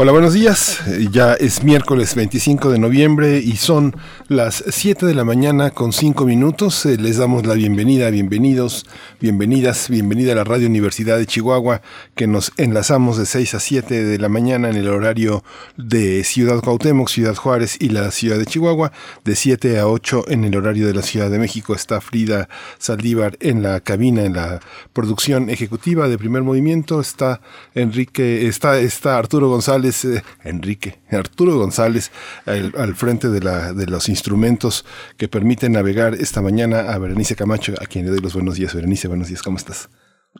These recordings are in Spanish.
Hola, buenos días. Ya es miércoles 25 de noviembre y son las 7 de la mañana con 5 minutos. Eh, les damos la bienvenida, bienvenidos, bienvenidas, bienvenida a la Radio Universidad de Chihuahua, que nos enlazamos de 6 a 7 de la mañana en el horario de Ciudad Cuauhtémoc, Ciudad Juárez y la Ciudad de Chihuahua, de 7 a 8 en el horario de la Ciudad de México. Está Frida Saldívar en la cabina, en la producción ejecutiva de Primer Movimiento. Está Enrique, está, está Arturo González eh, Enrique, Arturo González, al, frente de, la, de los instrumentos que permiten navegar esta mañana a Berenice Camacho, a quien le doy los buenos días. Berenice, buenos días, ¿cómo estás?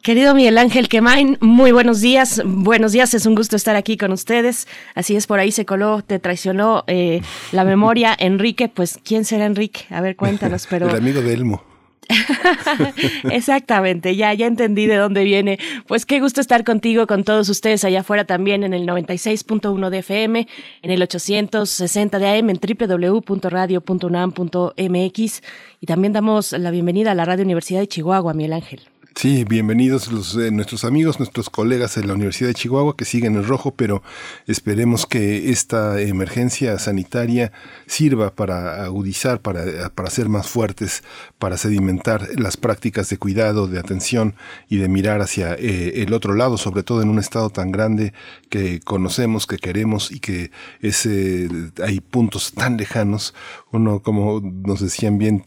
Querido Miguel Ángel Quemain, muy buenos días. Buenos días, es un gusto estar aquí con ustedes. Así es, por ahí se coló, te traicionó eh, la memoria. Enrique, pues, ¿quién será Enrique? A ver, cuéntanos, pero... El amigo de Elmo. Exactamente, ya, ya entendí de dónde viene. Pues qué gusto estar contigo, con todos ustedes allá afuera también en el 96.1 de FM, en el 860 de AM, en www.radio.unam.mx y también damos la bienvenida a la Radio Universidad de Chihuahua, Miguel Ángel. Sí, bienvenidos eh, nuestros amigos, nuestros colegas en la Universidad de Chihuahua que siguen en rojo, pero esperemos que esta emergencia sanitaria sirva para agudizar, para, para ser más fuertes, para sedimentar las prácticas de cuidado, de atención y de mirar hacia eh, el otro lado, sobre todo en un estado tan grande que conocemos, que queremos y que es, eh, hay puntos tan lejanos. Uno, como nos decían bien,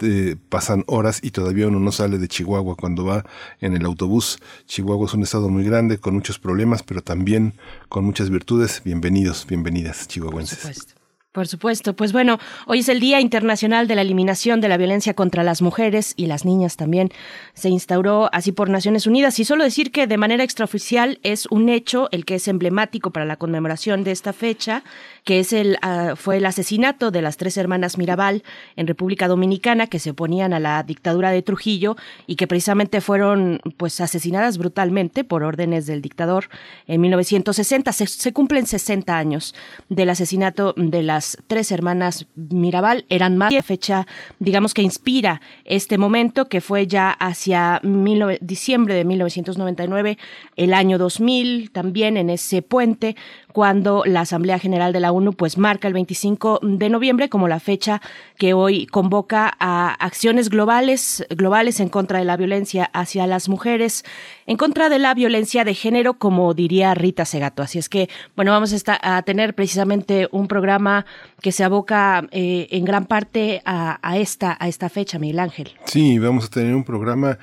pasan horas y todavía uno no sale de Chihuahua cuando va en el autobús. Chihuahua es un estado muy grande, con muchos problemas, pero también con muchas virtudes. Bienvenidos, bienvenidas, chihuahuenses. Por supuesto, pues bueno, hoy es el Día Internacional de la Eliminación de la Violencia contra las Mujeres y las Niñas también. Se instauró así por Naciones Unidas y solo decir que de manera extraoficial es un hecho el que es emblemático para la conmemoración de esta fecha, que es el ah, fue el asesinato de las tres hermanas Mirabal en República Dominicana que se oponían a la dictadura de Trujillo y que precisamente fueron pues asesinadas brutalmente por órdenes del dictador en 1960. Se, se cumplen 60 años del asesinato de las tres hermanas Mirabal eran más fecha, digamos que inspira este momento que fue ya hacia diciembre de 1999, el año 2000 también en ese puente cuando la Asamblea General de la ONU pues marca el 25 de noviembre como la fecha que hoy convoca a acciones globales globales en contra de la violencia hacia las mujeres, en contra de la violencia de género como diría Rita Segato. Así es que bueno, vamos a, tener precisamente un programa que se aboca eh, en gran parte a, esta a esta fecha, Miguel Ángel. Sí, vamos a tener un programa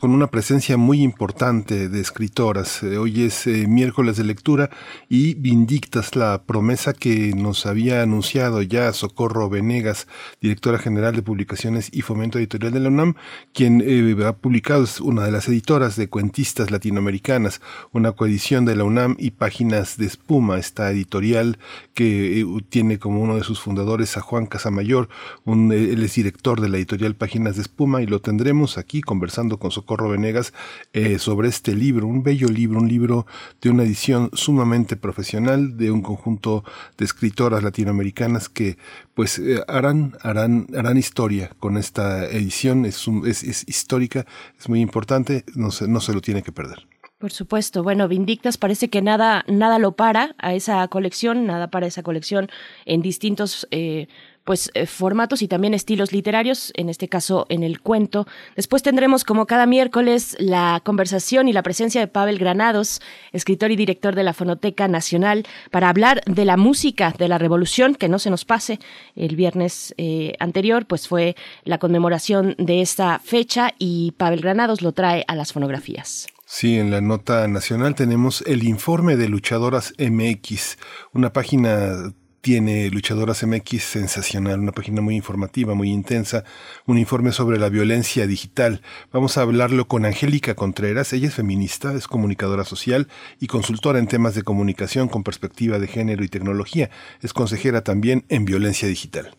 con una presencia muy importante de escritoras. Eh, hoy es eh, miércoles de lectura y Vindictas, la promesa que nos había anunciado ya Socorro Venegas, directora general de publicaciones y fomento editorial de la UNAM, quien ha publicado, es una de las editoras de cuentistas latinoamericanas, una coedición de la UNAM y páginas de espuma, esta editorial que tiene como uno de sus fundadores a Juan Casamayor, un, él es director de la editorial Páginas de Espuma y lo tendremos aquí conversando con Socorro Venegas eh, sobre este libro, un bello libro, un libro de una edición sumamente profesional de un conjunto de escritoras latinoamericanas que pues eh, harán, harán, harán historia con esta edición, es, es, es histórica, es muy importante, no se, no se lo tiene que perder. Por supuesto. Bueno, Vindictas parece que nada, nada lo para a esa colección, nada para esa colección en distintos eh, pues eh, formatos y también estilos literarios, en este caso en el cuento. Después tendremos como cada miércoles la conversación y la presencia de Pavel Granados, escritor y director de la Fonoteca Nacional, para hablar de la música de la revolución, que no se nos pase. El viernes eh, anterior pues fue la conmemoración de esta fecha y Pavel Granados lo trae a las fonografías. Sí, en la nota nacional tenemos el informe de Luchadoras MX, una página tiene Luchadoras MX sensacional, una página muy informativa, muy intensa, un informe sobre la violencia digital. Vamos a hablarlo con Angélica Contreras, ella es feminista, es comunicadora social y consultora en temas de comunicación con perspectiva de género y tecnología. Es consejera también en violencia digital.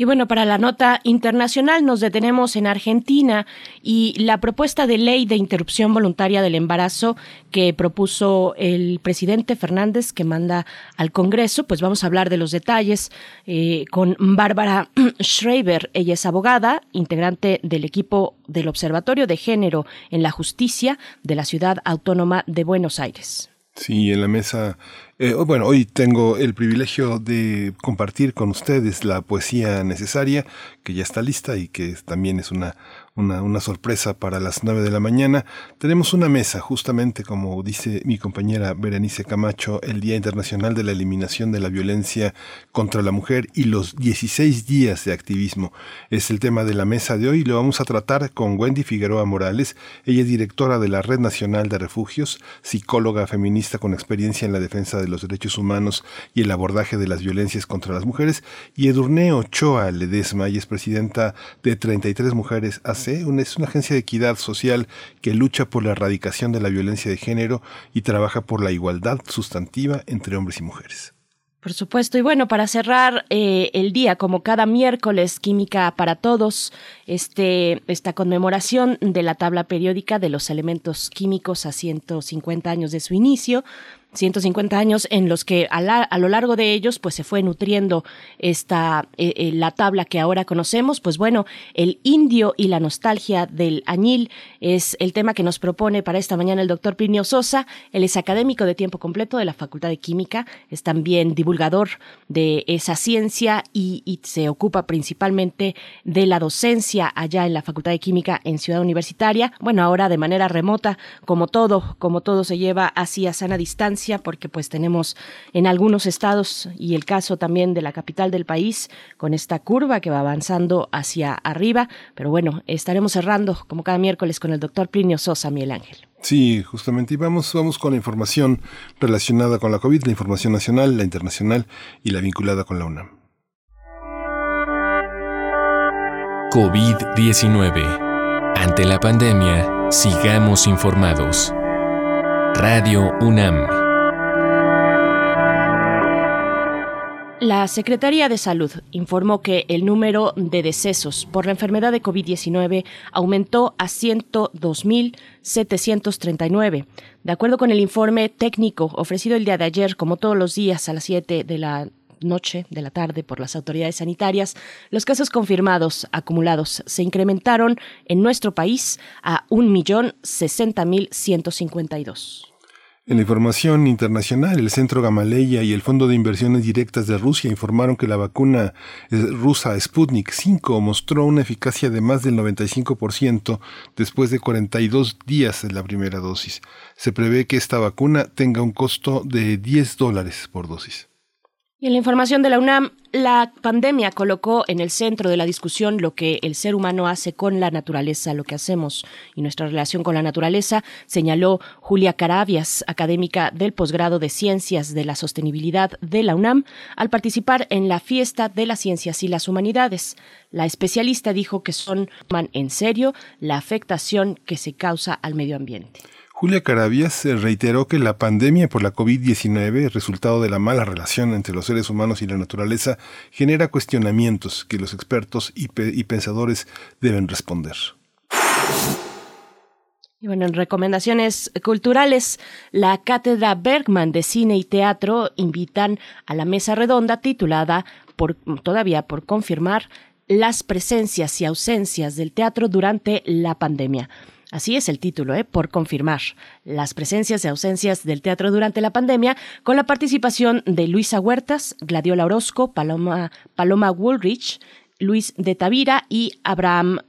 Y bueno, para la nota internacional nos detenemos en Argentina y la propuesta de ley de interrupción voluntaria del embarazo que propuso el presidente Fernández que manda al Congreso, pues vamos a hablar de los detalles eh, con Bárbara Schreiber. Ella es abogada, integrante del equipo del Observatorio de Género en la Justicia de la Ciudad Autónoma de Buenos Aires. Sí, en la mesa eh, bueno, hoy tengo el privilegio de compartir con ustedes la poesía necesaria, que ya está lista y que también es una, una, sorpresa para las nueve de la mañana. Tenemos una mesa, justamente como dice mi compañera Berenice Camacho, el Día Internacional de la Eliminación de la Violencia contra la Mujer y los 16 días de activismo. Es el tema de la mesa de hoy lo vamos a tratar con Wendy Figueroa Morales. Ella es directora de la Red Nacional de Refugios, psicóloga feminista con experiencia en la defensa de los derechos humanos y el abordaje de las violencias contra las mujeres. Y Edurne Ochoa Ledesma, y es presidenta de 33 Mujeres hace es una agencia de equidad social que lucha por la erradicación de la violencia de género y trabaja por la igualdad sustantiva entre hombres y mujeres. Por supuesto. Y bueno, para cerrar eh, el día, como cada miércoles, Química para Todos, este, esta conmemoración de la tabla periódica de los elementos químicos a 150 años de su inicio, 150 años en los que a, lo largo de ellos pues se fue nutriendo esta eh, eh, la tabla que ahora conocemos. Pues bueno el indio y la nostalgia del añil es el tema que nos propone para esta mañana el doctor Plinio Sosa. Él es académico de tiempo completo de la Facultad de Química es también divulgador de esa ciencia y, y se ocupa principalmente de la docencia allá en la Facultad de Química en Ciudad Universitaria. Bueno ahora de manera remota como todo como todo se lleva así a sana distancia porque pues tenemos en algunos estados y el caso también de la capital del país con esta curva que va avanzando hacia arriba, pero bueno, estaremos cerrando como cada miércoles con el doctor Plinio Sosa, Miguel Ángel. Sí, justamente. Y vamos, vamos con la información relacionada con la COVID, la información nacional, la internacional y la vinculada con la UNAM. COVID-19. Ante la pandemia, sigamos informados. Radio UNAM. La Secretaría de Salud informó que el número de decesos por la enfermedad de COVID-19 aumentó a 102.739. De acuerdo con el informe técnico ofrecido el día de ayer, como todos los días a las 7 de la noche de la tarde por las autoridades sanitarias, los casos confirmados acumulados se incrementaron en nuestro país a 1.060.152. En la información internacional, el Centro Gamaleya y el Fondo de Inversiones Directas de Rusia informaron que la vacuna eh, rusa Sputnik 5 mostró una eficacia de más del 95% después de 42 días de la primera dosis. Se prevé que esta vacuna tenga un costo de 10 dólares por dosis. Y en la información de la UNAM, la pandemia colocó en el centro de la discusión lo que el ser humano hace con la naturaleza, lo que hacemos y nuestra relación con la naturaleza, señaló Julia Carabias, académica del posgrado de Ciencias de la Sostenibilidad de la UNAM, al participar en la fiesta de las ciencias y las humanidades. La especialista dijo que son en serio la afectación que se causa al medio ambiente. Julia Carabias reiteró que la pandemia por la COVID-19, resultado de la mala relación entre los seres humanos y la naturaleza, genera cuestionamientos que los expertos y, pensadores deben responder. Y bueno, en recomendaciones culturales, la Cátedra Bergman de Cine y Teatro invitan a la mesa redonda titulada por, todavía por confirmar las presencias y ausencias del teatro durante la pandemia. Así es el título, ¿eh? por confirmar las presencias y ausencias del teatro durante la pandemia, con la participación de Luisa Huertas, Gladiola Orozco, Paloma, Paloma Woolrich, Luis de Tavira y Abraham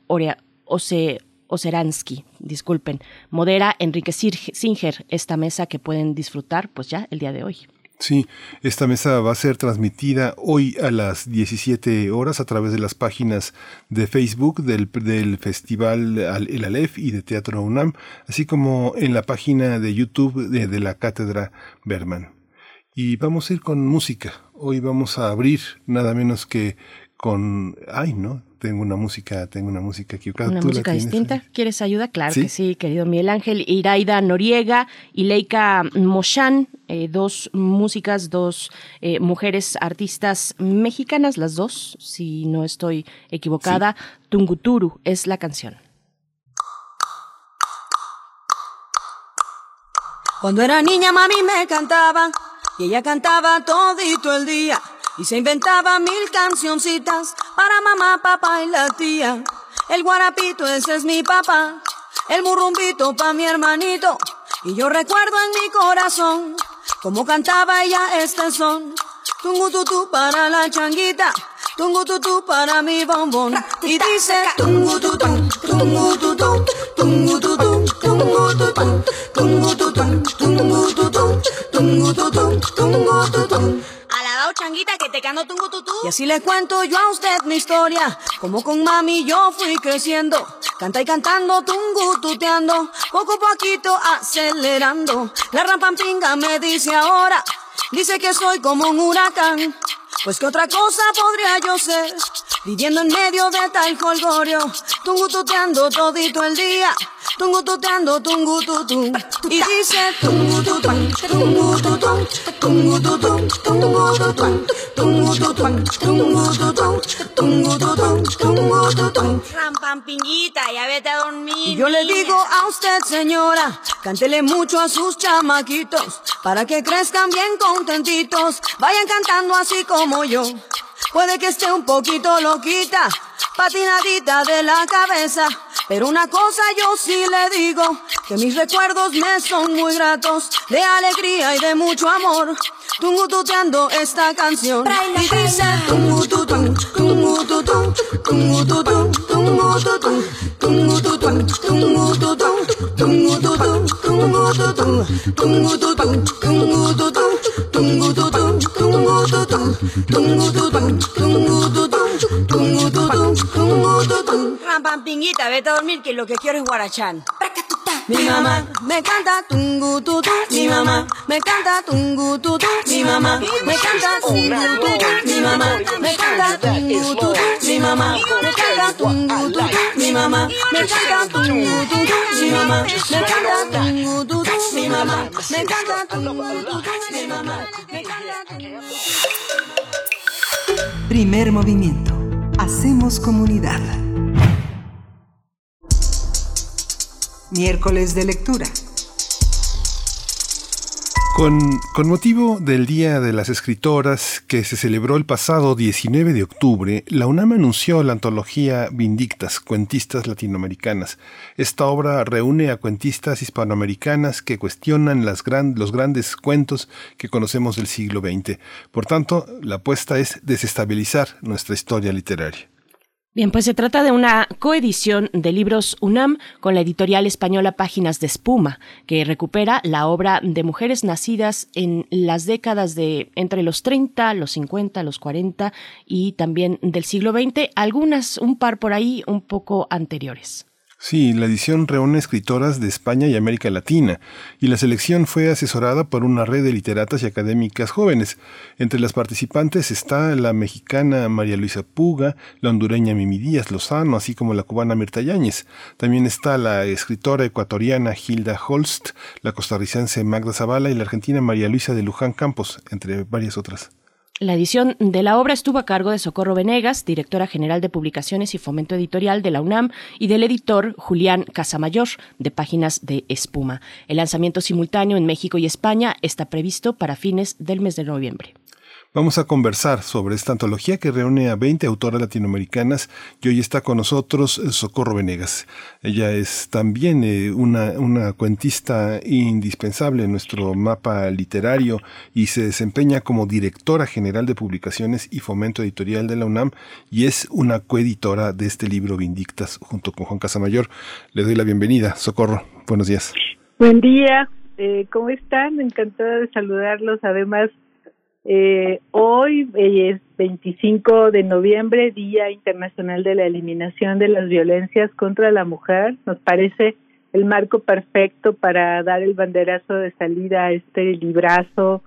Oseransky. Disculpen. Modera Enrique Singer esta mesa que pueden disfrutar pues ya el día de hoy. Sí, esta mesa va a ser transmitida hoy a las 17 horas a través de las páginas de Facebook del, del Festival El Aleph y de Teatro UNAM, así como en la página de YouTube de, de la Cátedra Berman. Y vamos a ir con música. Hoy vamos a abrir nada menos que con... Ay, ¿no? Tengo una música, tengo una música equivocada. Una música distinta. ¿Quieres ayuda? Claro que sí, querido Miguel Ángel. Iraida Noriega y Leica Moshan, eh, dos músicas, dos eh, mujeres artistas mexicanas, las dos, si no estoy equivocada. Tunguturu es la canción. Cuando era niña mami me cantaba y ella cantaba todito el día y se inventaba mil cancioncitas para mamá, papá y la tía. El guarapito ese es mi papá, el murrumbito pa' mi hermanito y yo recuerdo en mi corazón cómo cantaba ella este son. Tungututu para la changuita, tungututu para mi bombón y dice tungututu, tungututu, tungututu, tungututu, tungututu, tungututu, tungututu, tungututu. Alabao changuita que te canto tungututu. Y así le cuento yo a usted mi historia, como con mami yo fui creciendo, canta y cantando, tungututeando, poco a poquito acelerando. La rampampinga me dice ahora, dice que soy como un huracán. Pues que otra cosa podría yo ser, viviendo en medio de tal colgorio, tungututeando todito el día, tungu tuteando, tungu. Y dice tungu tutum, tungu tutum, tungu tutum, tungu tutum, tungu tungu tungu tungu ya vete a dormir. Yo le digo a usted, señora, cántele mucho a sus chamaquitos, para que crezcan bien contentitos, vayan cantando así como yo. Puede que esté un poquito loquita, patinadita de la cabeza, pero una cosa yo sí le digo, que mis recuerdos me son muy gratos, de alegría y de mucho amor. Tungututeando esta canción y dice tungututum, tungututum, tungututum, tungututum, tungututum, tungututum, tungututum, tungututum, tungututum, tungututum, Rampampinguita, vete a dormir que lo que quiero es guarachán. Mi mamá me canta tungututu, mi mamá me canta tungututu, mi mamá me canta tungututu, mi mamá me canta tungututu, mi mamá me canta tungututu, mi mamá me canta tungututu, mi mamá me canta tungututu, mi mamá me canta tungututu, mi mamá me canta Primer movimiento. Hacemos comunidad. Miércoles de lectura. Con, motivo del Día de las Escritoras que se celebró el pasado 19 de octubre, la UNAM anunció la antología Vindictas, Cuentistas Latinoamericanas. Esta obra reúne a cuentistas hispanoamericanas que cuestionan los grandes cuentos que conocemos del siglo XX. Por tanto, la apuesta es desestabilizar nuestra historia literaria. Bien, pues se trata de una coedición de libros UNAM con la editorial española Páginas de Espuma, que recupera la obra de mujeres nacidas en las décadas de entre los 30, los 50, los 40 y también del siglo XX, algunas, un par por ahí, un poco anteriores. Sí, la edición reúne escritoras de España y América Latina, y la selección fue asesorada por una red de literatas y académicas jóvenes. Entre las participantes está la mexicana María Luisa Puga, la hondureña Mimi Díaz Lozano, así como la cubana Mirta Yáñez. También está la escritora ecuatoriana Hilda Holst, la costarricense Magda Zavala y la argentina María Luisa de Luján Campos, entre varias otras. La edición de la obra estuvo a cargo de Socorro Venegas, directora general de Publicaciones y Fomento Editorial de la UNAM, y del editor Julián Casamayor, de Páginas de Espuma. El lanzamiento simultáneo en México y España está previsto para fines del mes de noviembre. Vamos a conversar sobre esta antología que reúne a 20 autoras latinoamericanas y hoy está con nosotros Socorro Venegas. Ella es también eh, una, una cuentista indispensable en nuestro mapa literario y se desempeña como directora general de publicaciones y fomento editorial de la UNAM y es una coeditora de este libro Vindictas junto con Juan Casamayor. Le doy la bienvenida. Socorro, buenos días. Buen día, eh, ¿cómo están? Encantada de saludarlos. Además, eh, hoy eh, es 25 de noviembre, Día Internacional de la Eliminación de las Violencias contra la Mujer. Nos parece el marco perfecto para dar el banderazo de salida a este librazo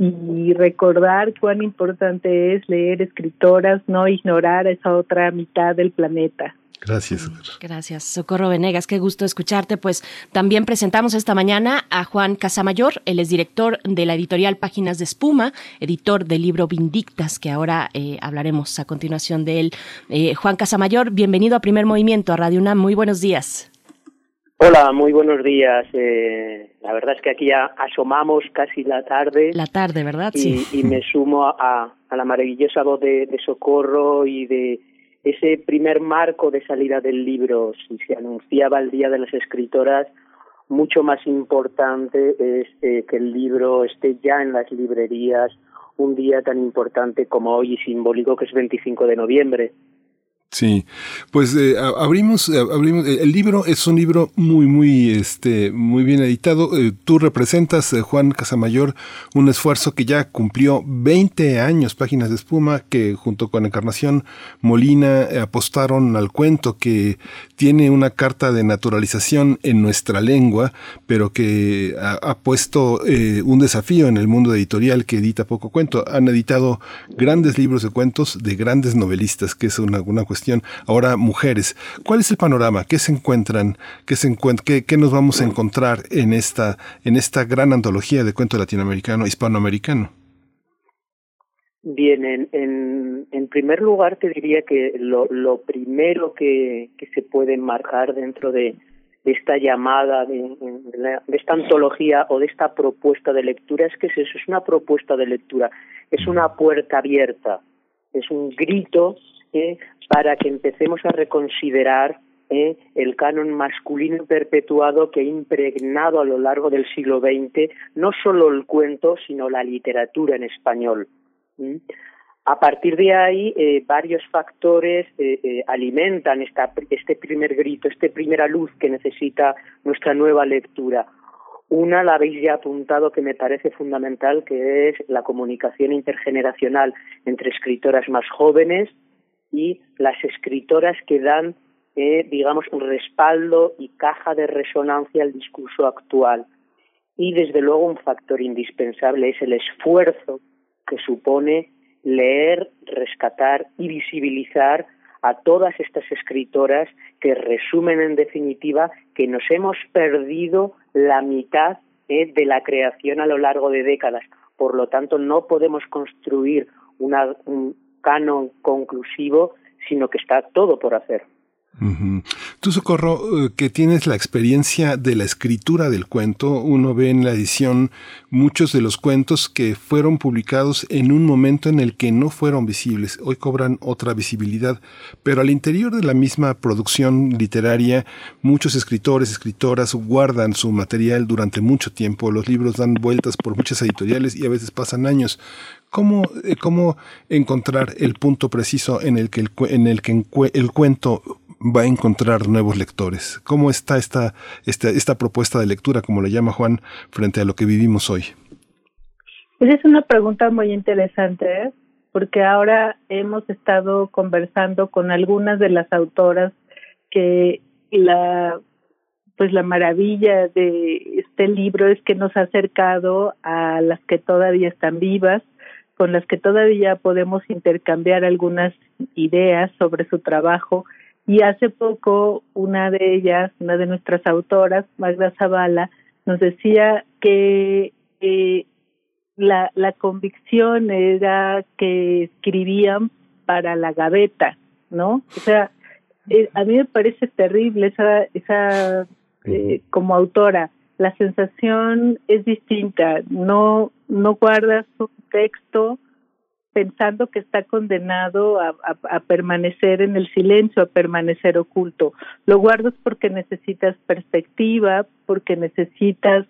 y recordar cuán importante es leer escritoras, no ignorar esa otra mitad del planeta. Gracias. Gracias, Socorro Venegas. Qué gusto escucharte. Pues también presentamos esta mañana a Juan Casamayor. Él es director de la editorial Páginas de Espuma, editor del libro Vindictas, que ahora eh, hablaremos a continuación de él. Eh, Juan Casamayor, bienvenido a Primer Movimiento, a Radio UNAM. Muy buenos días. Hola, muy buenos días. Eh, la verdad es que aquí ya asomamos casi la tarde. La tarde, ¿verdad? Y, sí. y me sumo a, a la maravillosa voz de, de Socorro y de ese primer marco de salida del libro, si se anunciaba el Día de las Escritoras, mucho más importante es eh, que el libro esté ya en las librerías un día tan importante como hoy y simbólico que es 25 de noviembre. Sí, pues eh, abrimos, abrimos, el libro es un libro muy, muy, este, muy bien editado. Eh, tú representas, eh, Juan Casamayor, un esfuerzo que ya cumplió 20 años, Páginas de Espuma, que junto con Encarnación Molina apostaron al cuento que tiene una carta de naturalización en nuestra lengua, pero que ha, ha puesto un desafío en el mundo editorial que edita poco cuento. Han editado grandes libros de cuentos de grandes novelistas, que es una, una cuestión Ahora, mujeres, ¿cuál es el panorama? ¿Qué se encuentran? ¿Qué, se encuent qué, qué nos vamos a encontrar en esta, en esta gran antología de cuento latinoamericano, hispanoamericano? Bien, en, en, en primer lugar te diría que lo, lo primero que, que se puede marcar dentro de, de esta llamada, de, de, esta antología o de esta propuesta de lectura es que es eso, es una propuesta de lectura, es una puerta abierta, es un grito eh, para que empecemos a reconsiderar eh, el canon masculino perpetuado que ha impregnado a lo largo del siglo XX no solo el cuento, sino la literatura en español. A partir de ahí, eh, varios factores eh, alimentan esta, este primer grito, esta primera luz que necesita nuestra nueva lectura. Una la habéis ya apuntado que me parece fundamental, que es la comunicación intergeneracional entre escritoras más jóvenes y las escritoras que dan, eh, digamos, un respaldo y caja de resonancia al discurso actual. Y desde luego un factor indispensable es el esfuerzo que supone leer, rescatar y visibilizar a todas estas escritoras que resumen en definitiva que nos hemos perdido la mitad eh, de la creación a lo largo de décadas. Por lo tanto, no podemos construir una, un canon conclusivo, sino que está todo por hacer. Uh. Tú, Socorro, que tienes la experiencia de la escritura del cuento, uno ve en la edición muchos de los cuentos que fueron publicados en un momento en el que no fueron visibles, hoy cobran otra visibilidad, pero al interior de la misma producción literaria, muchos escritores, escritoras guardan su material durante mucho tiempo, los libros dan vueltas por muchas editoriales y a veces pasan años. ¿Cómo, cómo encontrar el punto preciso en en el, que el cuento va a encontrar nuevos lectores? ¿Cómo está esta, esta, esta propuesta de lectura, como le llama Juan, frente a lo que vivimos hoy? Pues es una pregunta muy interesante, ¿eh? porque ahora hemos estado conversando con algunas de las autoras que la pues la maravilla de este libro es que nos ha acercado a las que todavía están vivas, con las que todavía podemos intercambiar algunas ideas sobre su trabajo y hace poco una de ellas, una de nuestras autoras, Magda Zavala, nos decía que eh, la, la convicción era que escribían para la gaveta, ¿no? O sea, eh, a mí me parece terrible esa, esa eh, como autora, la sensación es distinta, no, no guardas un texto pensando que está condenado a, permanecer en el silencio, a permanecer oculto. Lo guardas porque necesitas perspectiva, porque necesitas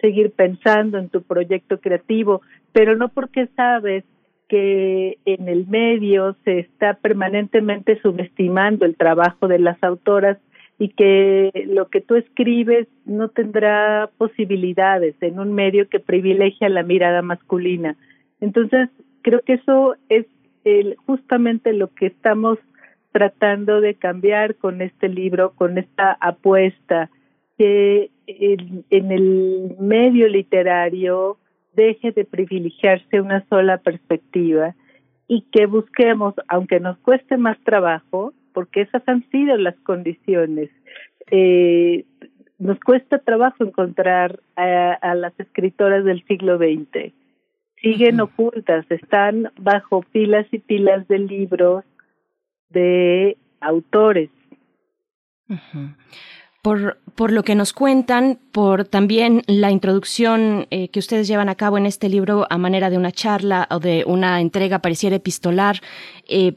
seguir pensando en tu proyecto creativo, pero no porque sabes que en el medio se está permanentemente subestimando el trabajo de las autoras y que lo que tú escribes no tendrá posibilidades en un medio que privilegia la mirada masculina. Entonces, creo que eso es el, justamente lo que estamos tratando de cambiar con este libro, con esta apuesta, que en, el medio literario deje de privilegiarse una sola perspectiva y que busquemos, aunque nos cueste más trabajo, porque esas han sido las condiciones, eh, nos cuesta trabajo encontrar a, las escritoras del siglo XX. Siguen ocultas, están bajo pilas y pilas de libros de autores. Por, por, lo que nos cuentan, por también la introducción eh, que ustedes llevan a cabo en este libro a manera de una charla o de una entrega pareciera epistolar, eh,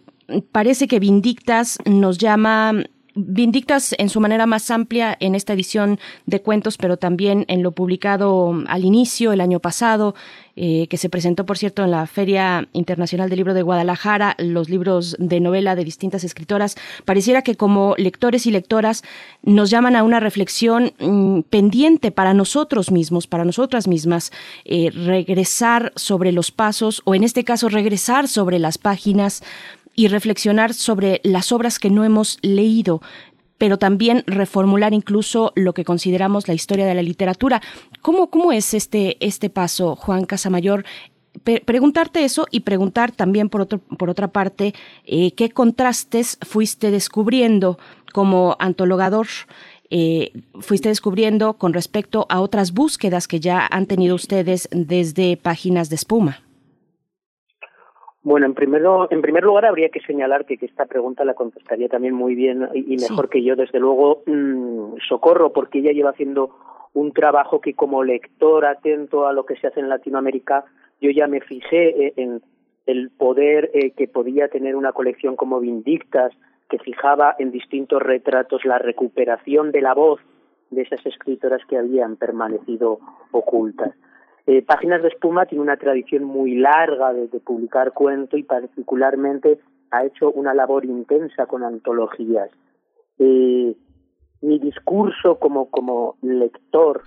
parece que Vindictas nos llama Vindictas en su manera más amplia en esta edición de cuentos, pero también en lo publicado al inicio, el año pasado, eh, que se presentó, por cierto, en la Feria Internacional del Libro de Guadalajara, los libros de novela de distintas escritoras, pareciera que como lectores y lectoras nos llaman a una reflexión mm, pendiente para nosotros mismos, para nosotras mismas, eh, regresar sobre los pasos, o en este caso regresar sobre las páginas y reflexionar sobre las obras que no hemos leído pero también reformular incluso lo que consideramos la historia de la literatura. ¿Cómo, cómo es este, este paso, Juan Casamayor? preguntarte eso y preguntar también por, otro, por otra parte eh, qué contrastes fuiste descubriendo como antologador, eh, fuiste descubriendo con respecto a otras búsquedas que ya han tenido ustedes desde páginas de espuma. Bueno, en, primero, en primer lugar habría que señalar que, esta pregunta la contestaría también muy bien y, mejor que yo, desde luego, mm, Socorro, porque ella lleva haciendo un trabajo que como lector atento a lo que se hace en Latinoamérica, yo ya me fijé eh, en el poder eh, que podía tener una colección como Vindictas, que fijaba en distintos retratos la recuperación de la voz de esas escritoras que habían permanecido ocultas. Eh, Páginas de Espuma tiene una tradición muy larga de, publicar cuento y particularmente ha hecho una labor intensa con antologías. Eh, mi discurso como, como lector,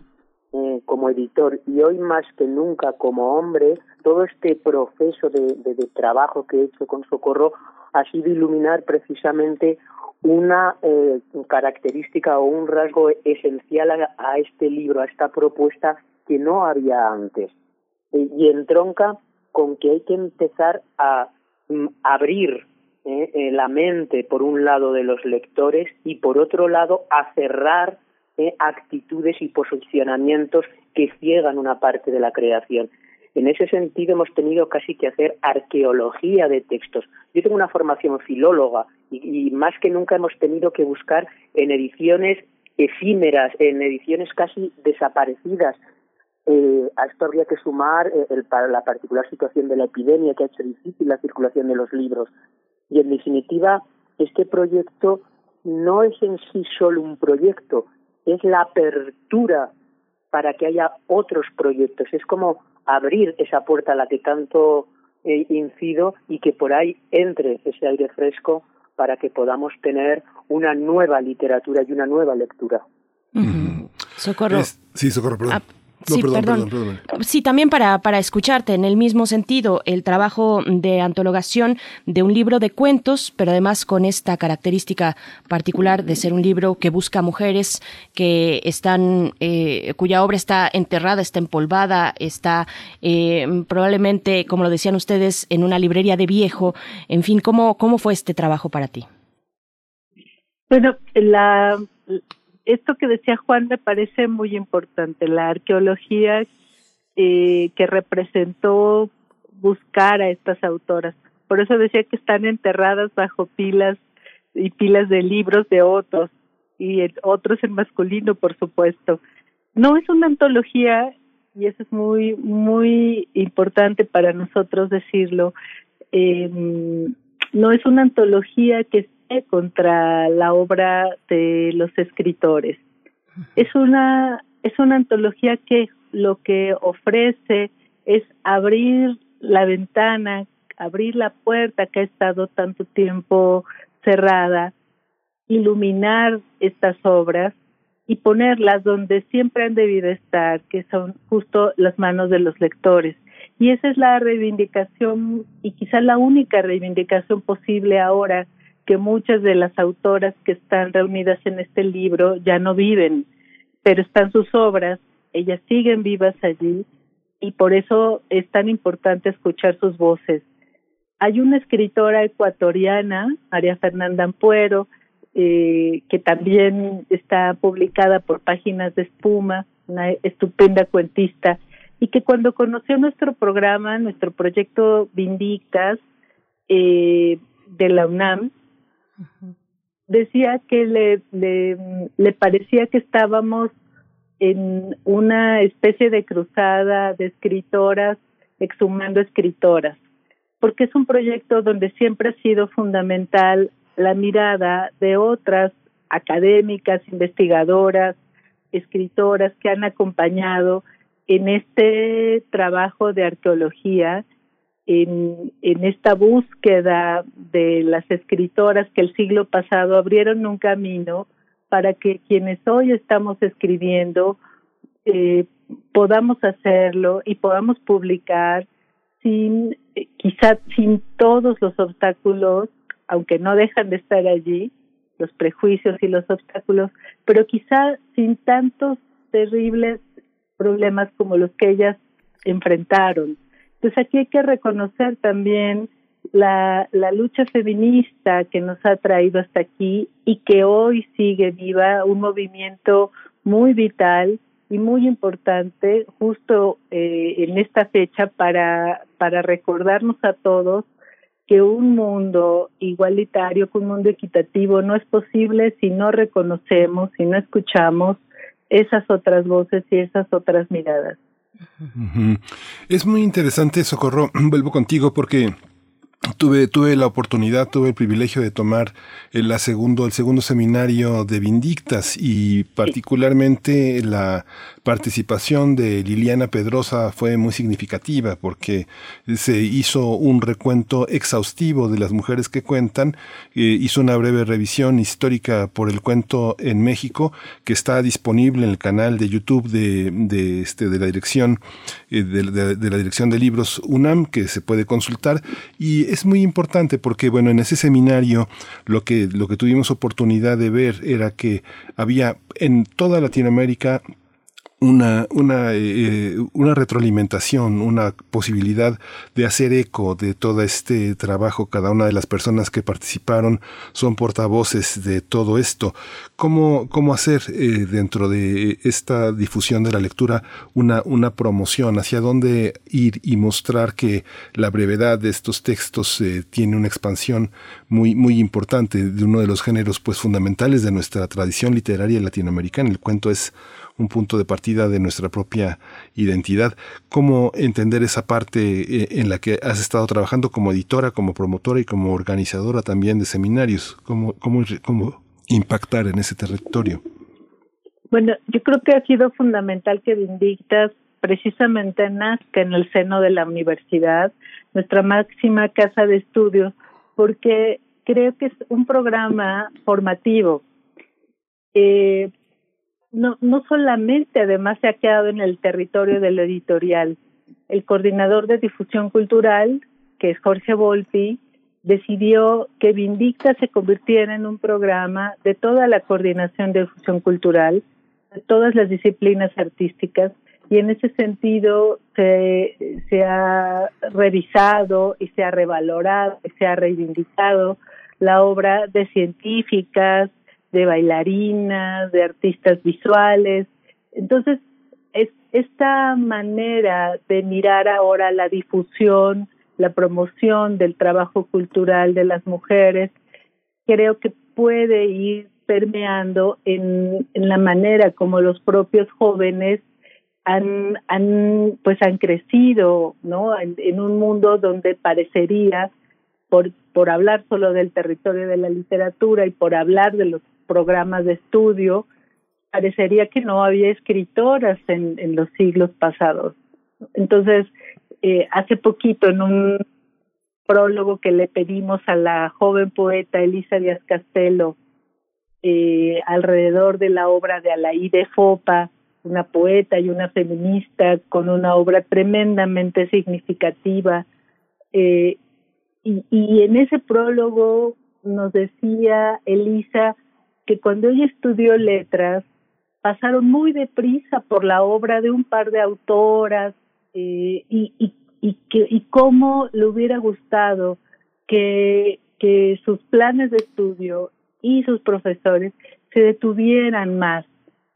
eh, como editor y hoy más que nunca como hombre, todo este proceso de, de, trabajo que he hecho con Socorro ha sido iluminar precisamente una eh, característica o un rasgo esencial a, este libro, a esta propuesta que no había antes. Eh, y entronca con que hay que empezar a mm, abrir eh, la mente, por un lado, de los lectores y, por otro lado, a cerrar actitudes y posicionamientos que ciegan una parte de la creación. En ese sentido hemos tenido casi que hacer arqueología de textos. Yo tengo una formación filóloga y, más que nunca hemos tenido que buscar en ediciones efímeras, en ediciones casi desaparecidas, eh, a esto habría que sumar eh, la particular situación de la epidemia que ha hecho difícil la circulación de los libros. Y en definitiva, este proyecto no es en sí solo un proyecto, es la apertura para que haya otros proyectos. Es como abrir esa puerta a la que tanto eh, incido y que por ahí entre ese aire fresco para que podamos tener una nueva literatura y una nueva lectura. Socorro. sí, socorro, perdón. Ah, sí, perdón, Sí, también para, para escucharte, en el mismo sentido, el trabajo de antologación de un libro de cuentos, pero además con esta característica particular de ser un libro que busca mujeres que están, eh, cuya obra está enterrada, está empolvada, está eh, probablemente, como lo decían ustedes, en una librería de viejo. En fin, ¿cómo, cómo fue este trabajo para ti? Bueno, la esto que decía Juan me parece muy importante, la arqueología eh, que representó buscar a estas autoras. Por eso decía que están enterradas bajo pilas y pilas de libros de otros y otros en masculino, por supuesto. No es una antología y eso es muy muy importante para nosotros decirlo. Eh, no es una antología que contra la obra de los escritores. Es una, es una antología que lo que ofrece es abrir la ventana, abrir la puerta que ha estado tanto tiempo cerrada, iluminar estas obras y ponerlas donde siempre han debido estar, que son justo las manos de los lectores. Y esa es la reivindicación y quizá la única reivindicación posible ahora que muchas de las autoras que están reunidas en este libro ya no viven, pero están sus obras, ellas siguen vivas allí y por eso es tan importante escuchar sus voces. Hay una escritora ecuatoriana, María Fernanda Ampuero, eh, que también está publicada por Páginas de Espuma, una estupenda cuentista, y que cuando conoció nuestro programa, nuestro proyecto Vindictas eh, de la UNAM, decía que le, le, parecía que estábamos en una especie de cruzada de escritoras exhumando escritoras, porque es un proyecto donde siempre ha sido fundamental la mirada de otras académicas, investigadoras, escritoras que han acompañado en este trabajo de arqueología, en, esta búsqueda de las escritoras que el siglo pasado abrieron un camino para que quienes hoy estamos escribiendo eh, podamos hacerlo y podamos publicar sin eh, quizá sin todos los obstáculos, aunque no dejan de estar allí, los prejuicios y los obstáculos, pero quizá sin tantos terribles problemas como los que ellas enfrentaron. Entonces aquí hay que reconocer también la, la lucha feminista que nos ha traído hasta aquí y que hoy sigue viva, un movimiento muy vital y muy importante justo eh, en esta fecha para, para recordarnos a todos que un mundo igualitario, que un mundo equitativo no es posible si no reconocemos, si no escuchamos esas otras voces y esas otras miradas. Es muy interesante, Socorro, vuelvo contigo porque Tuve, tuve la oportunidad, tuve el privilegio de tomar el, segundo, el segundo seminario de Vindictas y particularmente la participación de Liliana Pedrosa fue muy significativa porque se hizo un recuento exhaustivo de las mujeres que cuentan, eh, hizo una breve revisión histórica por el cuento en México que está disponible en el canal de YouTube de, de, este, de la dirección eh, de, de la dirección de libros UNAM que se puede consultar y es muy importante porque, bueno, en ese seminario lo que, lo que tuvimos oportunidad de ver era que había en toda Latinoamérica una, una, eh, una retroalimentación, una posibilidad de hacer eco de todo este trabajo. Cada una de las personas que participaron son portavoces de todo esto. ¿Cómo, cómo hacer eh, dentro de esta difusión de la lectura una, una promoción? ¿Hacia dónde ir y mostrar que la brevedad de estos textos eh, tiene una expansión muy, muy importante de uno de los géneros pues fundamentales de nuestra tradición literaria latinoamericana? El cuento es un punto de partida de nuestra propia identidad. ¿Cómo entender esa parte eh, en la que has estado trabajando como editora, como promotora y como organizadora también de seminarios? ¿Cómo, cómo, cómo impactar en ese territorio? Bueno, yo creo que ha sido fundamental que Vindictas precisamente nazca en el seno de la universidad, nuestra máxima casa de estudios, porque creo que es un programa formativo. Eh, no, no solamente además se ha quedado en el territorio del editorial. El coordinador de difusión cultural, que es Jorge Volpi, decidió que Vindicta se convirtiera en un programa de toda la coordinación de difusión cultural, de todas las disciplinas artísticas, y en ese sentido se, se ha revisado y se ha revalorado y se ha reivindicado la obra de científicas, de bailarinas, de artistas visuales. Entonces, es esta manera de mirar ahora la difusión, la promoción del trabajo cultural de las mujeres, creo que puede ir permeando en, en la manera como los propios jóvenes han, han pues han crecido, ¿no? En, un mundo donde parecería por, por hablar solo del territorio de la literatura y por hablar de los programas de estudio, parecería que no había escritoras en, los siglos pasados. Entonces, eh, hace poquito en un prólogo que le pedimos a la joven poeta Elisa Díaz Castelo eh, alrededor de la obra de Alaí de Fopa, una poeta y una feminista con una obra tremendamente significativa. Eh, y en ese prólogo nos decía Elisa que cuando ella estudió letras pasaron muy deprisa por la obra de un par de autoras y, y, y, que, y cómo le hubiera gustado que, que sus planes de estudio y sus profesores se detuvieran más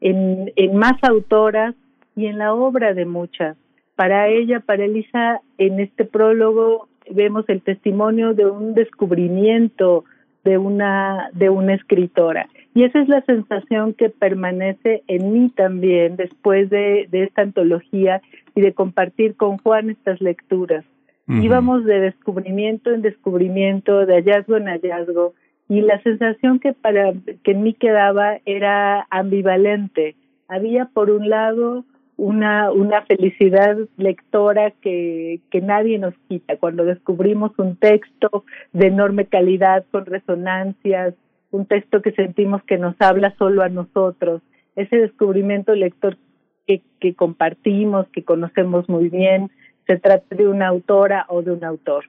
en, en más autoras y en la obra de muchas. Para ella, para Elisa, en este prólogo vemos el testimonio de un descubrimiento de una de una escritora y esa es la sensación que permanece en mí también después de, de esta antología y de compartir con Juan estas lecturas. Íbamos de descubrimiento en descubrimiento, de hallazgo en hallazgo, y la sensación que para que en mí quedaba era ambivalente. Había por un lado una una felicidad lectora que que nadie nos quita cuando descubrimos un texto de enorme calidad con resonancias, un texto que sentimos que nos habla solo a nosotros, ese descubrimiento lector que, que compartimos, que conocemos muy bien, se trata de una autora o de un autor.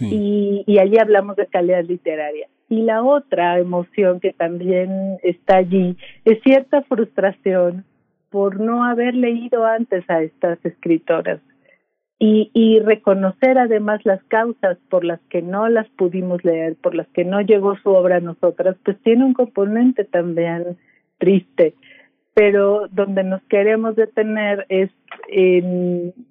Y, y allí hablamos de calidad literaria. Y la otra emoción que también está allí es cierta frustración por no haber leído antes a estas escritoras y, y reconocer además las causas por las que no las pudimos leer, por las que no llegó su obra a nosotras, pues tiene un componente también triste pero donde nos queremos detener es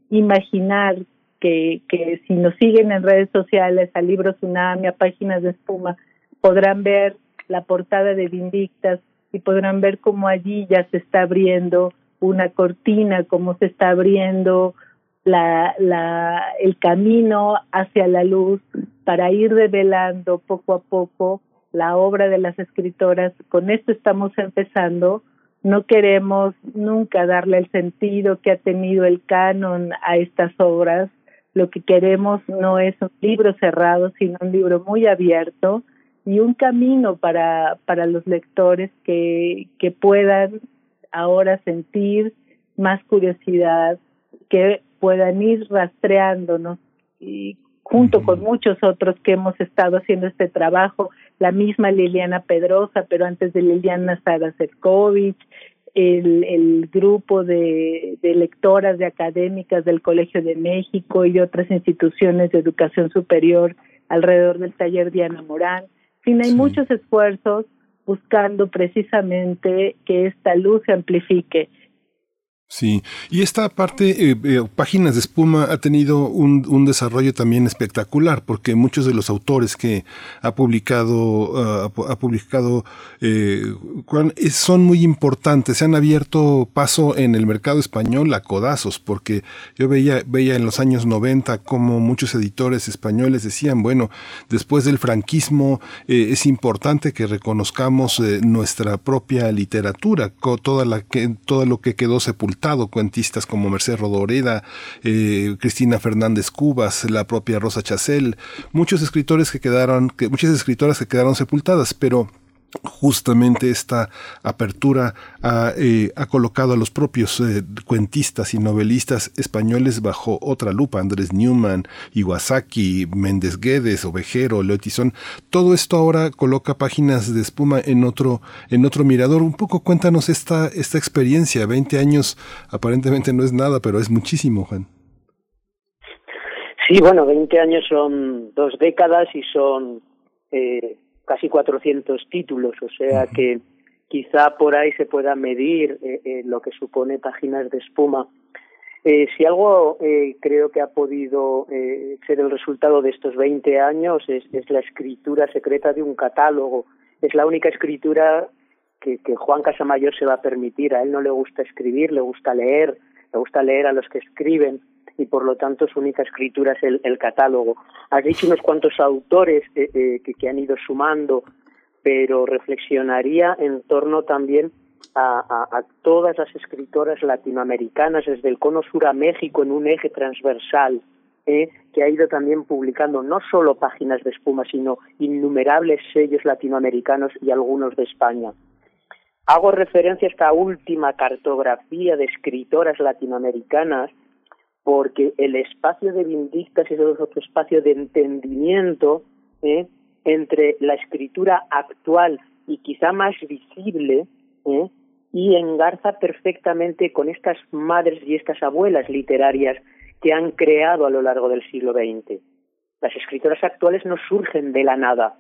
imaginar que, que si nos siguen en redes sociales, a Libros Tsunami, a Páginas de Espuma, podrán ver la portada de Vindictas y podrán ver cómo allí ya se está abriendo una cortina, cómo se está abriendo la, la, el camino hacia la luz para ir revelando poco a poco la obra de las escritoras. Con esto estamos empezando no queremos nunca darle el sentido que ha tenido el canon a estas obras. Lo que queremos no es un libro cerrado, sino un libro muy abierto y un camino para, para los lectores que, que puedan ahora sentir más curiosidad, que puedan ir rastreándonos y junto con muchos otros que hemos estado haciendo este trabajo, la misma Liliana Pedrosa, pero antes de Liliana Sara Serkovich, el, el grupo de, de lectoras, de académicas del Colegio de México y de otras instituciones de educación superior alrededor del taller Diana Morán. Fin, hay muchos esfuerzos buscando precisamente que esta luz se amplifique Sí, y esta parte, eh, eh, Páginas de Espuma ha tenido un, un, desarrollo también espectacular, porque muchos de los autores que ha publicado, uh, ha publicado, eh, son muy importantes, se han abierto paso en el mercado español a codazos, porque yo veía, veía en los años 90 como muchos editores españoles decían, bueno, después del franquismo eh, es importante que reconozcamos nuestra propia literatura, toda la que, todo lo que quedó sepultado cuentistas como Merced Rodoreda, eh, Cristina Fernández Cubas, la propia Rosa Chacel, muchos escritores que quedaron, que, muchas escritoras que quedaron sepultadas, pero justamente esta apertura ha, eh, ha, colocado a los propios eh, cuentistas y novelistas españoles bajo otra lupa, Andrés Newman, Iwasaki, Méndez Guedes, Ovejero, Leotizón, todo esto ahora coloca páginas de espuma en otro, en otro mirador. Un poco cuéntanos esta, esta experiencia, 20 años aparentemente no es nada, pero es muchísimo, Juan. Sí, bueno, 20 años son dos décadas y son eh, casi 400 títulos, o sea que quizá por ahí se pueda medir eh, eh, lo que supone páginas de espuma. Eh, si algo eh, creo que ha podido eh, ser el resultado de estos 20 años es, es, la escritura secreta de un catálogo. Es la única escritura que, que Juan Casamayor se va a permitir. A él no le gusta escribir, le gusta leer, le gusta leer a los que escriben y por lo tanto su única escritura es el, el catálogo. Has dicho unos cuantos autores eh, eh, que, que, han ido sumando, pero reflexionaría en torno también a, a, todas las escritoras latinoamericanas desde el cono sur a México en un eje transversal. Eh, que ha ido también publicando no solo páginas de espuma, sino innumerables sellos latinoamericanos y algunos de España. Hago referencia a esta última cartografía de escritoras latinoamericanas porque el espacio de Vindictas es otro espacio de entendimiento ¿eh? entre la escritura actual y quizá más visible ¿eh? y engarza perfectamente con estas madres y estas abuelas literarias que han creado a lo largo del siglo XX. Las escritoras actuales no surgen de la nada.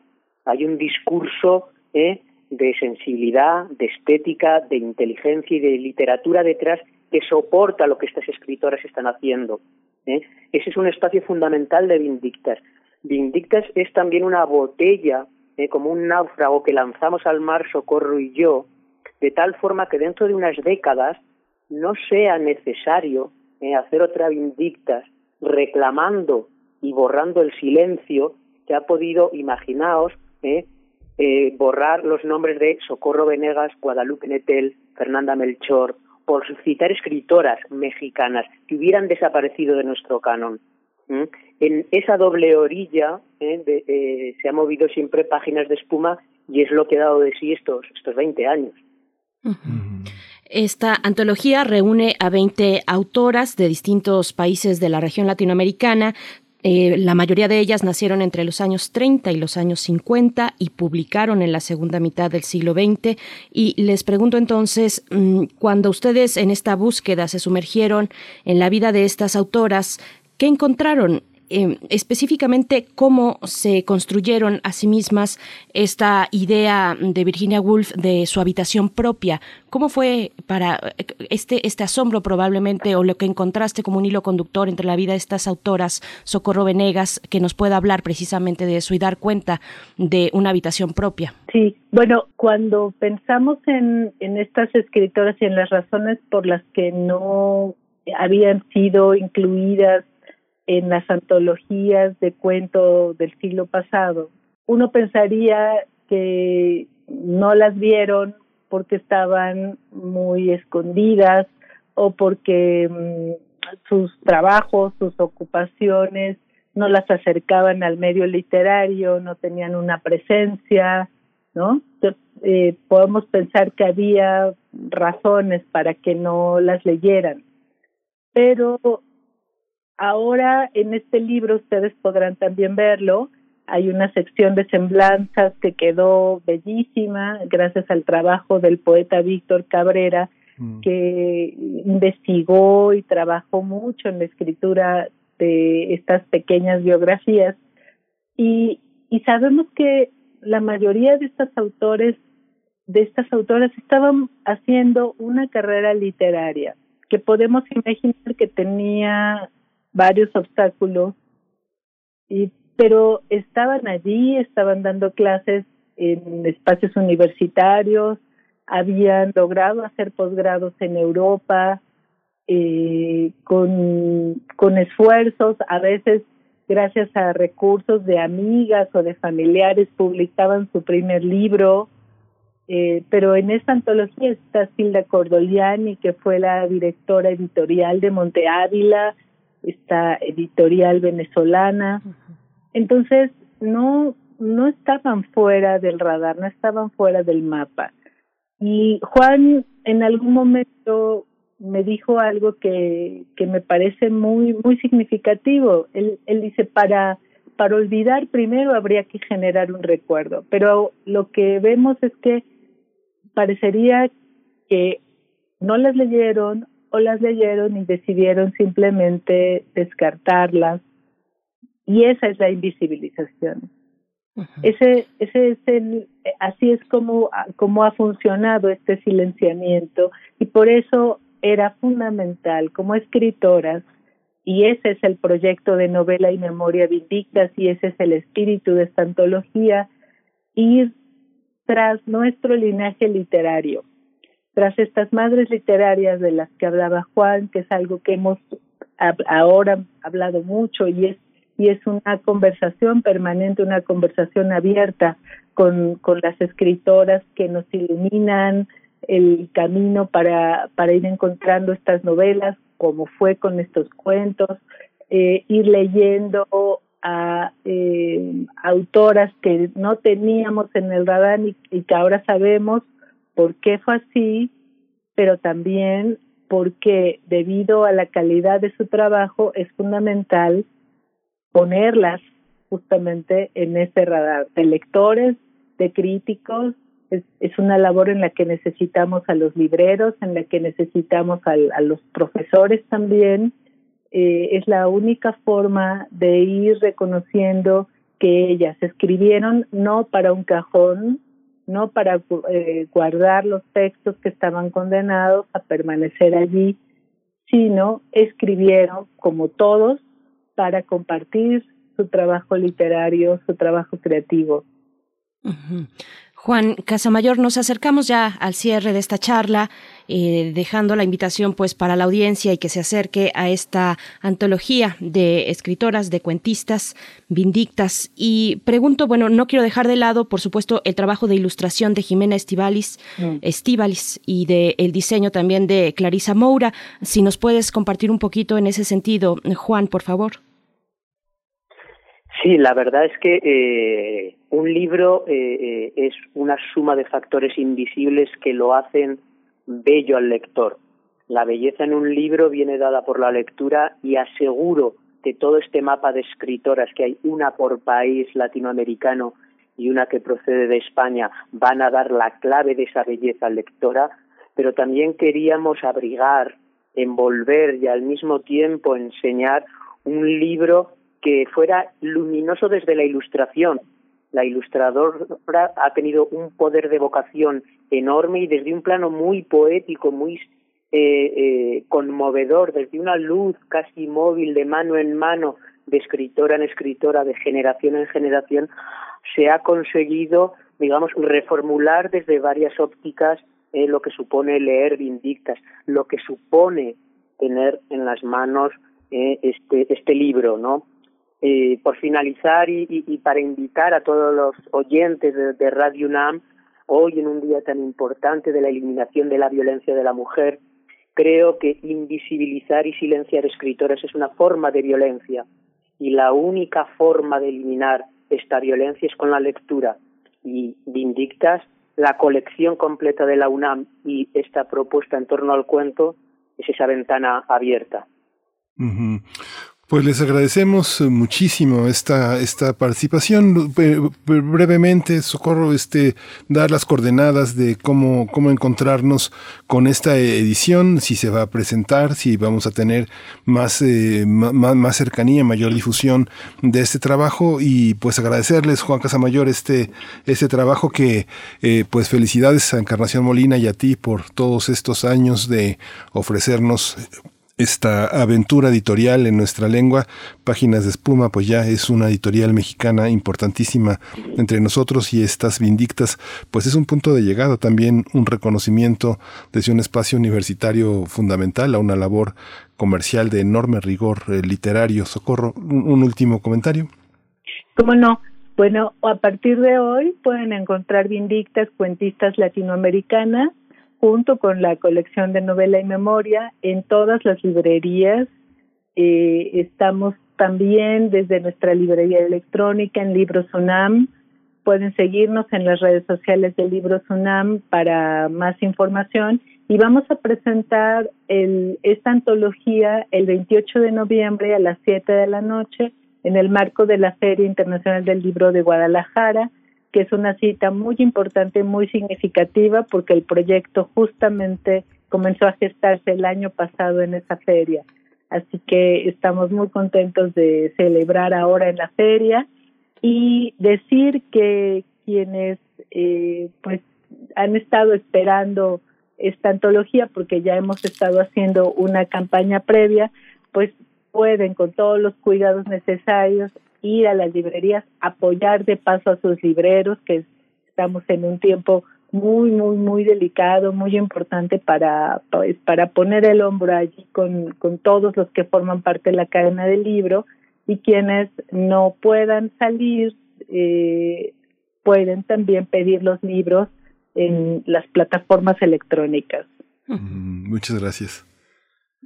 Hay un discurso ¿eh? de sensibilidad, de estética, de inteligencia y de literatura detrás que soporta lo que estas escritoras están haciendo. ¿eh? Ese es un espacio fundamental de Vindictas. Vindictas es también una botella, ¿eh? como un náufrago que lanzamos al mar Socorro y yo, de tal forma que dentro de unas décadas no sea necesario ¿eh? hacer otra Vindictas reclamando y borrando el silencio que ha podido, imaginaos, borrar los nombres de Socorro Venegas, Guadalupe Netel, Fernanda Melchor, por citar escritoras mexicanas que hubieran desaparecido de nuestro canon. En esa doble orilla ¿eh? eh, se han movido siempre páginas de espuma y es lo que ha dado de sí estos, estos 20 años. Esta antología reúne a 20 autoras de distintos países de la región latinoamericana, eh, la mayoría de ellas nacieron entre los años 30 y los años 50 y publicaron en la segunda mitad del siglo XX. Y les pregunto entonces, mm, cuando ustedes en esta búsqueda se sumergieron en la vida de estas autoras, ¿qué encontraron? Em, específicamente cómo se construyeron a sí mismas esta idea de Virginia Woolf de su habitación propia. ¿Cómo fue para este, este asombro probablemente o lo que encontraste como un hilo conductor entre la vida de estas autoras, Socorro Venegas, que nos pueda hablar precisamente de eso y dar cuenta de una habitación propia? Sí, bueno, cuando pensamos en, en estas escritoras y en las razones por las que no habían sido incluidas en las antologías de cuento del siglo pasado, uno pensaría que no las vieron porque estaban muy escondidas o porque mm, sus trabajos, sus ocupaciones no las acercaban al medio literario, no tenían una presencia, ¿no? Eh, podemos pensar que había razones para que no las leyeran, pero Ahora en este libro ustedes podrán también verlo. Hay una sección de semblanzas que quedó bellísima gracias al trabajo del poeta Víctor Cabrera, mm. que investigó y trabajó mucho en la escritura de estas pequeñas biografías. Y, y sabemos que la mayoría de estos autores, de estas autoras, estaban haciendo una carrera literaria que podemos imaginar que tenía varios obstáculos, y, pero estaban allí, estaban dando clases en espacios universitarios, habían logrado hacer posgrados en Europa eh, con, con esfuerzos, a veces gracias a recursos de amigas o de familiares, publicaban su primer libro. Eh, pero en esta antología está Silda Cordoliani, que fue la directora editorial de Monte Ávila, esta editorial venezolana. Entonces, no, no estaban fuera del radar, no estaban fuera del mapa. Y Juan en algún momento me dijo algo que, que me parece muy, muy significativo. Él, él dice, para, para olvidar primero habría que generar un recuerdo, pero lo que vemos es que parecería que no las leyeron o las leyeron y decidieron simplemente descartarlas. Y esa es la invisibilización. Ese, ese es el, así es como, como ha funcionado este silenciamiento y por eso era fundamental como escritoras y ese es el proyecto de novela y memoria vindictas y ese es el espíritu de esta antología, ir tras nuestro linaje literario, tras estas madres literarias de las que hablaba Juan, que es algo que hemos ahora hablado mucho y es y es una conversación permanente, una conversación abierta con, con las escritoras que nos iluminan el camino para, para ir encontrando estas novelas, como fue con estos cuentos, eh, ir leyendo a eh, autoras que no teníamos en el radar y que ahora sabemos por qué fue así, pero también porque debido a la calidad de su trabajo es fundamental ponerlas justamente en ese radar de lectores, de críticos. Es, una labor en la que necesitamos a los libreros, en la que necesitamos a los profesores también, eh, es la única forma de ir reconociendo que ellas escribieron no para un cajón, no para eh, guardar los textos que estaban condenados a permanecer allí, sino escribieron como todos para compartir su trabajo literario, su trabajo creativo. Juan Casamayor, nos acercamos ya al cierre de esta charla, eh, dejando la invitación pues para la audiencia y que se acerque a esta antología de escritoras, de cuentistas, vindictas. Y pregunto, bueno, no quiero dejar de lado, por supuesto, el trabajo de ilustración de Jimena Estivalis, mm. y de el diseño también de Clarisa Moura. Si nos puedes compartir un poquito en ese sentido, Juan, por favor. Sí, la verdad es que eh, un libro eh, eh, es una suma de factores invisibles que lo hacen bello al lector. La belleza en un libro viene dada por la lectura y aseguro que todo este mapa de escritoras, que hay una por país latinoamericano y una que procede de España, van a dar la clave de esa belleza lectora, pero también queríamos abrigar, envolver y al mismo tiempo enseñar un libro que fuera luminoso desde la ilustración. La ilustradora ha tenido un poder de vocación enorme y desde un plano muy poético, muy eh, eh, conmovedor, desde una luz casi móvil de mano en mano, de escritora en escritora, de generación en generación, se ha conseguido, digamos, reformular desde varias ópticas eh, lo que supone leer Vindictas, lo que supone tener en las manos este, este libro, ¿no? Eh, por finalizar y, para invitar a todos los oyentes de, Radio UNAM, hoy en un día tan importante de la eliminación de la violencia de la mujer, creo que invisibilizar y silenciar escritores es una forma de violencia y la única forma de eliminar esta violencia es con la lectura. Y Vindictas, la colección completa de la UNAM y esta propuesta en torno al cuento es esa ventana abierta. Pues les agradecemos muchísimo esta, esta participación. Brevemente, Socorro, este, dar las coordenadas de cómo, cómo encontrarnos con esta edición, si se va a presentar, si vamos a tener más, eh, más, cercanía, mayor difusión de este trabajo y pues agradecerles, Juan Casamayor, este, este trabajo que eh, pues felicidades a Encarnación Molina y a ti por todos estos años de ofrecernos esta aventura editorial en nuestra lengua. Páginas de Espuma, pues ya es una editorial mexicana importantísima entre nosotros y estas vindictas, pues es un punto de llegada, también un reconocimiento desde un espacio universitario fundamental a una labor comercial de enorme rigor eh, literario. Socorro, un, último comentario. ¿Cómo no? Bueno, a partir de hoy pueden encontrar Vindictas, cuentistas latinoamericanas, junto con la colección de novela y memoria en todas las librerías. Eh, estamos también desde nuestra librería electrónica en Libros UNAM. Pueden seguirnos en las redes sociales de Libros UNAM para más información. Y vamos a presentar esta antología el 28 de noviembre a las 7 de la noche en el marco de la Feria Internacional del Libro de Guadalajara que es una cita muy importante, muy significativa, porque el proyecto justamente comenzó a gestarse el año pasado en esa feria. Así que estamos muy contentos de celebrar ahora en la feria y decir que quienes eh, pues han estado esperando esta antología porque ya hemos estado haciendo una campaña previa, pues pueden con todos los cuidados necesarios ir a las librerías, apoyar de paso a sus libreros, que estamos en un tiempo muy, muy, muy delicado, muy importante para, pues, para poner el hombro allí con, con todos los que forman parte de la cadena del libro y quienes no puedan salir eh, pueden también pedir los libros en las plataformas electrónicas. Muchas gracias.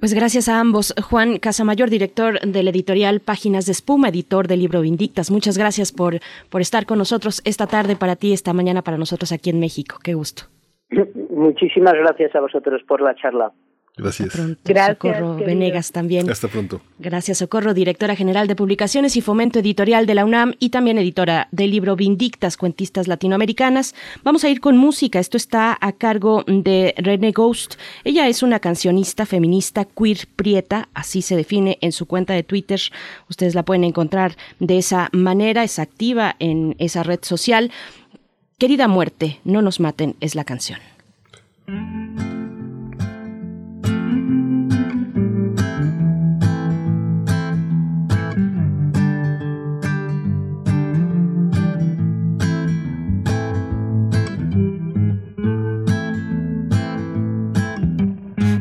Pues gracias a ambos. Juan Casamayor, director del editorial Páginas de Espuma, editor del libro Vindictas. Muchas gracias por, por estar con nosotros esta tarde para ti, esta mañana para nosotros aquí en México. Qué gusto. Muchísimas gracias a vosotros por la charla. Gracias. Gracias. Socorro Venegas también. Hasta pronto. Gracias, Socorro, directora general de Publicaciones y Fomento Editorial de la UNAM y también editora del libro Vindictas, Cuentistas Latinoamericanas. Vamos a ir con música. Esto está a cargo de René Ghost. Ella es una cancionista feminista queer prieta, así se define en su cuenta de Twitter. Ustedes la pueden encontrar de esa manera, es activa en esa red social. Querida muerte, no nos maten es la canción.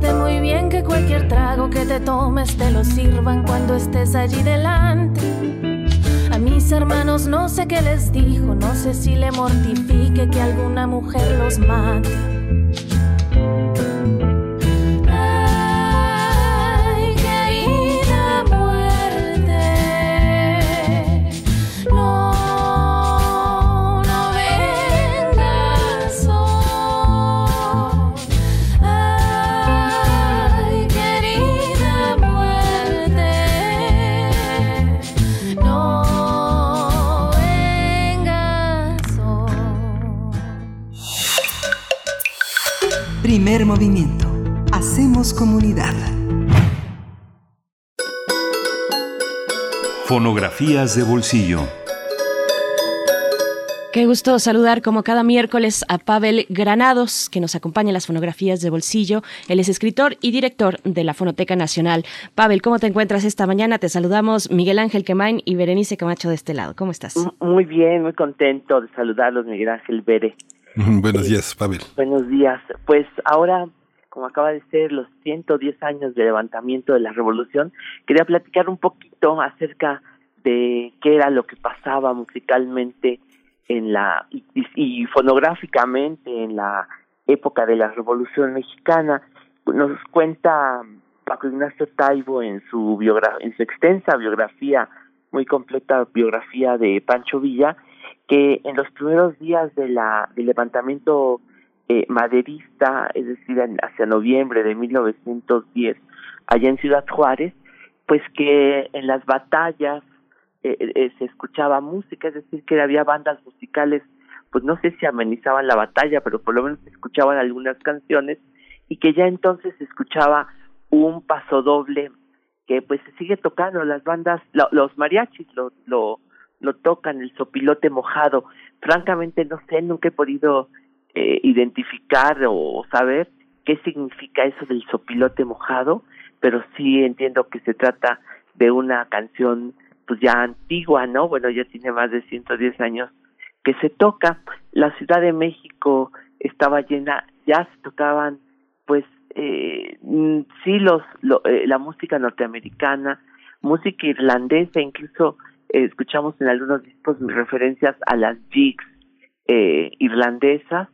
Fíjate muy bien que cualquier trago que te tomes te lo sirvan cuando estés allí delante. A mis hermanos no sé qué les dijo, no sé si le mortifique que alguna mujer los mate. Primer movimiento. Hacemos comunidad. Fonografías de bolsillo. Qué gusto saludar como cada miércoles a Pavel Granados, que nos acompaña en las fonografías de bolsillo. Él es escritor y director de la Fonoteca Nacional. Pavel, ¿cómo te encuentras esta mañana? Te saludamos Miguel Ángel Quemain y Berenice Camacho de este lado. ¿Cómo estás? Muy bien, muy contento de saludarlos, Miguel Ángel Bere. Buenos días, Pavel. Buenos días. Pues ahora, como acaba de ser los 110 años de levantamiento de la revolución, quería platicar un poquito acerca de qué era lo que pasaba musicalmente en la y, fonográficamente en la época de la Revolución Mexicana. Nos cuenta Paco Ignacio Taibo en su en su extensa biografía, muy completa biografía de Pancho Villa, que en los primeros días de la, del levantamiento eh, maderista, es decir, hacia noviembre de 1910, allá en Ciudad Juárez, pues que en las batallas eh, eh, se escuchaba música, es decir, que había bandas musicales, pues no sé si amenizaban la batalla, pero por lo menos se escuchaban algunas canciones y que ya entonces se escuchaba un paso doble que pues se sigue tocando las bandas, los mariachis lo, lo lo tocan, el sopilote mojado. Francamente no sé, nunca he podido eh, identificar o saber qué significa eso del sopilote mojado, pero sí entiendo que se trata de una canción pues ya antigua, ¿no? Bueno, ya tiene más de 110 años que se toca. La Ciudad de México estaba llena, ya se tocaban pues eh, sí los eh, la música norteamericana, música irlandesa, incluso eh, escuchamos en algunos discos referencias a las jigs eh, irlandesas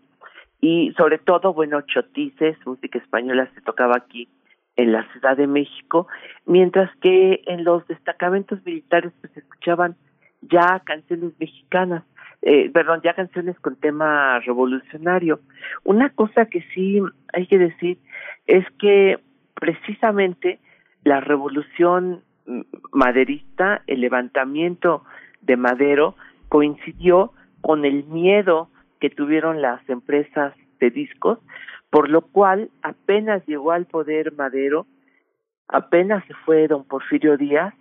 y sobre todo, bueno, chotices, música española se tocaba aquí en la Ciudad de México, mientras que en los destacamentos militares pues se escuchaban ya canciones mexicanas, eh, perdón, ya canciones con tema revolucionario. Una cosa que sí hay que decir es que precisamente la revolución maderista, el levantamiento de Madero coincidió con el miedo que tuvieron las empresas de discos, por lo cual apenas llegó al poder Madero, apenas se fue don Porfirio Díaz,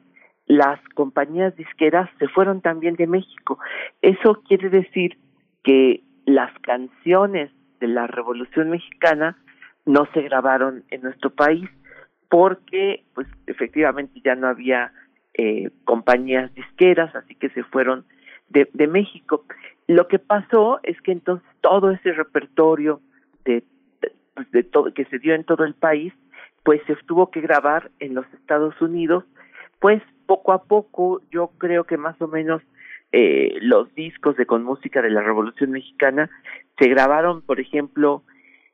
las compañías disqueras se fueron también de México. Eso quiere decir que las canciones de la Revolución Mexicana no se grabaron en nuestro país porque pues efectivamente ya no había eh, compañías disqueras, así que se fueron de, de México. Lo que pasó es que entonces todo ese repertorio de, pues, de todo que se dio en todo el país, pues se tuvo que grabar en los Estados Unidos, pues poco a poco yo creo que más o menos eh, los discos de con música de la Revolución Mexicana se grabaron, por ejemplo,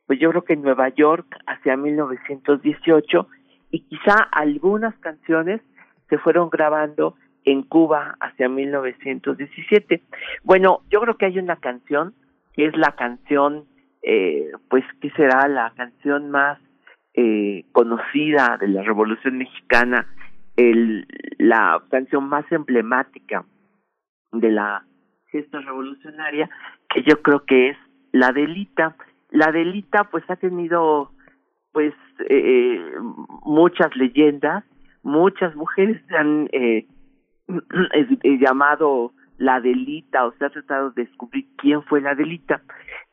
pues yo creo que en Nueva York hacia 1918 y quizá algunas canciones se fueron grabando en Cuba hacia 1917. Bueno, yo creo que hay una canción que es la canción, eh, pues, ¿qué será? La canción más eh, conocida de la Revolución Mexicana, el, la canción más emblemática de la gesta revolucionaria, que yo creo que es la delita. La delita, pues, ha tenido, pues, eh, muchas leyendas, muchas mujeres han eh, llamado la delita o se ha tratado de descubrir quién fue la delita.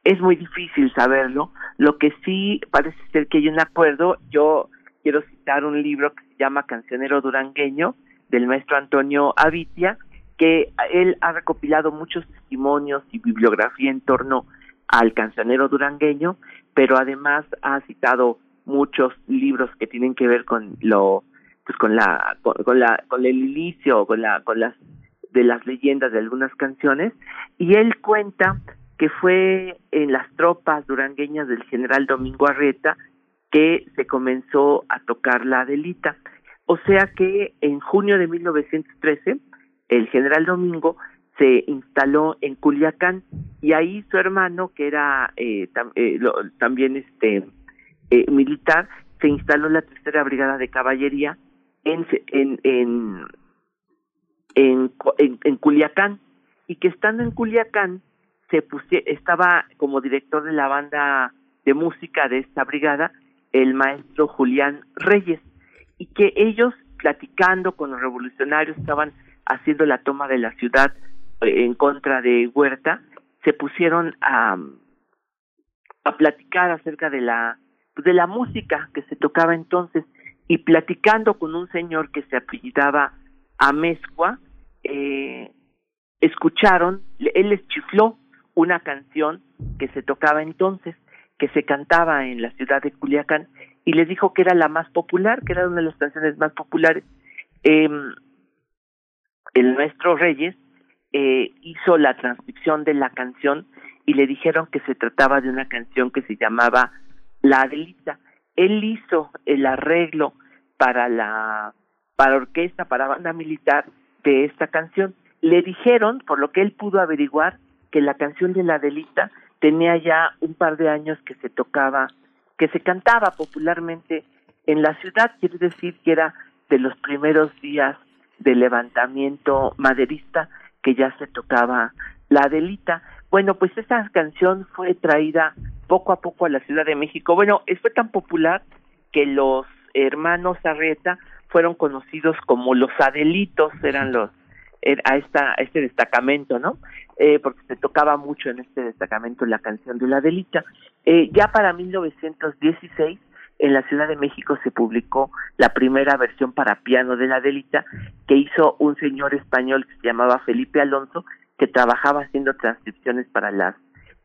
Es muy difícil saberlo. Lo que sí parece ser que hay un acuerdo. Yo quiero citar un libro que se llama Cancionero Durangueño del maestro Antonio Avitia, que él ha recopilado muchos testimonios y bibliografía en torno al cancionero durangueño, pero además ha citado muchos libros que tienen que ver con lo pues con la con, la con el inicio con la con las de las leyendas de algunas canciones y él cuenta que fue en las tropas durangueñas del general Domingo Arreta que se comenzó a tocar la delita. O sea que en junio de 1913 el general Domingo se instaló en Culiacán y ahí su hermano que era eh, eh también este eh, militar se instaló la tercera brigada de caballería en en en en, en, Culiacán. Y que estando en Culiacán se pusie, estaba como director de la banda de música de esta brigada el maestro Julián Reyes. Y que ellos platicando con los revolucionarios estaban haciendo la toma de la ciudad eh, en contra de Huerta se pusieron a a platicar acerca de la de la música que se tocaba entonces y platicando con un señor que se apellidaba Amezcua eh, escucharon, él les chifló una canción que se tocaba entonces, que se cantaba en la ciudad de Culiacán, y les dijo que era la más popular, que era una de las canciones más populares. Eh, el maestro Reyes eh, hizo la transcripción de la canción y le dijeron que se trataba de una canción que se llamaba La Adelita. Él hizo el arreglo para la para orquesta, para banda militar de esta canción. Le dijeron, por lo que él pudo averiguar, que la canción de la Delita tenía ya un par de años que se tocaba, que se cantaba popularmente en la ciudad, quiere decir que era de los primeros días del levantamiento maderista que ya se tocaba la Delita. Bueno, pues esa canción fue traída poco a poco a la Ciudad de México. Bueno, fue tan popular que los hermanos Arreta fueron conocidos como los Adelitos, eran los a esta a este destacamento, ¿no? Eh, porque se tocaba mucho en este destacamento la canción de la Adelita. Eh, ya para 1916 en la Ciudad de México se publicó la primera versión para piano de la Adelita que hizo un señor español que se llamaba Felipe Alonso que trabajaba haciendo transcripciones para las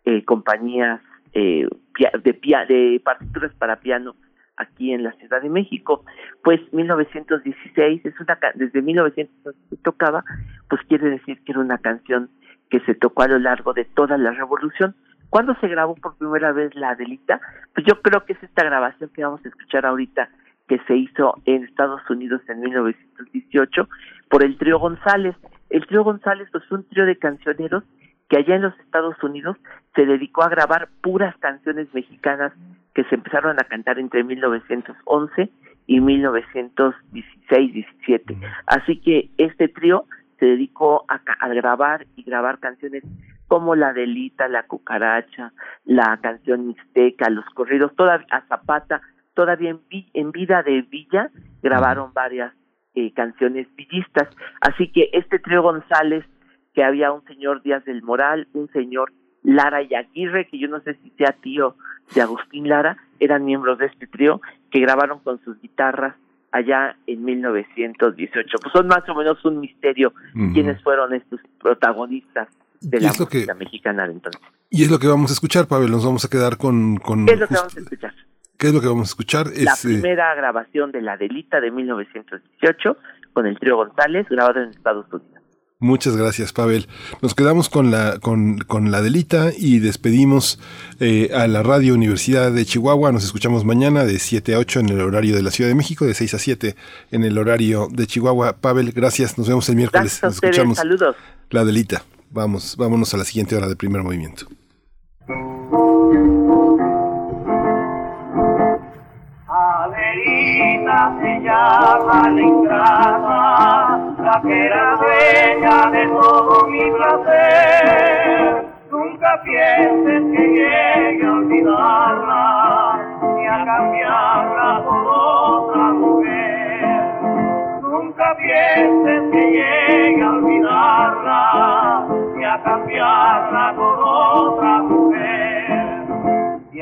eh, compañías eh, de, de partituras para piano aquí en la Ciudad de México. Pues 1916 es una desde 1900 se tocaba, pues quiere decir que era una canción que se tocó a lo largo de toda la revolución. ¿Cuándo se grabó por primera vez la Adelita? Pues yo creo que es esta grabación que vamos a escuchar ahorita que se hizo en Estados Unidos en 1918 por el trío González. El trío González pues fue un trío de cancioneros que allá en los Estados Unidos se dedicó a grabar puras canciones mexicanas que se empezaron a cantar entre 1911 y 1916-17. Así que este trío se dedicó a, grabar y grabar canciones como la Delita, la Cucaracha, la canción Mixteca, los corridos, toda a Zapata, todavía en, vida de Villa grabaron varias eh, canciones villistas. Así que este trío González, que había un señor Díaz del Moral, un señor Lara y Aguirre, que yo no sé si sea tío de Agustín Lara, eran miembros de este trío que grabaron con sus guitarras allá en 1918. Pues son más o menos un misterio quiénes fueron estos protagonistas de la música mexicana de entonces. Y es lo que vamos a escuchar, Pavel, nos vamos a quedar con... con ¿Qué es lo que vamos a escuchar? ¿Qué es lo que vamos a escuchar? La eh, primera grabación de La Delita de 1918 con el trío González, grabado en Estados Unidos. Muchas gracias, Pavel. Nos quedamos con la, con, con la delita y despedimos eh, a la Radio Universidad de Chihuahua. Nos escuchamos mañana de 7 a 8 en el horario de la Ciudad de México, de 6 a 7 en el horario de Chihuahua. Pavel, gracias. Nos vemos el miércoles. Nos escuchamos. Saludos. La delita. Vamos, vámonos a la siguiente hora de primer movimiento. Se llama la ingrata, la que era dueña de todo mi placer. Nunca pienses que llegue a olvidarla, ni a cambiarla por otra mujer. Nunca pienses que llegue a olvidarla, ni a cambiarla por otra mujer. Y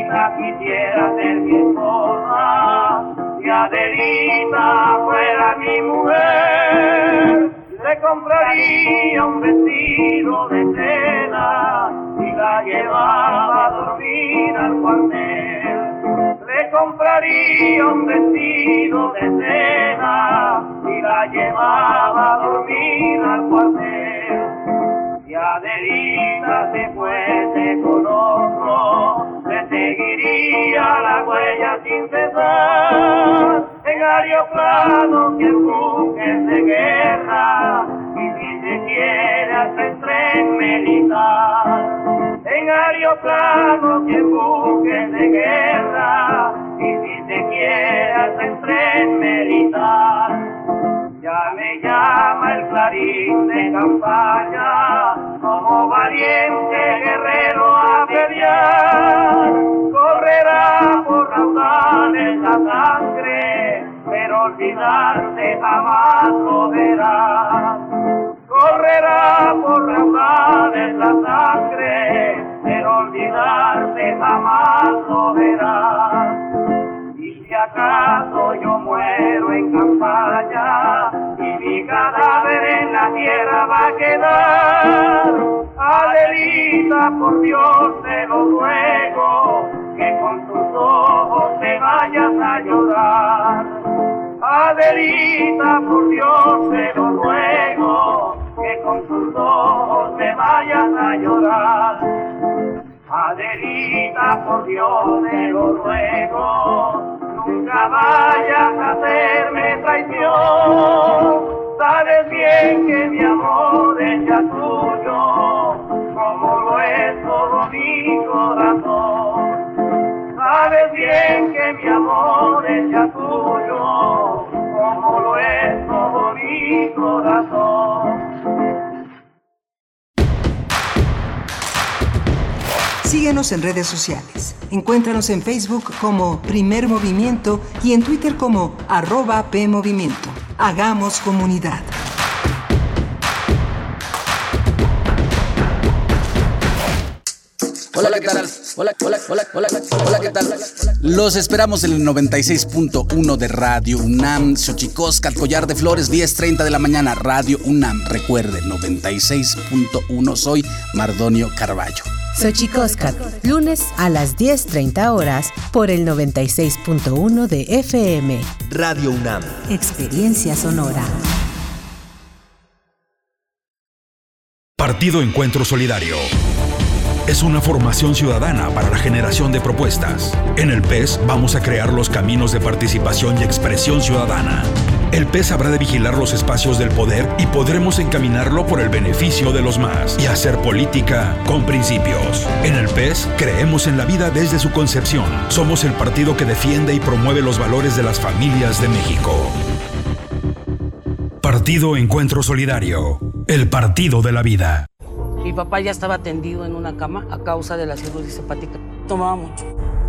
Adelita quisiera ser mi esposa, si Adelita fuera mi mujer, le compraría un vestido de seda y la llevaba a dormir al cuartel. Le compraría un vestido de seda y la llevaba a dormir al cuartel y Adelita se fuese con otro, seguiría la huella sin cesar. En aeroplano que buques de guerra, y si se quiere hasta el tren militar. En aeroplano que buques de guerra, y si se quiere hasta militar. Ya me llama el clarín de campaña, como valiente guerrero a pelear. Correrá por raudales la sangre, pero olvidarse jamás lo verá. Correrá por raudales la sangre, pero olvidarse jamás lo verá si acaso yo muero en campaña y mi cadáver en la tierra va a quedar. Adelita, por Dios te lo ruego, que con tus ojos te vayas a llorar. Adelita, por Dios te lo ruego, que con tus ojos te vayas a llorar. Adelita, por Dios te lo ruego, nunca vayas a hacerme traición. Sabes bien que mi amor es ya tuyo, como lo es todo mi corazón. Sabes bien que mi amor es ya tuyo, como lo es todo mi corazón. Síguenos en redes sociales. Encuéntranos en Facebook como Primer Movimiento y en Twitter como arroba PMovimiento. Hagamos comunidad. Hola, ¿qué tal? Hola, hola, hola, hola, hola, ¿qué tal? Los esperamos en el 96.1 de Radio UNAM, Xochicosca, Collar de Flores, 10.30 de la mañana, Radio UNAM. Recuerde, 96.1, soy Mardonio Carballo. Xochicóscat, lunes a las 10.30 horas por el 96.1 de FM. Radio UNAM. Experiencia sonora. Partido Encuentro Solidario. Es una formación ciudadana para la generación de propuestas. En el PES vamos a crear los caminos de participación y expresión ciudadana el PES habrá de vigilar los espacios del poder y podremos encaminarlo por el beneficio de los más y hacer política con principios. En el PES creemos en la vida desde su concepción. Somos el partido que defiende y promueve los valores de las familias de México. Partido Encuentro Solidario. El partido de la vida. Mi papá ya estaba tendido en una cama a causa de la cirugía hepática. Tomaba mucho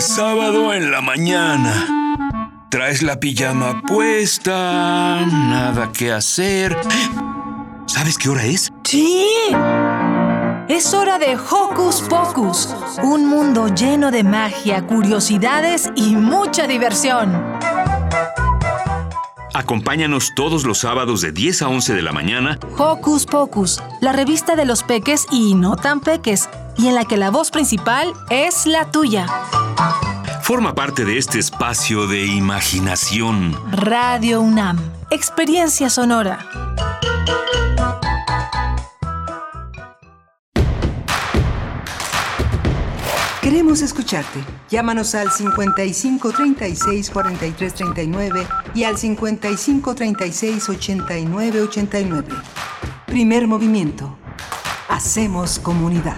Sábado en la mañana. Traes la pijama puesta, nada que hacer. ¿Sabes qué hora es? Sí. Es hora de Hocus Pocus, un mundo lleno de magia, curiosidades y mucha diversión. Acompáñanos todos los sábados de 10 a 11 de la mañana. Hocus Pocus, la revista de los peques y no tan peques, y en la que la voz principal es la tuya. Forma parte de este espacio de imaginación. Radio UNAM, experiencia sonora. Queremos escucharte. Llámanos al 55 36 43 39 y al 55 36 89 89. Primer movimiento. Hacemos comunidad.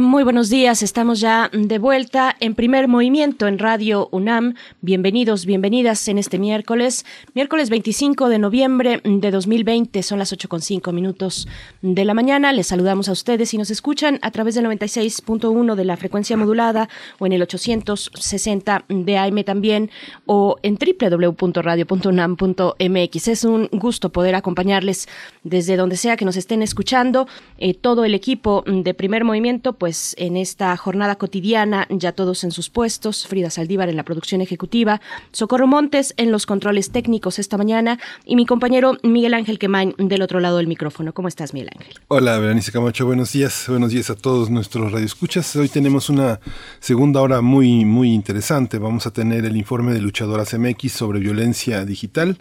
Muy buenos días, estamos ya de vuelta en primer movimiento en Radio UNAM. Bienvenidos, bienvenidas en este miércoles, miércoles 25 de noviembre de 2020, son las 8.5 minutos de la mañana. Les saludamos a ustedes y nos escuchan a través del 96.1 de la frecuencia modulada o en el 860 de AM también o en www.radio.unam.mx. Es un gusto poder acompañarles desde donde sea que nos estén escuchando. Eh, todo el equipo de primer movimiento, pues en esta jornada cotidiana, ya todos en sus puestos, Frida Saldívar en la producción ejecutiva, Socorro Montes en los controles técnicos esta mañana y mi compañero Miguel Ángel Quemain del otro lado del micrófono. ¿Cómo estás, Miguel Ángel? Hola, Berenice Camacho, buenos días. Buenos días a todos nuestros radioescuchas. Hoy tenemos una segunda hora muy, muy interesante. Vamos a tener el informe de Luchadoras MX sobre violencia digital.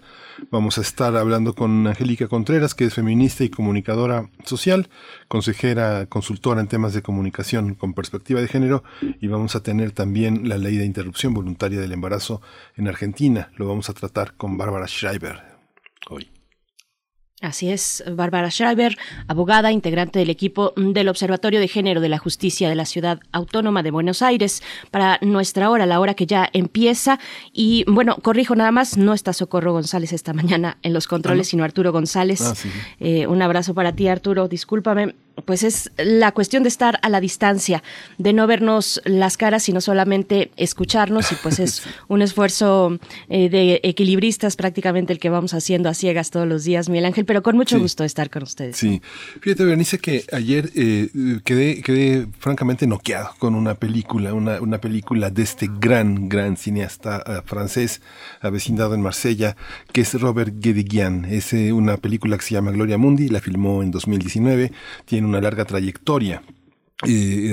Vamos a estar hablando con Angélica Contreras, que es feminista y comunicadora social, consejera, consultora en temas de comunicación con perspectiva de género, y vamos a tener también la ley de interrupción voluntaria del embarazo en Argentina. Lo vamos a tratar con Bárbara Schreiber. Así es, Bárbara Schreiber, abogada, integrante del equipo del Observatorio de Género de la Justicia de la Ciudad Autónoma de Buenos Aires, para nuestra hora, la hora que ya empieza. Y bueno, corrijo nada más, no está Socorro González esta mañana en los controles, sino Arturo González. Ah, sí. Eh, un abrazo para ti, Arturo, discúlpame. Pues es la cuestión de estar a la distancia, de no vernos las caras, sino solamente escucharnos, y pues es un esfuerzo eh, de equilibristas prácticamente el que vamos haciendo a ciegas todos los días, Miguel Ángel, pero con mucho Sí. gusto estar con ustedes. Sí, fíjate, Berenice, que ayer eh, quedé, quedé francamente noqueado con una película, una, una película de este gran, gran cineasta eh, francés, avecindado en Marsella, que es Robert Guédiguian. Es eh, una película que se llama Gloria Mundi, la filmó en 2019, tiene una larga trayectoria.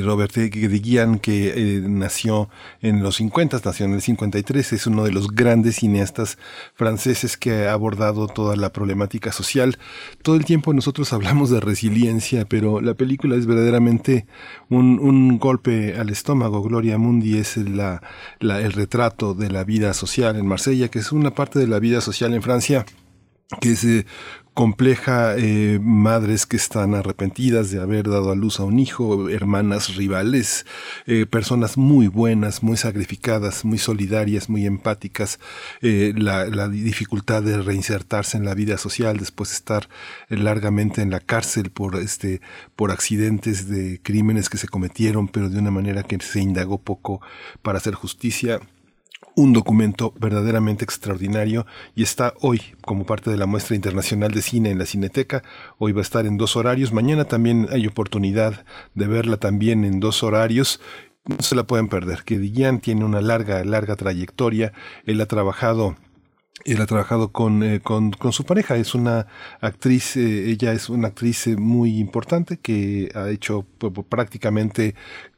Robert Guédiguian, que eh, nació en los 50, nació en el 53, es uno de los grandes cineastas franceses que ha abordado toda la problemática social. Todo el tiempo nosotros hablamos de resiliencia, pero la película es verdaderamente un, golpe al estómago. Gloria Mundi es el retrato de la vida social en Marsella, que es una parte de la vida social en Francia que es eh, compleja, eh, madres que están arrepentidas de haber dado a luz a un hijo, hermanas rivales, eh, personas muy buenas, muy sacrificadas, muy solidarias, muy empáticas, eh, la, la dificultad de reinsertarse en la vida social después de estar largamente en la cárcel por este por accidentes de crímenes que se cometieron, pero de una manera que se indagó poco para hacer justicia un documento verdaderamente extraordinario y está hoy como parte de la muestra internacional de cine en la Cineteca. Hoy va a estar en dos horarios. Mañana también hay oportunidad de verla también en dos horarios. No se la pueden perder. Que tiene una larga, larga trayectoria. Él ha trabajado él ha trabajado con, eh, con, su pareja, es una actriz, eh, ella es una actriz eh, muy importante que ha hecho prácticamente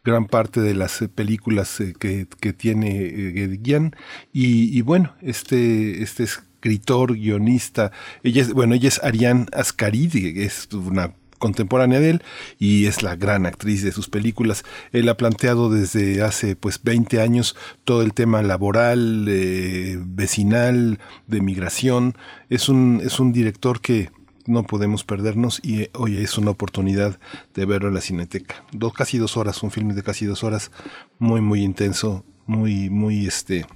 gran parte de las eh, películas eh, que, que tiene eh, Guédiguian. y, bueno, este, este escritor, guionista, ella es, bueno, ella es Ariane Ascaridi, es una contemporánea de él y es la gran actriz de sus películas. Él ha planteado desde hace pues 20 años todo el tema laboral, eh, vecinal, de migración. Es un, es un director que no podemos perdernos y eh, hoy es una oportunidad de verlo en la cineteca. Dos, casi dos horas, un filme de casi dos horas, muy, muy intenso, muy, muy este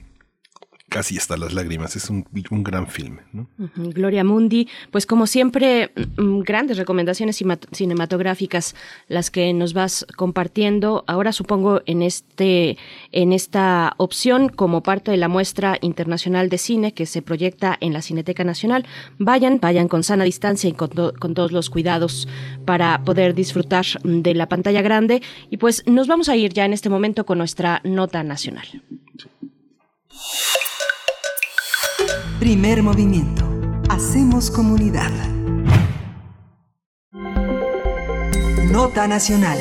casi hasta las lágrimas. Es un, un gran filme. ¿no? Gloria Mundi, pues como siempre, mm, grandes recomendaciones cinematográficas las que nos vas compartiendo. Ahora supongo en este, en esta opción como parte de la muestra internacional de cine que se proyecta en la Cineteca Nacional. Vayan, vayan con sana distancia y con, con todos los cuidados para poder disfrutar de la pantalla grande. Y pues nos vamos a ir ya en este momento con nuestra nota nacional. Primer movimiento. Hacemos comunidad. Nota nacional.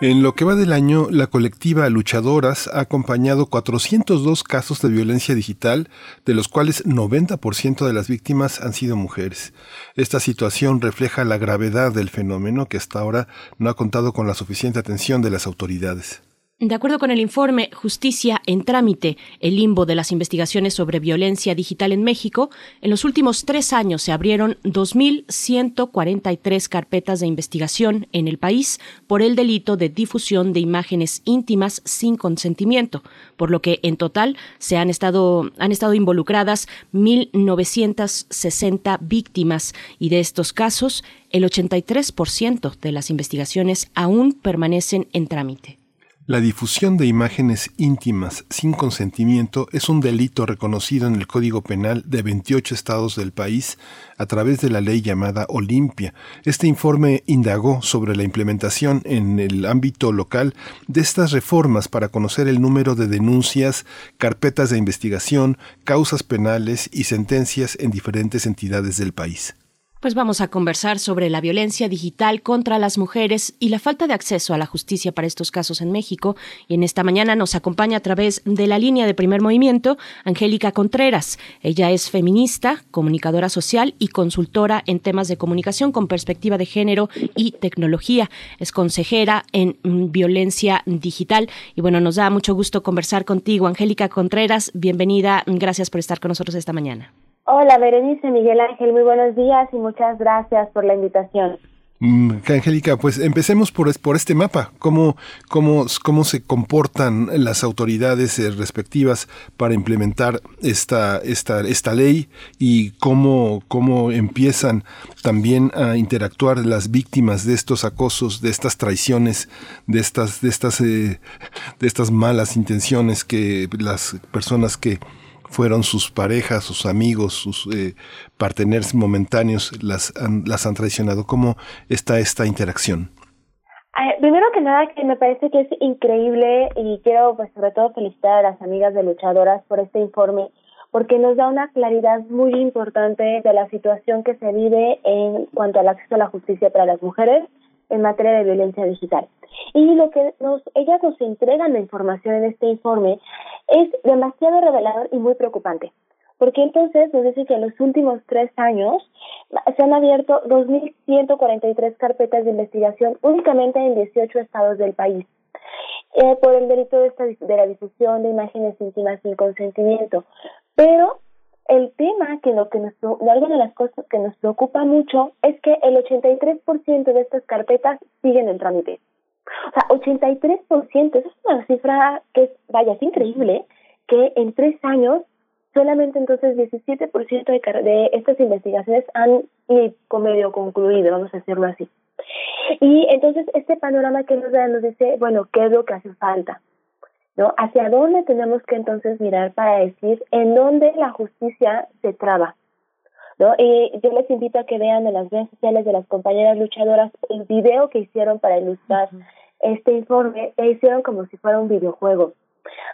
En lo que va del año, la colectiva Luchadoras ha acompañado 402 casos de violencia digital, de los cuales 90% de las víctimas han sido mujeres. Esta situación refleja la gravedad del fenómeno que hasta ahora no ha contado con la suficiente atención de las autoridades. De acuerdo con el informe Justicia en trámite, el limbo de las investigaciones sobre violencia digital en México, en los últimos tres años se abrieron 2.143 carpetas de investigación en el país por el delito de difusión de imágenes íntimas sin consentimiento, por lo que en total se han estado, han estado involucradas 1.960 víctimas y de estos casos, el 83% de las investigaciones aún permanecen en trámite. La difusión de imágenes íntimas sin consentimiento es un delito reconocido en el Código Penal de 28 estados del país a través de la ley llamada Olimpia. Este informe indagó sobre la implementación en el ámbito local de estas reformas para conocer el número de denuncias, carpetas de investigación, causas penales y sentencias en diferentes entidades del país. Pues vamos a conversar sobre la violencia digital contra las mujeres y la falta de acceso a la justicia para estos casos en México. Y en esta mañana nos acompaña a través de la línea de primer movimiento Angélica Contreras. Ella es feminista, comunicadora social y consultora en temas de comunicación con perspectiva de género y tecnología. Es consejera en mm, violencia digital. Y bueno, nos da mucho gusto conversar contigo, Angélica Contreras. Bienvenida. Gracias por estar con nosotros esta mañana. Hola, Berenice Miguel Ángel, muy buenos días y muchas gracias por la invitación. Mm, Angélica, pues empecemos por, por este mapa. ¿Cómo, cómo, ¿Cómo se comportan las autoridades eh, respectivas para implementar esta, esta, esta ley y cómo, cómo empiezan también a interactuar las víctimas de estos acosos, de estas traiciones, de estas, de estas, eh, de estas malas intenciones que las personas que fueron sus parejas, sus amigos, sus eh, parteners momentáneos, las han, las han traicionado. ¿Cómo está esta interacción? primero que nada, que me parece que es increíble y quiero pues sobre todo felicitar a las amigas de luchadoras por este informe porque nos da una claridad muy importante de la situación que se vive en cuanto al acceso a la justicia para las mujeres en materia de violencia digital. Y lo que nos, ellas nos entregan la información en este informe es demasiado revelador y muy preocupante. Porque entonces nos dice que en los últimos tres años se han abierto 2.143 carpetas de investigación únicamente en 18 estados del país eh, por el delito de, esta, de la difusión de imágenes íntimas sin consentimiento. Pero el tema que lo que nos algo de las cosas que nos preocupa mucho es que el 83% de estas carpetas siguen en trámite. O sea, 83%, eso es una cifra que es, vaya, es increíble que en tres años solamente entonces 17% de, de estas investigaciones han medio concluido, vamos a decirlo así. Y entonces este panorama que nos da nos dice, bueno, ¿qué es lo que hace falta? ¿no? ¿Hacia dónde tenemos que entonces mirar para decir en dónde la justicia se traba? ¿no? Y yo les invito a que vean en las redes sociales de las compañeras luchadoras el video que hicieron para ilustrar este informe, e hicieron como si fuera un videojuego.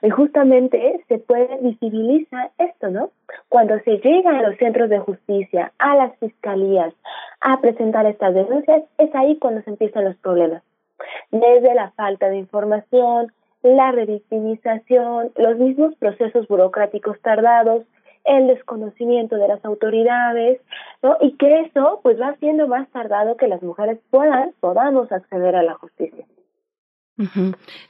Y justamente se puede visibilizar esto, ¿no? Cuando se llega a los centros de justicia, a las fiscalías, a presentar estas denuncias, es ahí cuando se empiezan los problemas. Desde la falta de información, la revictimización, los mismos procesos burocráticos tardados el desconocimiento de las autoridades, ¿no? Y que eso pues va siendo más tardado que las mujeres puedan, podamos acceder a la justicia.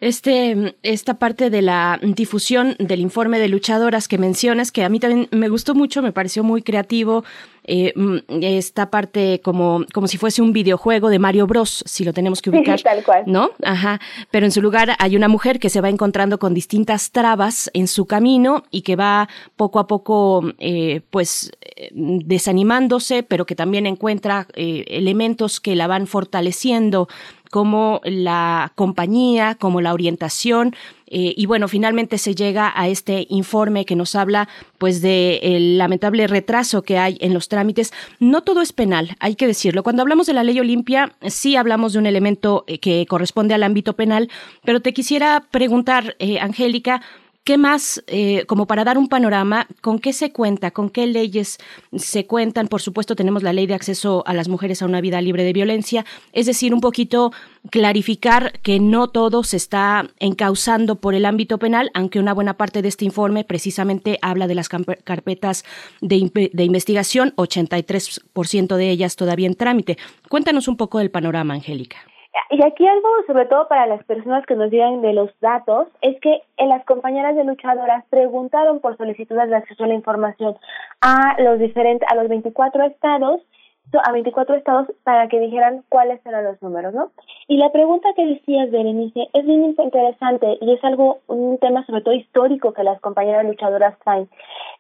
Este, esta parte de la difusión del informe de luchadoras que mencionas, que a mí también me gustó mucho, me pareció muy creativo, eh, mm, esta parte como, como si fuese un videojuego de Mario Bros, si lo tenemos que ubicar. Tal cual. ¿No? Ajá. Pero en su lugar hay una mujer que se va encontrando con distintas trabas en su camino y que va poco a poco, eh, pues, eh, desanimándose, pero que también encuentra elementos que la van fortaleciendo como la compañía, como la orientación. Eh, y bueno, finalmente se llega a este informe que nos habla pues de el lamentable retraso que hay en los trámites. No todo es penal, hay que decirlo. Cuando hablamos de la ley Olimpia, sí hablamos de un elemento eh, que corresponde al ámbito penal, pero te quisiera preguntar, eh, Angélica, ¿Qué más, eh, como para dar un panorama, con qué se cuenta, con qué leyes se cuentan? Por supuesto, tenemos la ley de acceso a las mujeres a una vida libre de violencia, es decir, un poquito clarificar que no todo se está encausando por el ámbito penal, aunque una buena parte de este informe precisamente habla de las carpetas de, de investigación, 83% de ellas todavía en trámite. Cuéntanos un poco del panorama, Angélica. Y aquí algo, sobre todo para las personas que nos digan de los datos, es que en las compañeras de luchadoras preguntaron por solicitudes de acceso a la información a los diferentes, a los 24 estados, a 24 estados para que dijeran cuáles eran los números, ¿no? Y la pregunta que decías, Berenice, es bien interesante y es algo, un tema sobre todo histórico que las compañeras luchadoras traen,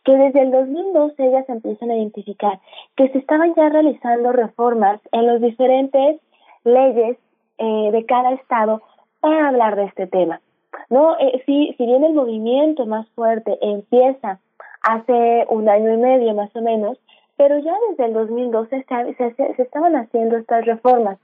que desde el 2012 ellas empiezan a identificar que se estaban ya realizando reformas en los diferentes leyes eh, de cada estado para hablar de este tema. No, eh, si, si bien el movimiento más fuerte empieza hace un año y medio más o menos, pero ya desde el 2012 se, se, estaban haciendo estas reformas.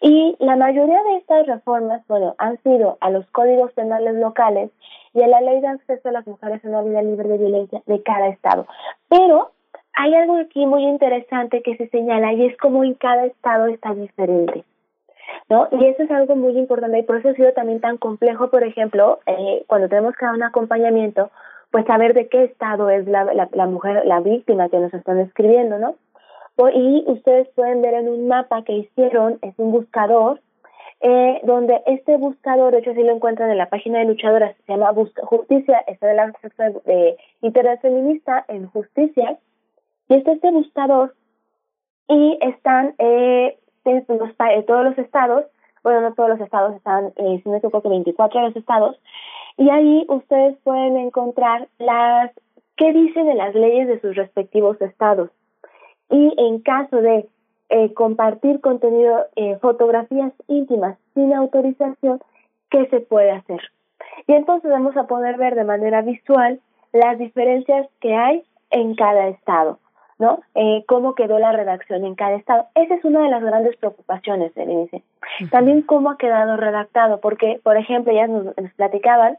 Y la mayoría de estas reformas, bueno, han sido a los códigos penales locales y a la ley de acceso a las mujeres en una vida libre de violencia de cada estado. Pero hay algo aquí muy interesante que se señala y es como en cada estado está diferente. ¿No? Y eso es algo muy importante y por eso ha sido también tan complejo, por ejemplo, eh, cuando tenemos que dar un acompañamiento, pues saber de qué estado es la, la, mujer, la víctima que nos están escribiendo, ¿no? Y ustedes pueden ver en un mapa que hicieron, es un buscador, eh, donde este buscador, de hecho si lo encuentran en la página de luchadoras, se llama Justicia, está de la de Interés Feminista en Justicia, y este este buscador, y están eh, todos los estados, bueno, no todos los estados están, eh, si no me que 24 de los estados, y ahí ustedes pueden encontrar las, qué dicen de las leyes de sus respectivos estados. Y en caso de eh, compartir contenido, eh, fotografías íntimas sin autorización, ¿qué se puede hacer? Y entonces vamos a poder ver de manera visual las diferencias que hay en cada estado. ¿No? Eh, cómo quedó la redacción en cada estado. Esa es una de las grandes preocupaciones, dice. También cómo ha quedado redactado, porque, por ejemplo, ya nos, platicaban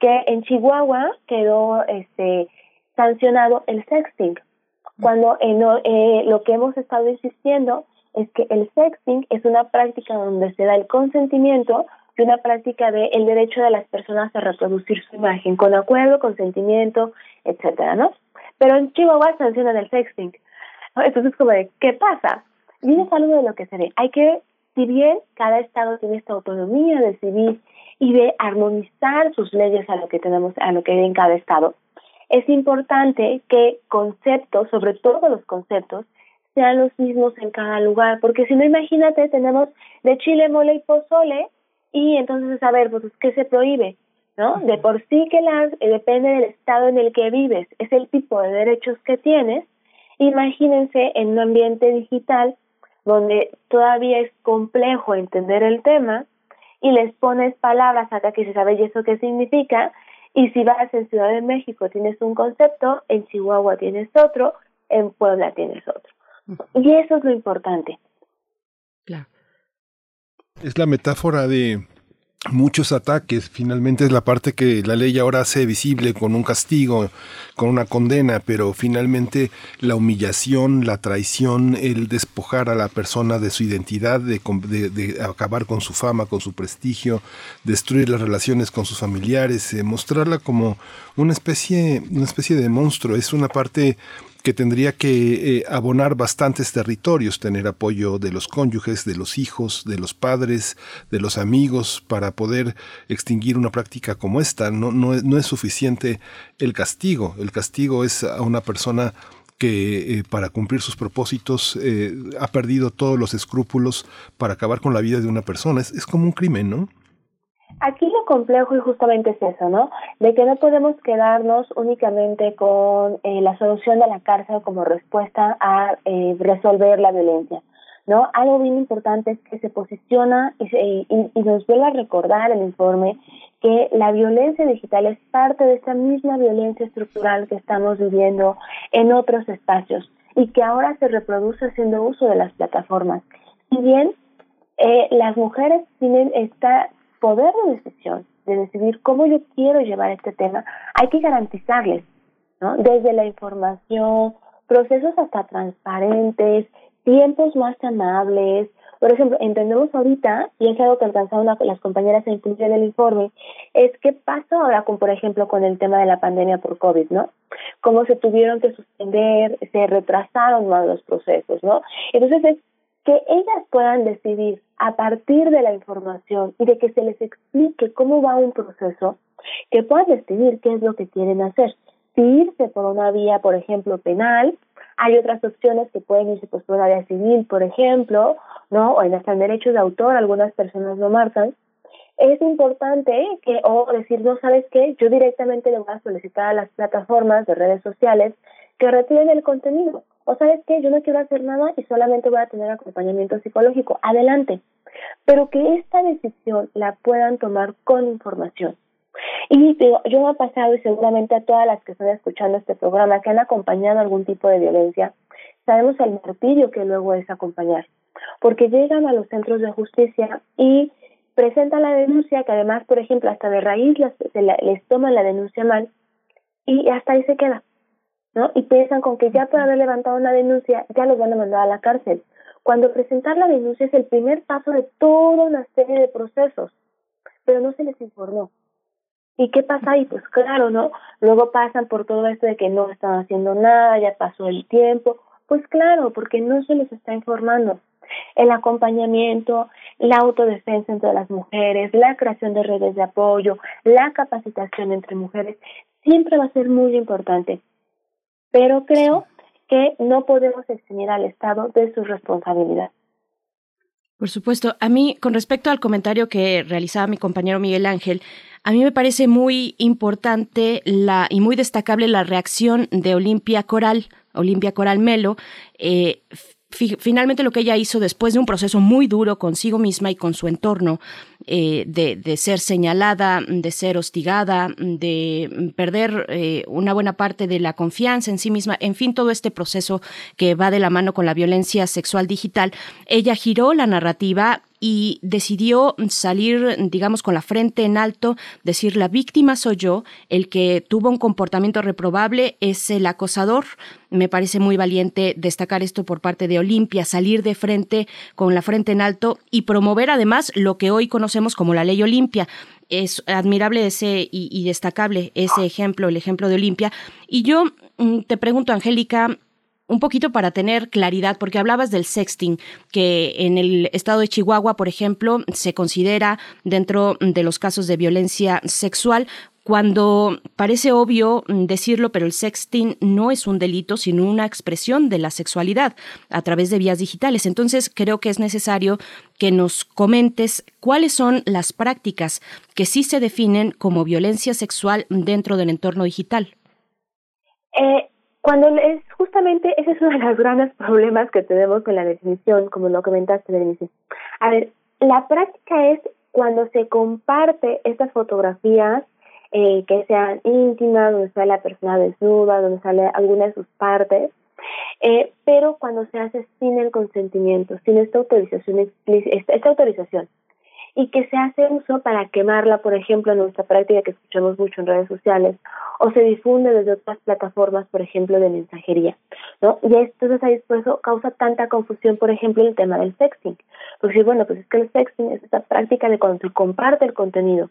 que en Chihuahua quedó este sancionado el sexting, cuando eh, eh, lo que hemos estado insistiendo es que el sexting es una práctica donde se da el consentimiento y una práctica de el derecho de las personas a reproducir su imagen con acuerdo, consentimiento, etcétera, ¿no? Pero en Chihuahua sancionan el sexting. Entonces, como de, ¿qué pasa? Y es algo de lo que se ve. Hay que, si bien cada estado tiene esta autonomía de decidir y de armonizar sus leyes a lo que tenemos, a lo que hay en cada estado, es importante que conceptos, sobre todo los conceptos, sean los mismos en cada lugar, porque si no, imagínate, tenemos de chile, mole y pozole, y entonces, a ver, pues, ¿qué se prohíbe? ¿No? De por sí que las, eh, depende del estado en el que vives, es el tipo de derechos que tienes. Imagínense en un ambiente digital donde todavía es complejo entender el tema y les pones palabras acá que se sabe y eso qué significa y si vas en Ciudad de México tienes un concepto, en Chihuahua tienes otro, en Puebla tienes otro. Y eso es lo importante. Es la metáfora de muchos ataques. Finalmente es la parte que la ley ahora hace visible con un castigo, con una condena, pero finalmente la humillación, la traición, el despojar a la persona de su identidad, de, de, acabar con su fama, con su prestigio, destruir las relaciones con sus familiares, eh, mostrarla como una especie, una especie de monstruo. Es una parte que tendría que eh, abonar bastantes territorios, tener apoyo de los cónyuges, de los hijos, de los padres, de los amigos, para poder extinguir una práctica como esta. No, no, es suficiente el castigo. El castigo es a una persona que eh, para cumplir sus propósitos eh, ha perdido todos los escrúpulos para acabar con la vida de una persona. Es, como un crimen, ¿no? Aquí complejo y justamente es eso, ¿no? De que no podemos quedarnos únicamente con eh, la solución de la cárcel como respuesta a eh, resolver la violencia, ¿no? Algo bien importante es que se posiciona y, y, nos vuelve a recordar el informe que la violencia digital es parte de esta misma violencia estructural que estamos viviendo en otros espacios y que ahora se reproduce haciendo uso de las plataformas. Si bien eh, las mujeres tienen esta poder de decisión, de decidir cómo yo quiero llevar este tema, hay que garantizarles, ¿no? Desde la información, procesos hasta transparentes, tiempos más amables. Por ejemplo, entendemos ahorita, y es algo que alcanzaron las compañeras a incluir en el informe, es qué pasó ahora con, por ejemplo, con el tema de la pandemia por COVID, ¿no? Cómo se tuvieron que suspender, se retrasaron más los procesos, ¿no? Entonces es que ellas puedan decidir a partir de la información y de que se les explique cómo va un proceso, que puedan decidir qué es lo que quieren hacer. Si irse por una vía, por ejemplo, penal, hay otras opciones que pueden irse por una vía civil, por ejemplo, ¿no? O en hasta el derecho de autor, algunas personas lo marcan. Es importante que, o decir, no sabes qué, yo directamente le voy a solicitar a las plataformas de redes sociales que retiren el contenido o sabes qué, yo no quiero hacer nada y solamente voy a tener acompañamiento psicológico, adelante. Pero que esta decisión la puedan tomar con información. Y digo, yo me ha pasado y seguramente a todas las que están escuchando este programa que han acompañado algún tipo de violencia, sabemos el martirio que luego es acompañar, porque llegan a los centros de justicia y presentan la denuncia, que además, por ejemplo, hasta de raíz les, les toman la denuncia mal y hasta ahí se queda. ¿No? Y piensan con que ya por haber levantado una denuncia ya los van a mandar a la cárcel. Cuando presentar la denuncia es el primer paso de toda una serie de procesos, pero no se les informó. ¿Y qué pasa ahí? Pues claro, ¿no? Luego pasan por todo esto de que no están haciendo nada, ya pasó el tiempo. Pues claro, porque no se les está informando. El acompañamiento, la autodefensa entre las mujeres, la creación de redes de apoyo, la capacitación entre mujeres, siempre va a ser muy importante pero creo que no podemos eximir al Estado de su responsabilidad. Por supuesto, a mí, con respecto al comentario que realizaba mi compañero Miguel Ángel, a mí me parece muy importante la, y muy destacable la reacción de Olimpia Coral, Olimpia Coral Melo, eh, finalmente lo que ella hizo después de un proceso muy duro consigo misma y con su entorno, eh, de, ser señalada, de ser hostigada, de perder eh, una buena parte de la confianza en sí misma, en fin, todo este proceso que va de la mano con la violencia sexual digital, ella giró la narrativa y decidió salir, digamos, con la frente en alto, decir la víctima soy yo, el que tuvo un comportamiento reprobable es el acosador. Me parece muy valiente destacar esto por parte de Olimpia, salir de frente con la frente en alto y promover además lo que hoy conocemos como la ley Olimpia. Es admirable ese y, destacable ese ejemplo, el ejemplo de Olimpia. Y yo mm, te pregunto, Angélica, un poquito para tener claridad, porque hablabas del sexting, que en el estado de Chihuahua, por ejemplo, se considera dentro de los casos de violencia sexual, cuando parece obvio decirlo, pero el sexting no es un delito, sino una expresión de la sexualidad a través de vías digitales. Entonces, creo que es necesario que nos comentes cuáles son las prácticas que sí se definen como violencia sexual dentro del entorno digital. Eh, cuando es justamente ese es uno de los grandes problemas que tenemos con la definición, como lo comentaste, Denise. A ver, la práctica es cuando se comparte estas fotografías eh, que sean íntimas, donde sale la persona desnuda, donde sale alguna de sus partes, eh, pero cuando se hace sin el consentimiento, sin esta autorización, esta autorización. Y que se hace uso para quemarla, por ejemplo, en nuestra práctica que escuchamos mucho en redes sociales, o se difunde desde otras plataformas, por ejemplo, de mensajería, ¿no? Y entonces ahí por eso causa tanta confusión, por ejemplo, el tema del sexting. Porque bueno, pues es que el sexting es esta práctica de cuando se comparte el contenido.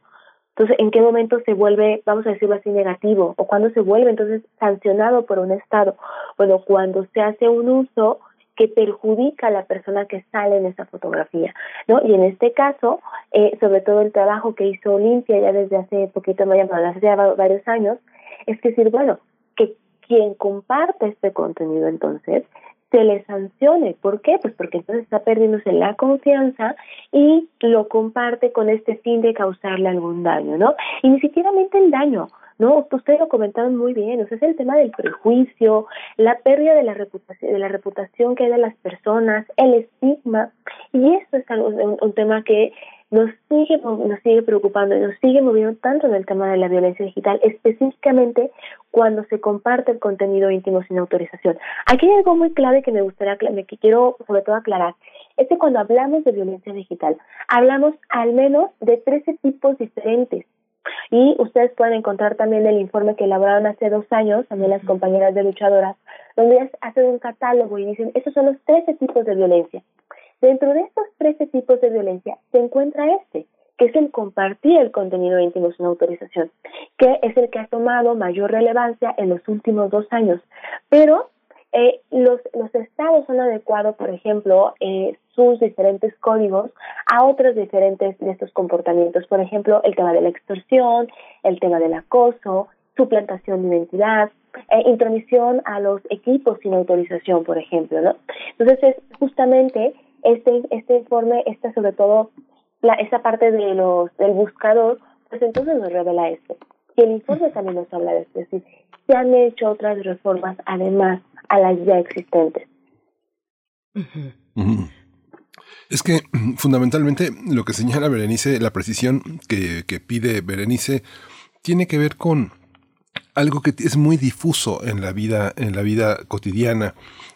Entonces, ¿en qué momento se vuelve, vamos a decirlo así, negativo? ¿O cuándo se vuelve entonces sancionado por un Estado? Bueno, cuando se hace un uso que perjudica a la persona que sale en esa fotografía, ¿no? Y en este caso, eh, sobre todo el trabajo que hizo Olimpia ya desde hace poquito, no hace ya varios años, es decir, bueno, que quien comparte este contenido entonces se le sancione. ¿Por qué? Pues porque entonces está perdiéndose la confianza y lo comparte con este fin de causarle algún daño, ¿no? Y ni siquiera el daño, no, ustedes lo comentaron muy bien, o sea, es el tema del prejuicio, la pérdida de la reputación, de la reputación que hay de las personas, el estigma, y eso es algo, un, tema que nos sigue, nos sigue preocupando y nos sigue moviendo tanto en el tema de la violencia digital, específicamente cuando se comparte el contenido íntimo sin autorización. Aquí hay algo muy clave que me gustaría, que quiero sobre todo aclarar, es que cuando hablamos de violencia digital, hablamos al menos de 13 tipos diferentes y ustedes pueden encontrar también el informe que elaboraron hace dos años, también las compañeras de luchadoras, donde hacen un catálogo y dicen, esos son los 13 tipos de violencia. Dentro de estos 13 tipos de violencia se encuentra este, que es el compartir el contenido íntimo sin autorización, que es el que ha tomado mayor relevancia en los últimos dos años. Pero eh, los, los estados son adecuados, por ejemplo, eh, sus diferentes códigos a otros diferentes de estos comportamientos. Por ejemplo, el tema de la extorsión, el tema del acoso, suplantación de identidad, eh, intromisión a los equipos sin autorización, por ejemplo, ¿no? Entonces, es justamente este, este informe, esta sobre todo, la, esa parte de los, del buscador, pues entonces nos revela esto. Y el informe también nos habla de esto, es decir, se han hecho otras reformas además a las ya existentes. Es que fundamentalmente lo que señala Berenice, la precisión que, que pide Berenice, tiene que ver con algo que es muy difuso en la vida, en la vida cotidiana.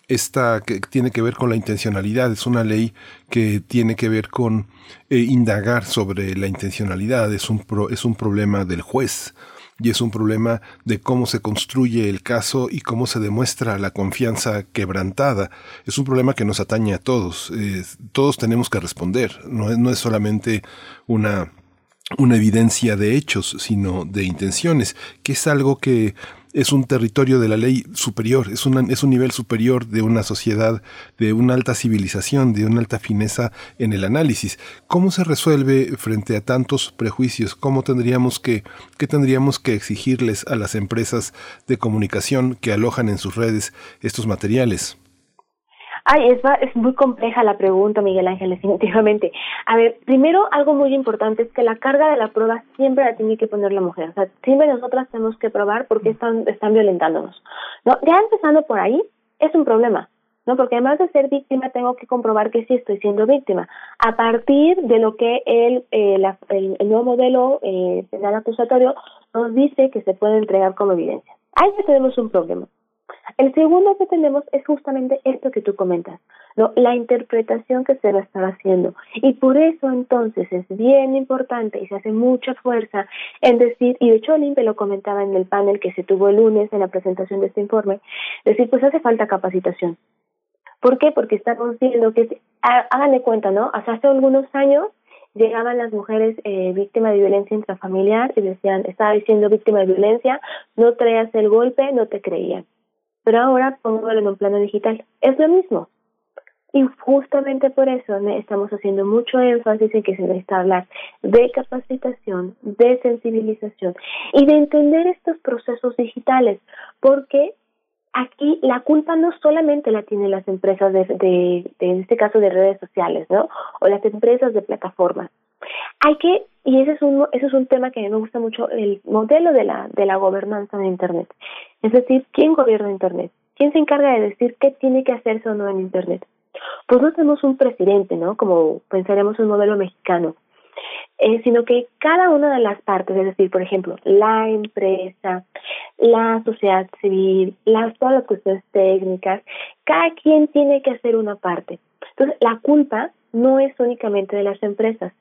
Esta que tiene que ver con la intencionalidad, es una ley que tiene que ver con eh, indagar sobre la intencionalidad, es un, es un problema del juez y es un problema de cómo se construye el caso y cómo se demuestra la confianza quebrantada. Es un problema que nos atañe a todos. Todos tenemos que responder. No, no es solamente una una evidencia de hechos, sino de intenciones, que es algo que es un territorio de la ley superior, es, es un nivel superior de una sociedad, de una alta civilización, de una alta fineza en el análisis. ¿Cómo se resuelve frente a tantos prejuicios? ¿Cómo tendríamos que, qué tendríamos que exigirles a las empresas de comunicación que alojan en sus redes estos materiales? Ay, es, es muy compleja la pregunta, Miguel Ángel, definitivamente. A ver, primero, algo muy importante es que la carga de la prueba siempre la tiene que poner la mujer. O sea, siempre nosotras tenemos que probar por qué están, están violentándonos. ¿No? Ya empezando por ahí, es un problema. ¿no? Porque además de ser víctima, tengo que comprobar que sí estoy siendo víctima. A partir de lo que el, eh, el, nuevo modelo eh, penal acusatorio nos dice que se puede entregar como evidencia. Ahí tenemos un problema. El segundo que tenemos es justamente esto que tú comentas, ¿no? la interpretación que se va a estar haciendo. Y por eso entonces es bien importante y se hace mucha fuerza en decir, y de hecho Olimpe lo comentaba en el panel que se tuvo el lunes en la presentación de este informe, decir, pues hace falta capacitación. ¿Por qué? Porque estamos viendo que, háganle cuenta, ¿no? Hasta hace algunos años llegaban las mujeres eh, víctimas de violencia intrafamiliar y decían, estaba diciendo víctima de violencia, no traías el golpe, no te creían pero ahora póngalo en un plano digital. Es lo mismo. Y justamente por eso estamos haciendo mucho énfasis en que se necesita hablar de capacitación, de sensibilización y de entender estos procesos digitales, porque aquí la culpa no solamente la tienen las empresas de, de, de, en este caso de redes sociales, ¿no? O las empresas de plataformas. Hay que, y ese es un, ese es un tema que a mí me gusta mucho, el modelo de la, de la gobernanza de Internet. Es decir, ¿quién gobierna Internet? ¿Quién se encarga de decir qué tiene que hacerse o no en Internet? Pues no tenemos un presidente, ¿no? Como pensaremos un modelo mexicano, eh, sino que cada una de las partes, es decir, por ejemplo, la empresa, la sociedad civil, las, todas las cuestiones técnicas, cada quien tiene que hacer una parte. Entonces, la culpa no es únicamente de las empresas,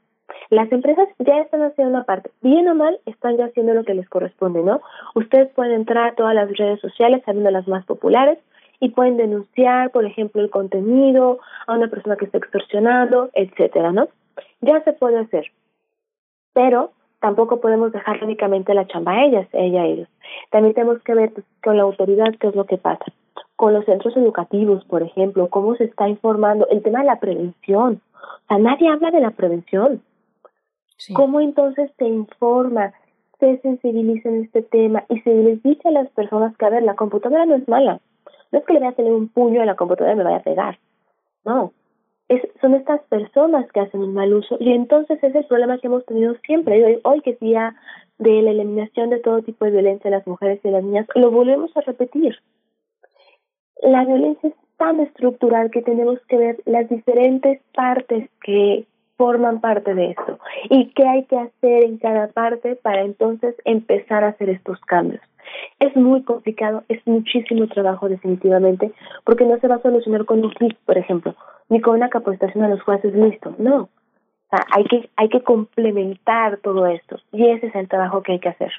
Las empresas ya están haciendo una parte, bien o mal, están ya haciendo lo que les corresponde, ¿no? Ustedes pueden entrar a todas las redes sociales, sabiendo las más populares, y pueden denunciar, por ejemplo, el contenido a una persona que está extorsionando, etcétera, ¿no? Ya se puede hacer. Pero tampoco podemos dejar únicamente la chamba a ellas, ella a ellos. También tenemos que ver pues, con la autoridad qué es lo que pasa. Con los centros educativos, por ejemplo, cómo se está informando, el tema de la prevención. O sea, nadie habla de la prevención. ¿Cómo entonces se informa, se sensibiliza en este tema y se les dice a las personas que, a ver, la computadora no es mala. No es que le voy a tener un puño a la computadora y me vaya a pegar. No. Es, son estas personas que hacen un mal uso y entonces es el problema que hemos tenido siempre. Hoy, hoy que es día de la eliminación de todo tipo de violencia en las mujeres y las niñas, lo volvemos a repetir. La violencia es tan estructural que tenemos que ver las diferentes partes que forman parte de esto y qué hay que hacer en cada parte para entonces empezar a hacer estos cambios. Es muy complicado, es muchísimo trabajo definitivamente, porque no se va a solucionar con un clic, por ejemplo, ni con una capacitación a los jueces, listo, no. Hay que, hay que complementar todo esto y ese es el trabajo que hay que hacer.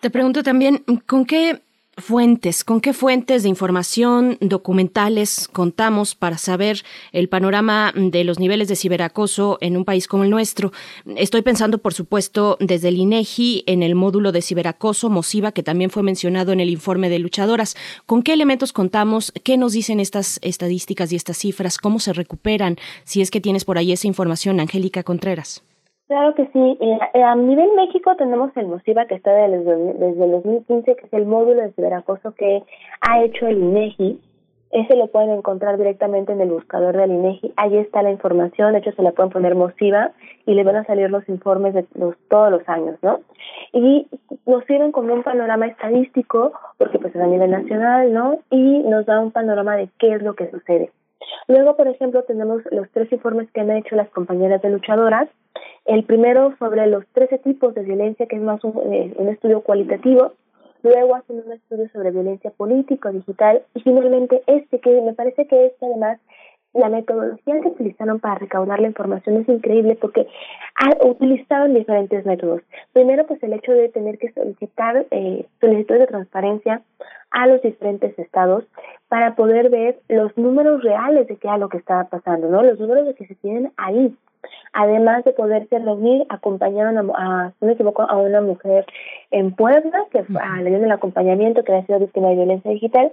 Te pregunto también, ¿con qué fuentes, con qué fuentes de información, documentales contamos para saber el panorama de los niveles de ciberacoso en un país como el nuestro. Estoy pensando, por supuesto, desde el INEGI en el módulo de ciberacoso mosiva que también fue mencionado en el informe de luchadoras. ¿Con qué elementos contamos? ¿Qué nos dicen estas estadísticas y estas cifras? ¿Cómo se recuperan? Si es que tienes por ahí esa información, Angélica Contreras. Claro que sí. Eh, a nivel México tenemos el MOSIVA que está desde, desde el 2015, que es el módulo de ciberacoso que ha hecho el INEGI. Ese lo pueden encontrar directamente en el buscador del INEGI. Ahí está la información. De hecho, se le pueden poner MOSIVA y le van a salir los informes de todos los años, ¿no? Y nos sirven como un panorama estadístico, porque pues es a nivel nacional, ¿no? Y nos da un panorama de qué es lo que sucede. Luego, por ejemplo, tenemos los tres informes que han hecho las compañeras de luchadoras. El primero sobre los 13 tipos de violencia, que es más un, eh, un estudio cualitativo. Luego hacen un estudio sobre violencia política, digital. Y finalmente este, que me parece que este además la metodología que utilizaron para recaudar la información es increíble porque utilizaron diferentes métodos. Primero, pues el hecho de tener que solicitar eh, solicitudes de transparencia a los diferentes estados para poder ver los números reales de qué es lo que estaba pasando, ¿no? Los números de que se tienen ahí. Además de poderse reunir, acompañaron a, si no me equivoco, a una mujer en Puebla que le dieron el acompañamiento que había sido víctima de violencia digital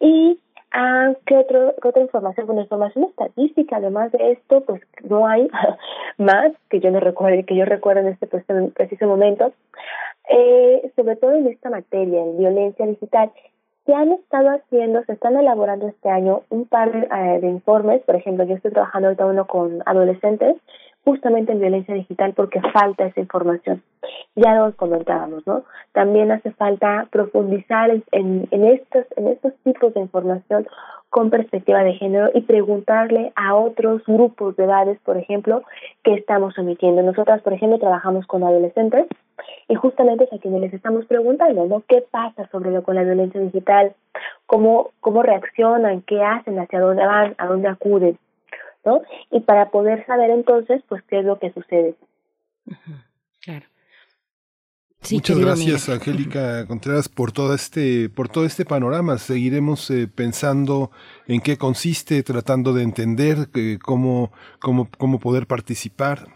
y Ah, ¿qué, otro, ¿qué otra información? Bueno, información estadística, además de esto, pues no hay más que yo no recuerdo, que yo recuerdo en este preciso momento, eh, sobre todo en esta materia, en violencia digital. Se han estado haciendo, se están elaborando este año un par de, eh, de informes, por ejemplo, yo estoy trabajando ahorita uno con adolescentes, justamente en violencia digital porque falta esa información. Ya lo comentábamos, ¿no? También hace falta profundizar en, estos, en estos tipos de información con perspectiva de género y preguntarle a otros grupos de edades, por ejemplo, qué estamos omitiendo. Nosotras, por ejemplo, trabajamos con adolescentes y justamente es a quienes les estamos preguntando, ¿no? ¿Qué pasa sobre lo con la violencia digital? ¿Cómo, cómo reaccionan? ¿Qué hacen? ¿Hacia dónde van? ¿A dónde acuden? ¿No? Y para poder saber entonces, pues, qué es lo que sucede. Claro. Muchas gracias, Angélica Contreras, por todo este, por todo este panorama. Seguiremos eh, pensando en qué consiste, tratando de entender eh, cómo, cómo, cómo poder participar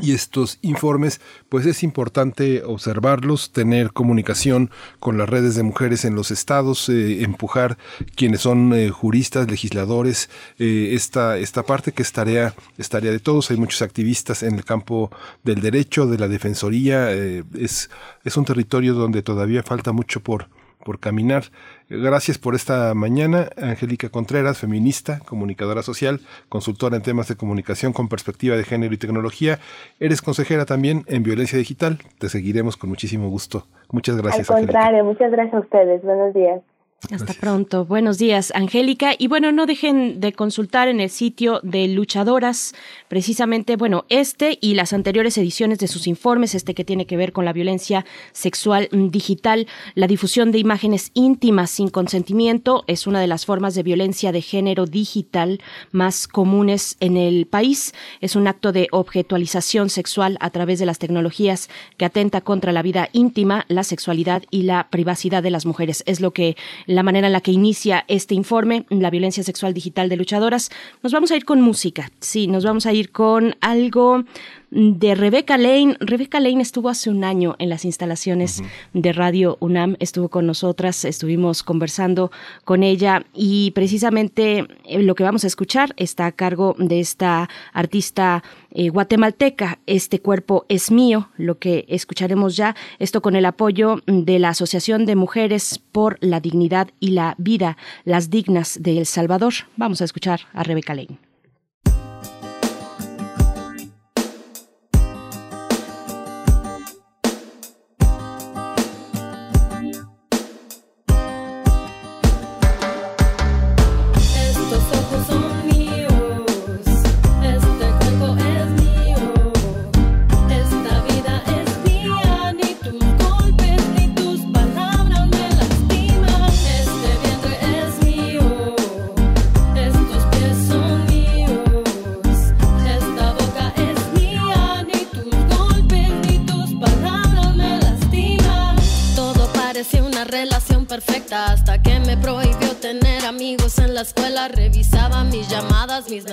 y estos informes, pues es importante observarlos, tener comunicación con las redes de mujeres en los estados, eh, empujar quienes son eh, juristas, legisladores, eh, esta, esta parte que es tarea, es tarea de todos. Hay muchos activistas en el campo del derecho, de la defensoría. es, es un territorio donde todavía falta mucho por, por caminar. Gracias por esta mañana, Angélica Contreras, feminista, comunicadora social, consultora en temas de comunicación con perspectiva de género y tecnología. Eres consejera también en violencia digital. Te seguiremos con muchísimo gusto. Muchas gracias. Al contrario, muchas gracias a ustedes. Buenos días. Hasta pronto. Buenos días, Angélica. Y bueno, no dejen de consultar en el sitio de Luchadoras, precisamente, bueno, este y las anteriores ediciones de sus informes, este que tiene que ver con la violencia sexual digital, la difusión de imágenes íntimas sin consentimiento es una de las formas de violencia de género digital más comunes en el país. Es un acto de objetualización sexual a través de las tecnologías que atenta contra la vida íntima, la sexualidad y la privacidad de las mujeres. Es lo que la manera en la que inicia este informe, la violencia sexual digital de luchadoras. Nos vamos a ir con música, sí, nos vamos a ir con algo de Rebeca Lane. Rebeca Lane estuvo hace un año en las instalaciones de Radio UNAM, estuvo con nosotras, estuvimos conversando con ella y precisamente eh, lo que vamos a escuchar está a cargo de esta artista eh, guatemalteca. Este cuerpo es mío, lo que escucharemos ya, esto con el apoyo de la Asociación de Mujeres por la Dignidad y la Vida, las Dignas de El Salvador. Vamos a escuchar a Rebeca Lane.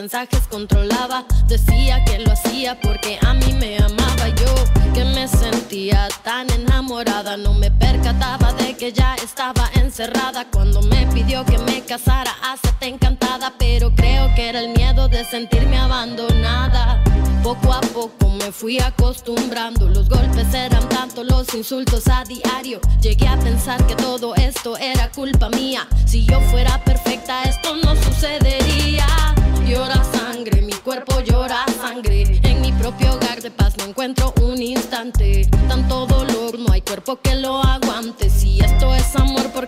Mensajes controlaba. Decía que lo hacía porque a mí me amaba yo, que me sentía tan enamorada. No me percataba de que ya estaba encerrada cuando me pidió que me casara. Hacete encantada, pero creo que era el miedo de sentirme abandonada. Poco a poco me fui acostumbrando, los golpes eran tanto, los insultos a diario. Llegué a pensar que todo esto era culpa mía. Si yo fuera perfecta, esto no sucedería llora sangre, mi cuerpo llora sangre. En mi propio hogar de paz no encuentro un instante. Tanto dolor, no hay cuerpo que lo aguante. Si esto es amor, ¿por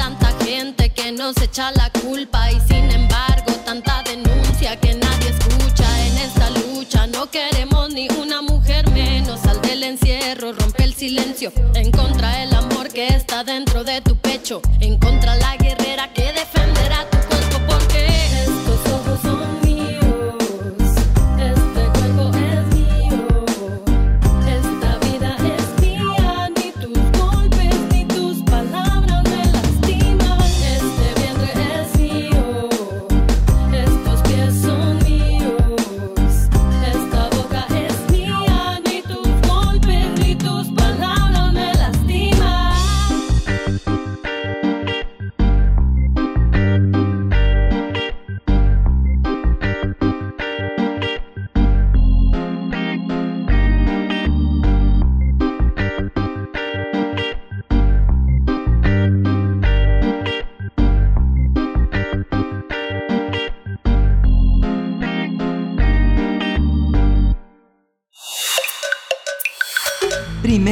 Tanta gente que nos echa la culpa y sin embargo tanta denuncia que nadie escucha en esta lucha. No queremos ni una mujer menos. Sal del encierro, rompe el silencio. En contra del amor que está dentro de tu pecho. En contra la guerrera que defenderá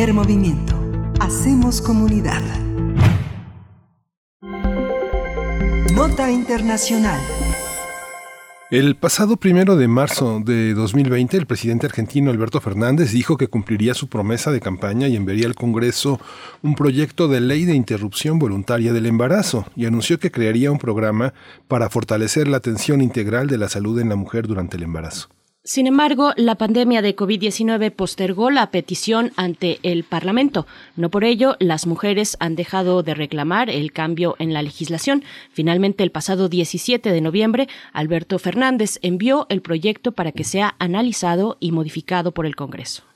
Movimiento. Hacemos comunidad. Nota Internacional. El pasado primero de marzo de 2020, el presidente argentino Alberto Fernández dijo que cumpliría su promesa de campaña y enviaría al Congreso un proyecto de ley de interrupción voluntaria del embarazo y anunció que crearía un programa para fortalecer la atención integral de la salud en la mujer durante el embarazo. Sin embargo, la pandemia de COVID-19 postergó la petición ante el Parlamento. No por ello, las mujeres han dejado de reclamar el cambio en la legislación. Finalmente, el pasado 17 de noviembre, Alberto Fernández envió el proyecto para que sea analizado y modificado por el Congreso.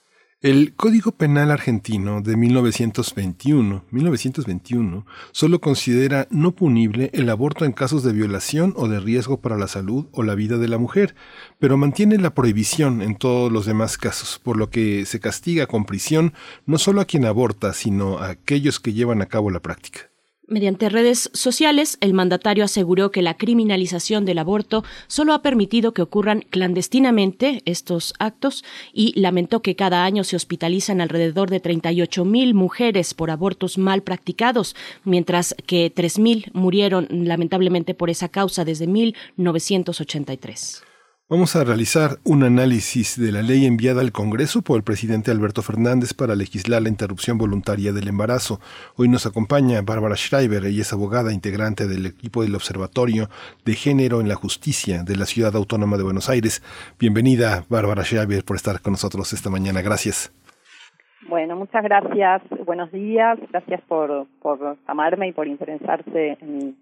El Código Penal argentino de 1921, 1921 solo considera no punible el aborto en casos de violación o de riesgo para la salud o la vida de la mujer, pero mantiene la prohibición en todos los demás casos, por lo que se castiga con prisión no solo a quien aborta, sino a aquellos que llevan a cabo la práctica. Mediante redes sociales, el mandatario aseguró que la criminalización del aborto solo ha permitido que ocurran clandestinamente estos actos y lamentó que cada año se hospitalizan alrededor de 38 mil mujeres por abortos mal practicados, mientras que 3 mil murieron lamentablemente por esa causa desde 1983. Vamos a realizar un análisis de la ley enviada al Congreso por el presidente Alberto Fernández para legislar la interrupción voluntaria del embarazo. Hoy nos acompaña Bárbara Schreiber, ella es abogada integrante del equipo del Observatorio de Género en la Justicia de la Ciudad Autónoma de Buenos Aires. Bienvenida, Bárbara Schreiber, por estar con nosotros esta mañana. Gracias. Bueno, muchas gracias. Buenos días. Gracias por, por amarme y por interesarse en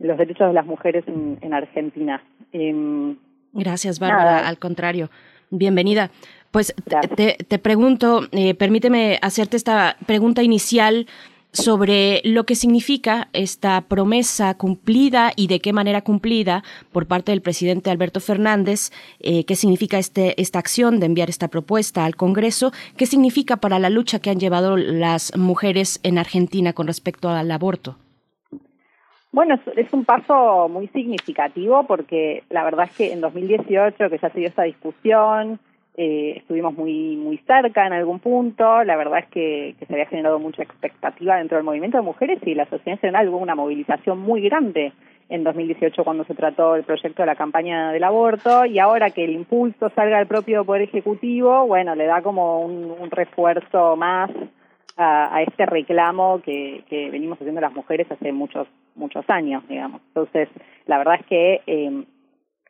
los derechos de las mujeres en, Argentina. Em, Gracias, Bárbara. Al contrario, bienvenida. Pues te, te, pregunto, eh, permíteme hacerte esta pregunta inicial sobre lo que significa esta promesa cumplida y de qué manera cumplida por parte del presidente Alberto Fernández, eh, qué significa este, esta acción de enviar esta propuesta al Congreso, qué significa para la lucha que han llevado las mujeres en Argentina con respecto al aborto. Bueno, es, un paso muy significativo porque la verdad es que en 2018, que ya se dio esta discusión, eh, estuvimos muy muy cerca en algún punto, la verdad es que, se había generado mucha expectativa dentro del movimiento de mujeres y la sociedad en general hubo una movilización muy grande en 2018 cuando se trató el proyecto de la campaña del aborto. Y ahora que el impulso salga del propio Poder Ejecutivo, bueno, le da como un refuerzo más a, este reclamo que, que, venimos haciendo las mujeres hace muchos muchos años, digamos. Entonces, la verdad es que eh,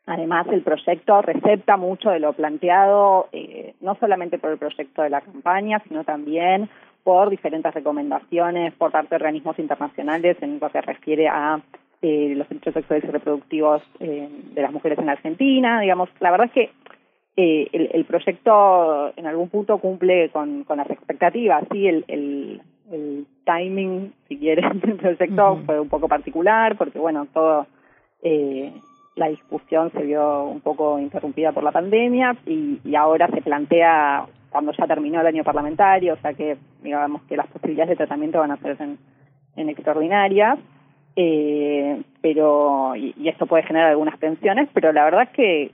además el proyecto recepta mucho de lo planteado, eh, no solamente por el proyecto de la campaña, sino también por diferentes recomendaciones por parte de organismos internacionales en lo que refiere a eh, los derechos sexuales y reproductivos eh, de las mujeres en Argentina. Digamos, la verdad es que eh, el, el, proyecto en algún punto cumple con, con las expectativas. Sí, el, el, el timing, si quieren, del proyecto fue un poco particular porque, bueno, todo eh, la discusión se vio un poco interrumpida por la pandemia y, y ahora se plantea cuando ya terminó el año parlamentario, o sea que digamos que las posibilidades de tratamiento van a ser en, en extraordinarias. Eh, pero y, y, esto puede generar algunas tensiones, pero la verdad es que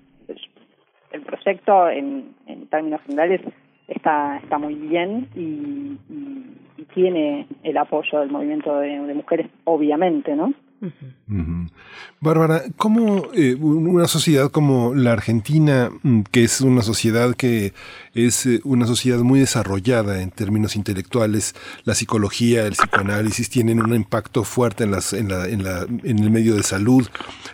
el proyecto en, en términos generales está está muy bien y, tiene el apoyo del movimiento de, mujeres obviamente no Bárbara, ¿cómo eh, una sociedad como la Argentina, mm, que es una sociedad que es eh, una sociedad muy desarrollada en términos intelectuales, la psicología, el psicoanálisis tienen un impacto fuerte en, las, en, la, en, la, en el medio de salud,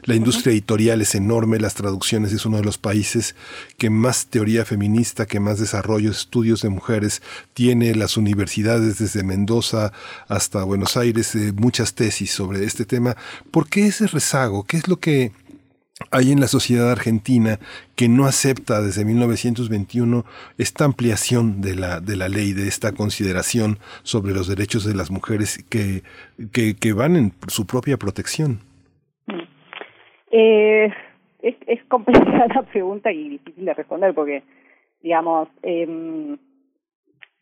la industria editorial es enorme, las traducciones es uno de los países que más teoría feminista, que más desarrollo, estudios de mujeres tiene, las universidades desde Mendoza hasta Buenos Aires, eh, muchas tesis sobre este tema. ¿Por qué ese rezago? ¿Qué es lo que hay en la sociedad argentina que no acepta desde 1921 esta ampliación de la, de la ley, de esta consideración sobre los derechos de las mujeres que, que, van en su propia protección? Eh, es, es complicada la pregunta y difícil de responder porque, digamos, eh,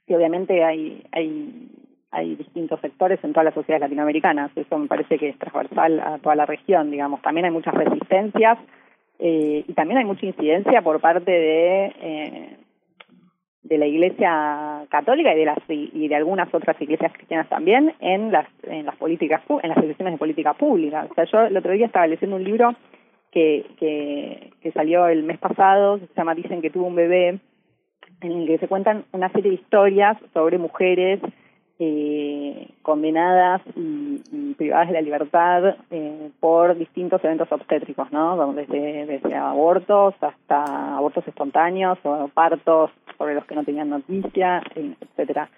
obviamente hay, hay hay distintos sectores en todas las sociedades latinoamericanas. Eso me parece que es transversal a toda la región, digamos. También hay muchas resistencias eh, y también hay mucha incidencia por parte de eh, de la Iglesia Católica y de las y de algunas otras iglesias cristianas también en las en las políticas en las decisiones de política pública. O sea, yo el otro día estaba leyendo un libro que, que, que salió el mes pasado, que se llama Dicen que tuvo un bebé, en el que se cuentan una serie de historias sobre mujeres eh, condenadas y, privadas de la libertad eh, por distintos eventos obstétricos, ¿no? Desde, desde abortos hasta abortos espontáneos o partos sobre los que no tenían noticia, etcétera.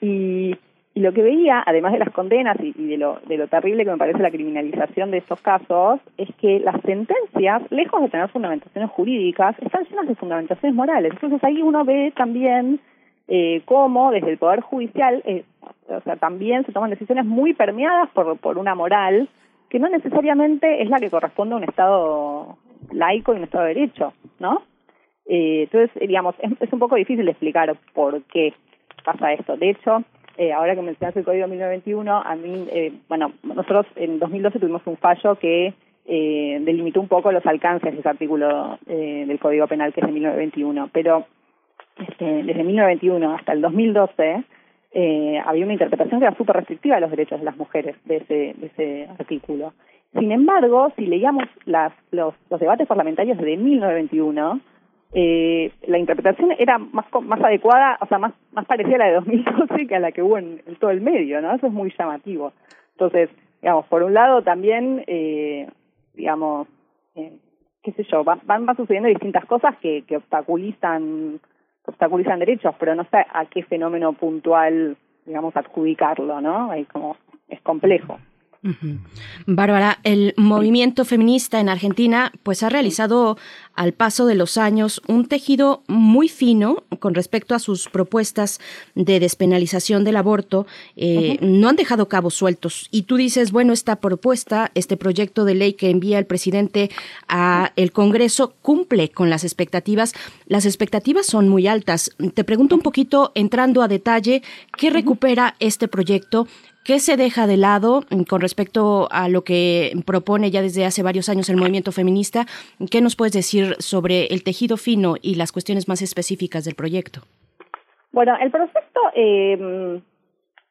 Y, y lo que veía, además de las condenas y, y de, lo, de lo terrible que me parece la criminalización de estos casos, es que las sentencias, lejos de tener fundamentaciones jurídicas, están llenas de fundamentaciones morales. Entonces ahí uno ve también eh, cómo desde el Poder Judicial, eh, o sea, también se toman decisiones muy permeadas por, por una moral que no necesariamente es la que corresponde a un Estado laico y un Estado de Derecho, ¿no? Eh, entonces, digamos, es, un poco difícil explicar por qué pasa esto. De hecho, eh, ahora que mencionas el Código 1921, a mí, eh, bueno, nosotros en 2012 tuvimos un fallo que eh, delimitó un poco los alcances de ese artículo eh, del Código Penal que es de 1921, pero este, desde 1921 hasta el 2012 eh, había una interpretación que era súper restrictiva de los derechos de las mujeres de ese, artículo. Sin embargo, si leíamos las, los, los debates parlamentarios de 1921, eh, la interpretación era más más adecuada, o sea, más más parecida a la de 2012 que a la que hubo en, todo el medio, ¿no? Eso es muy llamativo. Entonces, digamos, por un lado también, eh, digamos, eh, qué sé yo, van, van sucediendo distintas cosas que, que obstaculizan obstaculizan derechos, pero no sé a qué fenómeno puntual, digamos, adjudicarlo, ¿no? Ahí como es complejo. Bárbara, el movimiento feminista en Argentina pues ha realizado al paso de los años un tejido muy fino con respecto a sus propuestas de despenalización del aborto. Eh. No han dejado cabos sueltos. Y tú dices, bueno, esta propuesta, este proyecto de ley que envía el presidente a el Congreso cumple con las expectativas. Las expectativas son muy altas. Te pregunto un poquito, entrando a detalle, ¿qué recupera este proyecto? ¿Qué se deja de lado con respecto a lo que propone ya desde hace varios años el movimiento feminista? ¿Qué nos puedes decir sobre el tejido fino y las cuestiones más específicas del proyecto? Bueno, el proyecto eh,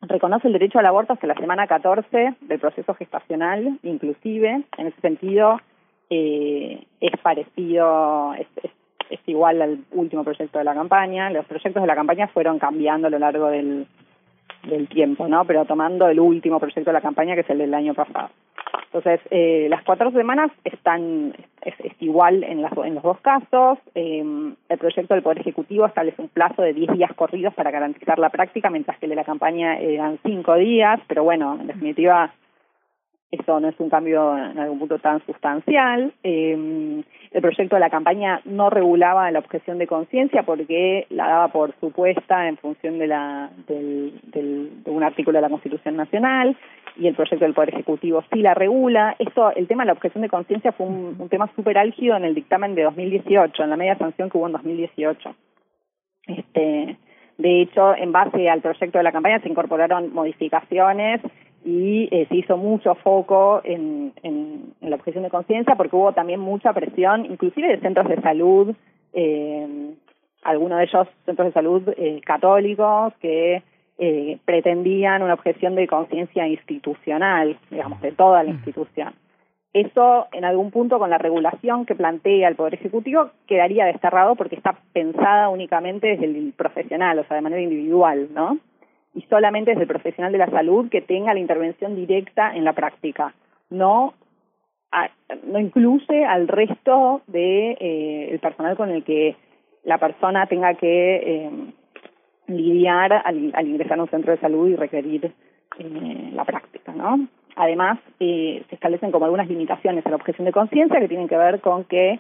reconoce el derecho al aborto hasta la semana 14 del proceso gestacional, inclusive. En ese sentido, eh, es parecido, es, es igual al último proyecto de la campaña. Los proyectos de la campaña fueron cambiando a lo largo del del tiempo, ¿no? Pero tomando el último proyecto de la campaña, que es el del año pasado. Entonces, eh, las cuatro semanas están es, es igual en, las, en los dos casos. Eh, el proyecto del Poder Ejecutivo establece un plazo de 10 días corridos para garantizar la práctica, mientras que el de la campaña eran cinco días, pero bueno, en definitiva, eso no es un cambio en algún punto tan sustancial. Eh, el proyecto de la campaña no regulaba la objeción de conciencia porque la daba por supuesta en función de, la, del, del, de un artículo de la Constitución Nacional y el proyecto del Poder Ejecutivo sí la regula. Esto, el tema de la objeción de conciencia fue un, tema súper álgido en el dictamen de 2018, en la media sanción que hubo en 2018. Este, de hecho, en base al proyecto de la campaña se incorporaron modificaciones y eh, se hizo mucho foco en, en, en la objeción de conciencia porque hubo también mucha presión, inclusive de centros de salud, eh, algunos de ellos centros de salud eh, católicos que eh, pretendían una objeción de conciencia institucional, digamos, de toda la institución. Eso, en algún punto, con la regulación que plantea el Poder Ejecutivo, quedaría desterrado porque está pensada únicamente desde el profesional, o sea, de manera individual, ¿no? Y solamente es el profesional de la salud que tenga la intervención directa en la práctica. No, a, no incluye al resto de eh, el personal con el que la persona tenga que eh, lidiar al, ingresar a un centro de salud y requerir eh, la práctica, ¿no? Además, se establecen como algunas limitaciones a la objeción de conciencia que tienen que ver con que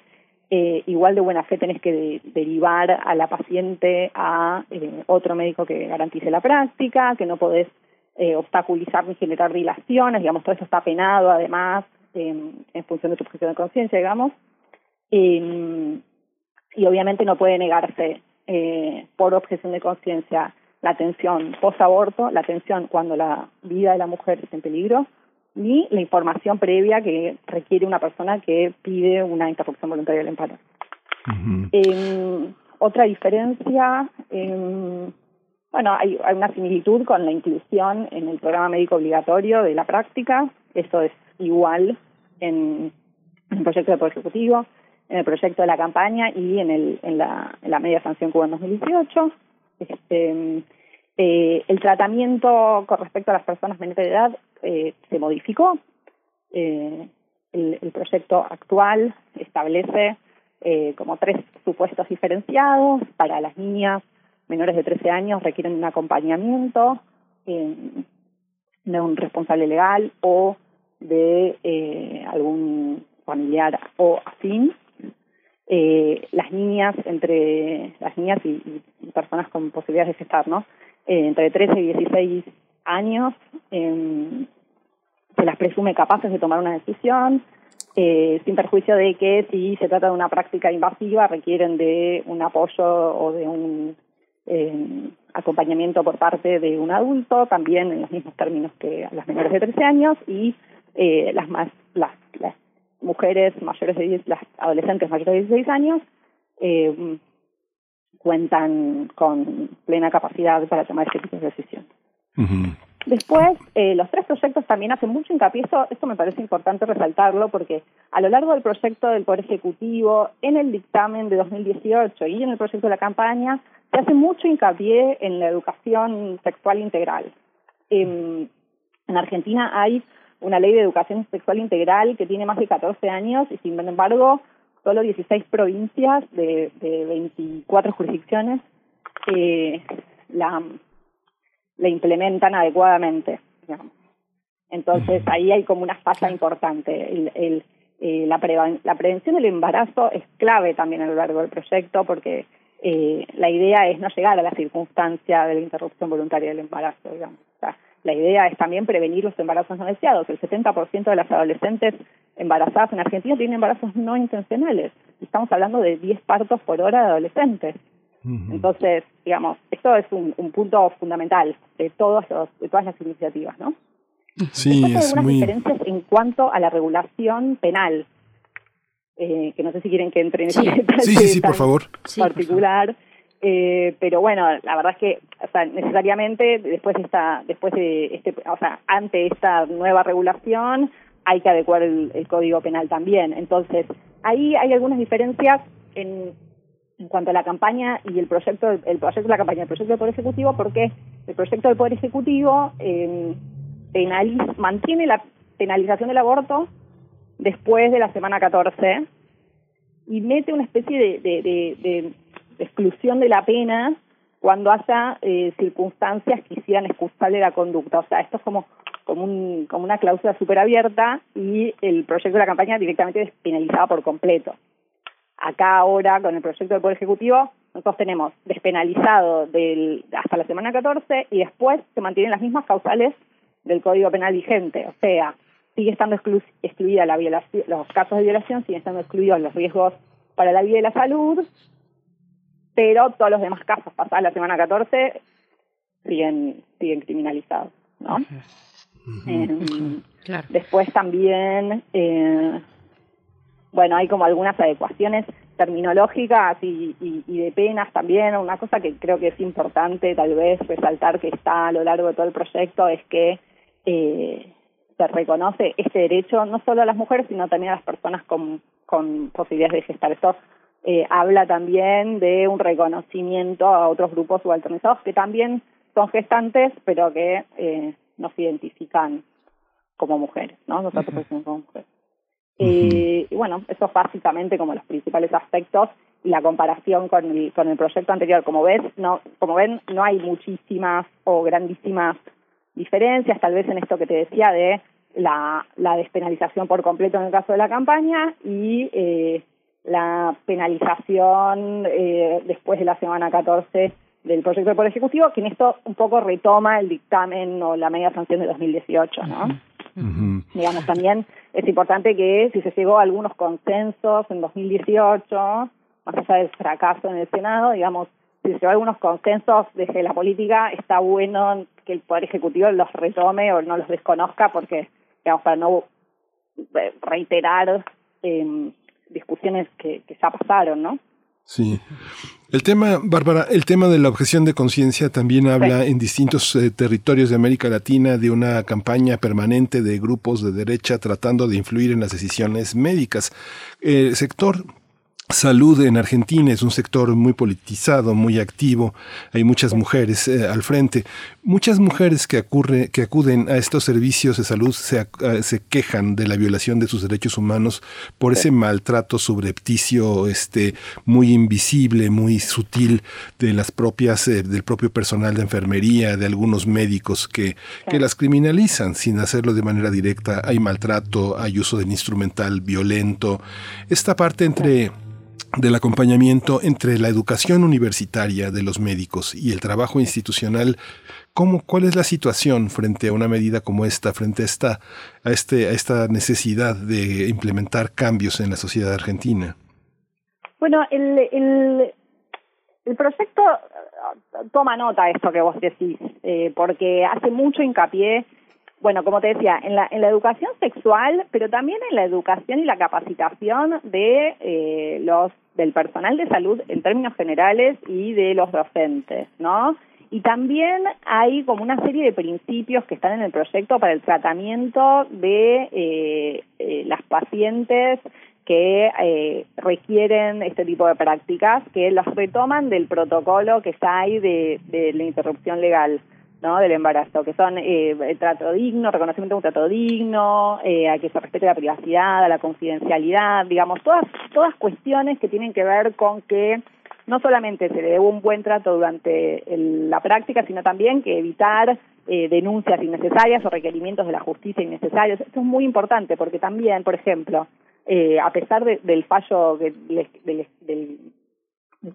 eh, igual de buena fe tenés que de, derivar a la paciente a eh, otro médico que garantice la práctica, que no podés eh, obstaculizar ni generar dilaciones, digamos, todo eso está penado además eh, en función de tu objeción de conciencia, digamos. Eh, y obviamente no puede negarse eh, por objeción de conciencia la atención post-aborto, la atención cuando la vida de la mujer está en peligro, ni la información previa que requiere una persona que pide una interrupción voluntaria del embarazo. Uh -huh. eh, otra diferencia, eh, bueno, hay, hay, una similitud con la inclusión en el programa médico obligatorio de la práctica, eso es igual en, en el proyecto del Poder Ejecutivo, en el proyecto de la campaña y en, el, en, la, en la media sanción Cuba en 2018. Este, eh, el tratamiento con respecto a las personas menores de edad eh, se modificó. Eh, el, el, proyecto actual establece eh, como tres supuestos diferenciados. Para las niñas menores de 13 años requieren un acompañamiento eh, de un responsable legal o de eh, algún familiar o afín. Eh, las niñas entre las niñas y, y, personas con posibilidades de gestar, ¿no? Entre 13 y 16 años eh, se las presume capaces de tomar una decisión, eh, sin perjuicio de que si se trata de una práctica invasiva requieren de un apoyo o de un eh, acompañamiento por parte de un adulto, también en los mismos términos que las menores de 13 años y eh, las más las, las mujeres mayores de 10, las adolescentes mayores de 16 años eh, cuentan con plena capacidad para tomar este tipo de decisiones. Después, eh, los tres proyectos también hacen mucho hincapié, esto, esto me parece importante resaltarlo, porque a lo largo del proyecto del Poder Ejecutivo, en el dictamen de 2018 y en el proyecto de la campaña, se hace mucho hincapié en la educación sexual integral. En, en Argentina hay una ley de educación sexual integral que tiene más de 14 años y sin embargo solo 16 provincias de, de 24 jurisdicciones eh, la, la implementan adecuadamente. Digamos. Entonces ahí hay como una falla importante. El, el, eh, la, pre la prevención del embarazo es clave también a lo largo del proyecto porque eh, la idea es no llegar a la circunstancia de la interrupción voluntaria del embarazo, digamos. O sea, la idea es también prevenir los embarazos no deseados. El 70% de las adolescentes embarazadas en Argentina tienen embarazos no intencionales. Estamos hablando de 10 partos por hora de adolescentes. Uh -huh. Entonces, digamos, esto es un, un punto fundamental de, todos los, de todas las iniciativas, ¿no? Sí, Después hay es algunas muy... diferencias en cuanto a la regulación penal, eh, que no sé si quieren que entre en Sí. ese detalle Sí, sí, sí, por favor. particular. Eh, pero bueno, la verdad es que o sea, necesariamente después de esta, después de este, o sea, ante esta nueva regulación hay que adecuar el, el código penal también. Entonces ahí hay algunas diferencias en, en cuanto a la campaña y el proyecto, el proyecto de la campaña, el proyecto del Poder Ejecutivo, porque el proyecto del Poder Ejecutivo eh, penaliza, mantiene la penalización del aborto después de la semana 14 y mete una especie de, exclusión de la pena cuando haya eh, circunstancias que hicieran excusable la conducta. O sea, esto es como como, un, como una cláusula súper abierta y el proyecto de la campaña directamente despenalizado por completo. Acá ahora, con el proyecto del Poder Ejecutivo, nosotros tenemos despenalizado del, hasta la semana 14 y después se mantienen las mismas causales del Código Penal vigente. O sea, sigue estando exclu excluida la violación, los casos de violación, siguen estando excluidos los riesgos para la vida y la salud, pero todos los demás casos pasados la semana 14 siguen, siguen criminalizados, ¿no? Eh, Claro. Después también, eh, bueno, hay como algunas adecuaciones terminológicas y, y, y de penas también. Una cosa que creo que es importante tal vez resaltar que está a lo largo de todo el proyecto es que eh, se reconoce este derecho no solo a las mujeres, sino también a las personas con, con posibilidades de gestar. Esto eh, habla también de un reconocimiento a otros grupos subalternizados que también son gestantes, pero que eh, no se identifican como mujeres, ¿no? No se autoperciben como mujeres. Eh, y bueno, eso es básicamente como los principales aspectos y la comparación con el, con el proyecto anterior. Como ves, no, como ven, no hay muchísimas o grandísimas diferencias, tal vez en esto que te decía de la, la despenalización por completo en el caso de la campaña y eh, la penalización eh, después de la semana 14 del proyecto del Poder Ejecutivo, que en esto un poco retoma el dictamen o la media sanción de 2018, ¿no? Digamos, también es importante que si se llegó a algunos consensos en 2018, más allá del fracaso en el Senado, digamos, si se llegó a algunos consensos desde la política, está bueno que el Poder Ejecutivo los retome o no los desconozca, porque, digamos, para no reiterar eh, discusiones que, que ya pasaron, ¿no? Sí. El tema, Bárbara, el tema de la objeción de conciencia también habla en distintos eh, territorios de América Latina de una campaña permanente de grupos de derecha tratando de influir en las decisiones médicas. El sector Salud en Argentina es un sector muy politizado, muy activo. Hay muchas mujeres eh, al frente. Muchas mujeres que, que acuden a estos servicios de salud se, eh, se, quejan de la violación de sus derechos humanos por ese maltrato subrepticio, este, muy invisible, muy sutil de las propias, eh, del propio personal de enfermería, de algunos médicos que, que las criminalizan sin hacerlo de manera directa. Hay maltrato, hay uso del instrumental violento. Esta parte entre del acompañamiento entre la educación universitaria de los médicos y el trabajo institucional, ¿cómo, ¿cuál es la situación frente a una medida como esta, frente a esta, a, este, a esta necesidad de implementar cambios en la sociedad argentina? Bueno, el, el, proyecto toma nota esto que vos decís, eh, porque hace mucho hincapié bueno, como te decía, en la, en la educación sexual, pero también en la educación y la capacitación de eh, los del personal de salud en términos generales y de los docentes, ¿no? Y también hay como una serie de principios que están en el proyecto para el tratamiento de eh, eh, las pacientes que eh, requieren este tipo de prácticas, que los retoman del protocolo que está ahí de, de la interrupción legal. ¿No? del embarazo, que son eh, el trato digno, reconocimiento de un trato digno, eh, a que se respete la privacidad, a la confidencialidad, digamos, todas, todas cuestiones que tienen que ver con que no solamente se le dé un buen trato durante la práctica, sino también que evitar eh, denuncias innecesarias o requerimientos de la justicia innecesarios. Esto es muy importante porque también, por ejemplo, eh, a pesar del fallo del, del, el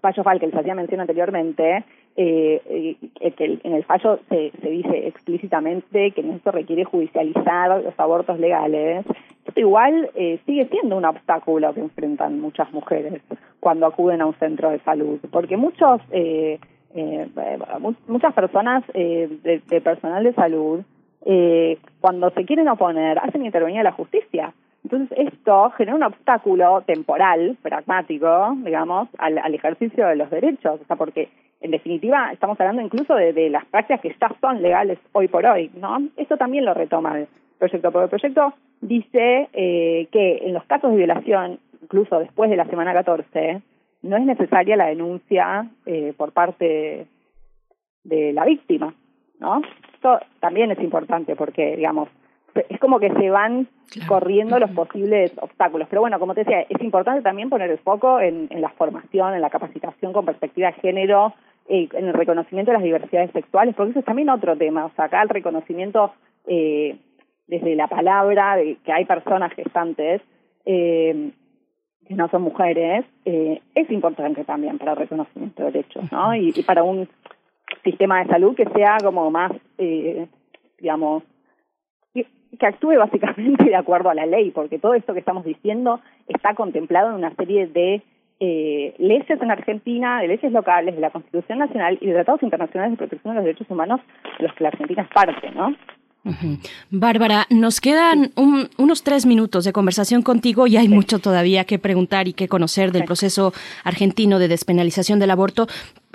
fallo FAL que les hacía mención anteriormente, eh, eh, que en el fallo se, se dice explícitamente que se requiere judicializar los abortos legales, esto igual eh, sigue siendo un obstáculo que enfrentan muchas mujeres cuando acuden a un centro de salud, porque muchos eh, eh, muchas personas eh, de, de, personal de salud, cuando se quieren oponer, hacen intervenir a la justicia. Entonces, genera un obstáculo temporal, pragmático, digamos, al, al, ejercicio de los derechos, o sea, porque en definitiva estamos hablando incluso de, de, las prácticas que ya son legales hoy por hoy, ¿no? Esto también lo retoma el proyecto, porque el proyecto dice eh, que en los casos de violación, incluso después de la semana 14, no es necesaria la denuncia eh, por parte de la víctima, ¿no? Esto también es importante porque, digamos, es como que se van corriendo los posibles obstáculos. Pero bueno, como te decía, es importante también poner el foco en, en la formación, en la capacitación con perspectiva de género, eh, en el reconocimiento de las diversidades sexuales, porque eso es también otro tema. O sea, acá el reconocimiento eh, desde la palabra de que hay personas gestantes eh, que no son mujeres, eh, es importante también para el reconocimiento de derechos, ¿no? Y, y para un sistema de salud que sea como más, eh, digamos, que actúe básicamente de acuerdo a la ley, porque todo esto que estamos diciendo está contemplado en una serie de eh, leyes en Argentina, de leyes locales, de la Constitución Nacional y de tratados internacionales de protección de los derechos humanos de los que la Argentina es parte, ¿no? Uh -huh. Bárbara, nos quedan un, unos tres minutos de conversación contigo y hay sí. mucho todavía que preguntar y que conocer del proceso argentino de despenalización del aborto.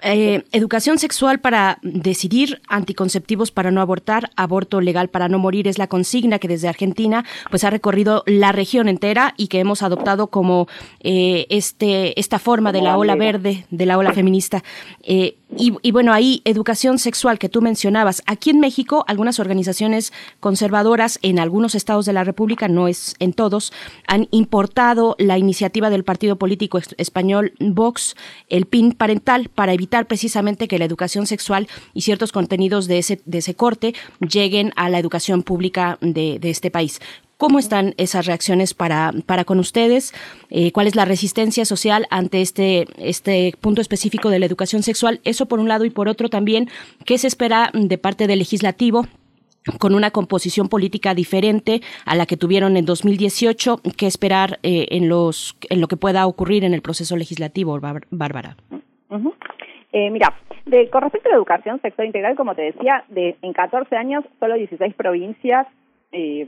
Eh, educación sexual para decidir, anticonceptivos para no abortar, aborto legal para no morir es la consigna que desde Argentina pues ha recorrido la región entera y que hemos adoptado como eh, este esta forma de la ola verde, de la ola feminista. Eh, y, bueno, ahí educación sexual que tú mencionabas. Aquí en México, algunas organizaciones conservadoras en algunos estados de la República, no es en todos, han importado la iniciativa del partido político español Vox, el PIN parental, para evitar precisamente que la educación sexual y ciertos contenidos de ese, de ese corte lleguen a la educación pública de, de este país. ¿Cómo están esas reacciones para, para con ustedes? Eh, ¿Cuál es la resistencia social ante este, este punto específico de la educación sexual? Eso por un lado y por otro también, ¿qué se espera de parte del legislativo con una composición política diferente a la que tuvieron en 2018, qué esperar eh, en, los, en lo que pueda ocurrir en el proceso legislativo, Bárbara. Uh -huh. Eh, mira, de, con respecto a la educación sexual integral, como te decía, de, en 14 años solo 16 provincias eh,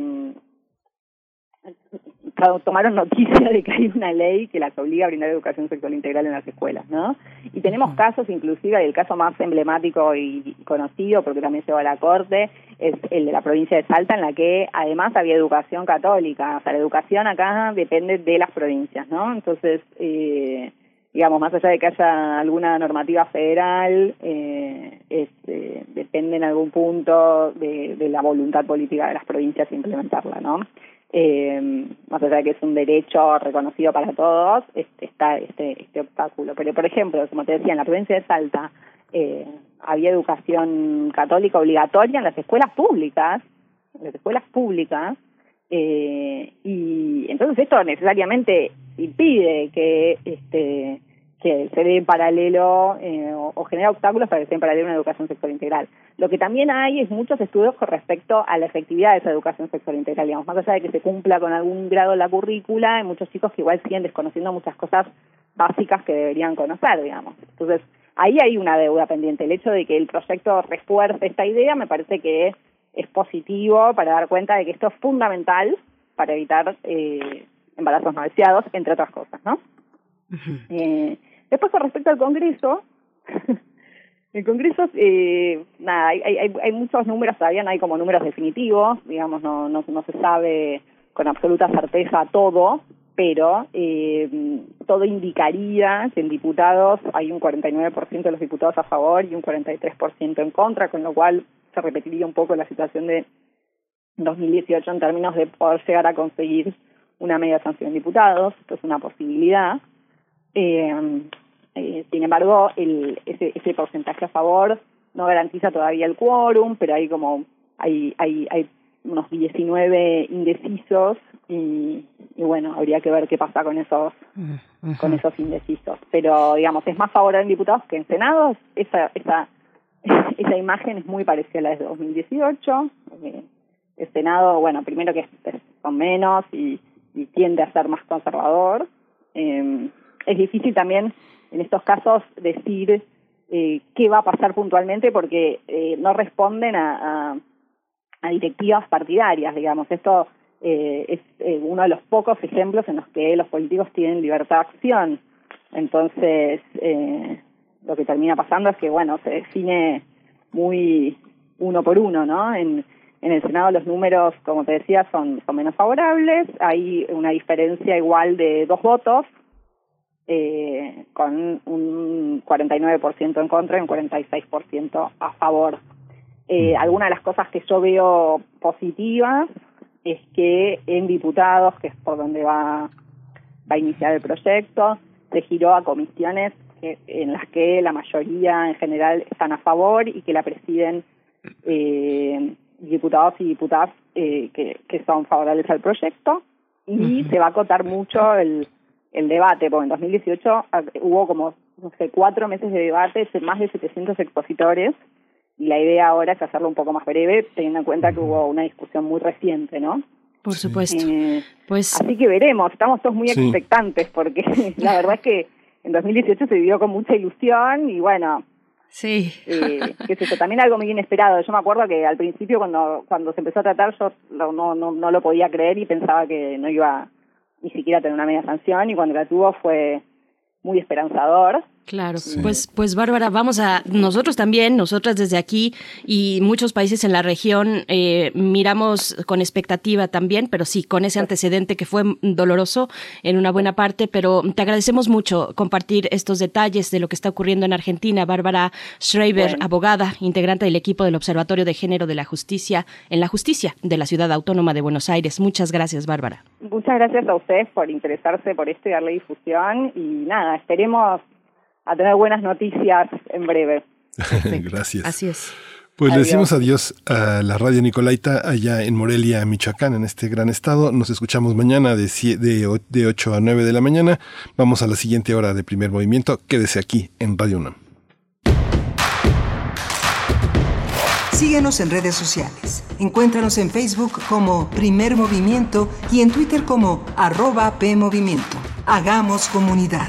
tomaron noticia de que hay una ley que las obliga a brindar educación sexual integral en las escuelas, ¿no? Y tenemos casos, inclusive, el caso más emblemático y conocido, porque también se va a la corte, es el de la provincia de Salta, en la que además había educación católica. O sea, la educación acá depende de las provincias, ¿no? Entonces, eh, digamos, más allá de que haya alguna normativa federal, eh, este, depende en algún punto de, de, la voluntad política de las provincias implementarla, ¿no? Eh, más allá de que es un derecho reconocido para todos, este, está este, este obstáculo. Pero, por ejemplo, como te decía, en la provincia de Salta eh, había educación católica obligatoria en las escuelas públicas, en las escuelas públicas, eh, y entonces esto necesariamente impide que este que se dé en paralelo eh, o, genera obstáculos para que se dé en paralelo una educación sexual integral. Lo que también hay es muchos estudios con respecto a la efectividad de esa educación sexual integral, digamos, más allá de que se cumpla con algún grado la currícula, hay muchos chicos que igual siguen desconociendo muchas cosas básicas que deberían conocer, digamos. Entonces, ahí hay una deuda pendiente. El hecho de que el proyecto refuerce esta idea me parece que es positivo para dar cuenta de que esto es fundamental para evitar eh, embarazos no deseados, entre otras cosas, ¿no? eh, después, con respecto al Congreso, el Congreso, eh, nada, hay, hay, hay muchos números, todavía no hay como números definitivos, digamos, no, no, no se sabe con absoluta certeza todo, pero eh, todo indicaría que en diputados hay un 49% de los diputados a favor y un 43% en contra, con lo cual se repetiría un poco la situación de 2018 en términos de poder llegar a conseguir una media sanción en diputados, esto es una posibilidad. Eh, eh, sin embargo, el, ese, ese porcentaje a favor no garantiza todavía el quórum, pero hay como hay hay hay unos 19 indecisos y, y, bueno, habría que ver qué pasa con esos con esos indecisos. Pero digamos, es más favorable en diputados que en Senado. Esa esa esa imagen es muy parecida a la de 2018. Eh, el Senado, bueno, primero que son menos y, y tiende a ser más conservador. Eh, es difícil también en estos casos decir eh, qué va a pasar puntualmente porque eh, no responden a, a directivas partidarias, digamos. Esto eh, es eh, uno de los pocos ejemplos en los que los políticos tienen libertad de acción. Entonces, eh, lo que termina pasando es que, bueno, se define muy uno por uno, ¿no? En, en el Senado los números, como te decía, son, son menos favorables. Hay una diferencia igual de dos votos, eh, con un 49% en contra y un 46% a favor. Eh, alguna de las cosas que yo veo positivas es que en diputados, que es por donde va, va a iniciar el proyecto, se giró a comisiones que, en las que la mayoría en general están a favor y que la presiden eh, diputados y diputadas eh, que, que son favorables al proyecto y se va a acotar mucho el, el debate, porque en 2018 hubo como, no sé, cuatro meses de debate, más de 700 expositores y la idea ahora es hacerlo un poco más breve, teniendo en cuenta que hubo una discusión muy reciente, ¿no? Por supuesto. Eh, pues así que veremos, estamos todos muy sí. expectantes porque la verdad es que en 2018 se vivió con mucha ilusión y bueno, Sí. Eh, qué sé también algo muy inesperado. Yo me acuerdo que al principio cuando cuando se empezó a tratar yo no, no, no lo podía creer y pensaba que no iba ni siquiera a tener una media sanción y cuando la tuvo fue muy esperanzador. Claro, sí. pues, pues Bárbara, vamos a nosotros también, nosotras desde aquí y muchos países en la región eh, miramos con expectativa también, pero sí, con ese antecedente que fue doloroso en una buena parte, pero te agradecemos mucho compartir estos detalles de lo que está ocurriendo en Argentina. Bárbara Schreiber, bueno. abogada, integrante del equipo del Observatorio de Género de la Justicia en la Justicia de la Ciudad Autónoma de Buenos Aires. Muchas gracias, Bárbara. Muchas gracias a ustedes por interesarse por esto y darle difusión y nada, esperemos a tener buenas noticias en breve. Gracias. Así es. Pues adiós. le decimos adiós a la radio Nicolaita allá en Morelia, Michoacán, en este gran estado. Nos escuchamos mañana de, de, de 8 a 9 de la mañana. Vamos a la siguiente hora de primer movimiento. Quédese aquí en Radio UNAM. Síguenos en redes sociales. Encuéntranos en Facebook como Primer Movimiento y en Twitter como arroba PMovimiento. Hagamos comunidad.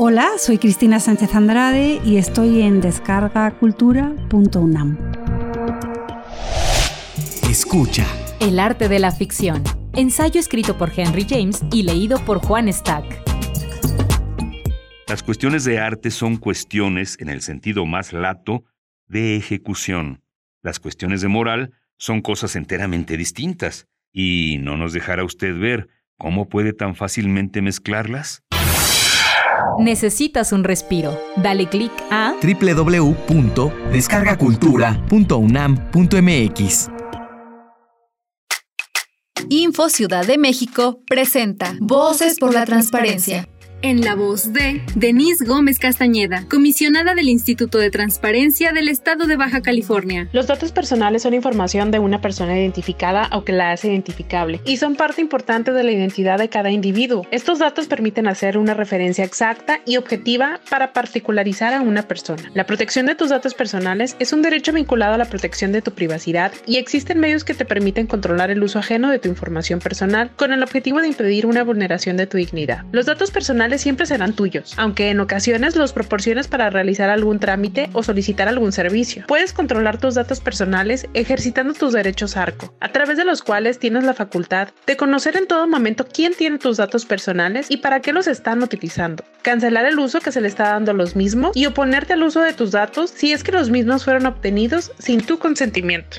Hola, soy Cristina Sánchez Andrade y estoy en descargacultura.unam. Escucha. El arte de la ficción. Ensayo escrito por Henry James y leído por Juan Stack. Las cuestiones de arte son cuestiones, en el sentido más lato, de ejecución. Las cuestiones de moral son cosas enteramente distintas. Y no nos dejará usted ver cómo puede tan fácilmente mezclarlas. Necesitas un respiro. Dale clic a www.descargacultura.unam.mx. Info Ciudad de México presenta Voces por la Transparencia. En la voz de Denise Gómez Castañeda, comisionada del Instituto de Transparencia del Estado de Baja California. Los datos personales son información de una persona identificada o que la hace identificable y son parte importante de la identidad de cada individuo. Estos datos permiten hacer una referencia exacta y objetiva para particularizar a una persona. La protección de tus datos personales es un derecho vinculado a la protección de tu privacidad y existen medios que te permiten controlar el uso ajeno de tu información personal con el objetivo de impedir una vulneración de tu dignidad. Los datos personales siempre serán tuyos, aunque en ocasiones los proporciones para realizar algún trámite o solicitar algún servicio. Puedes controlar tus datos personales ejercitando tus derechos ARCO, a través de los cuales tienes la facultad de conocer en todo momento quién tiene tus datos personales y para qué los están utilizando, cancelar el uso que se le está dando a los mismos y oponerte al uso de tus datos si es que los mismos fueron obtenidos sin tu consentimiento.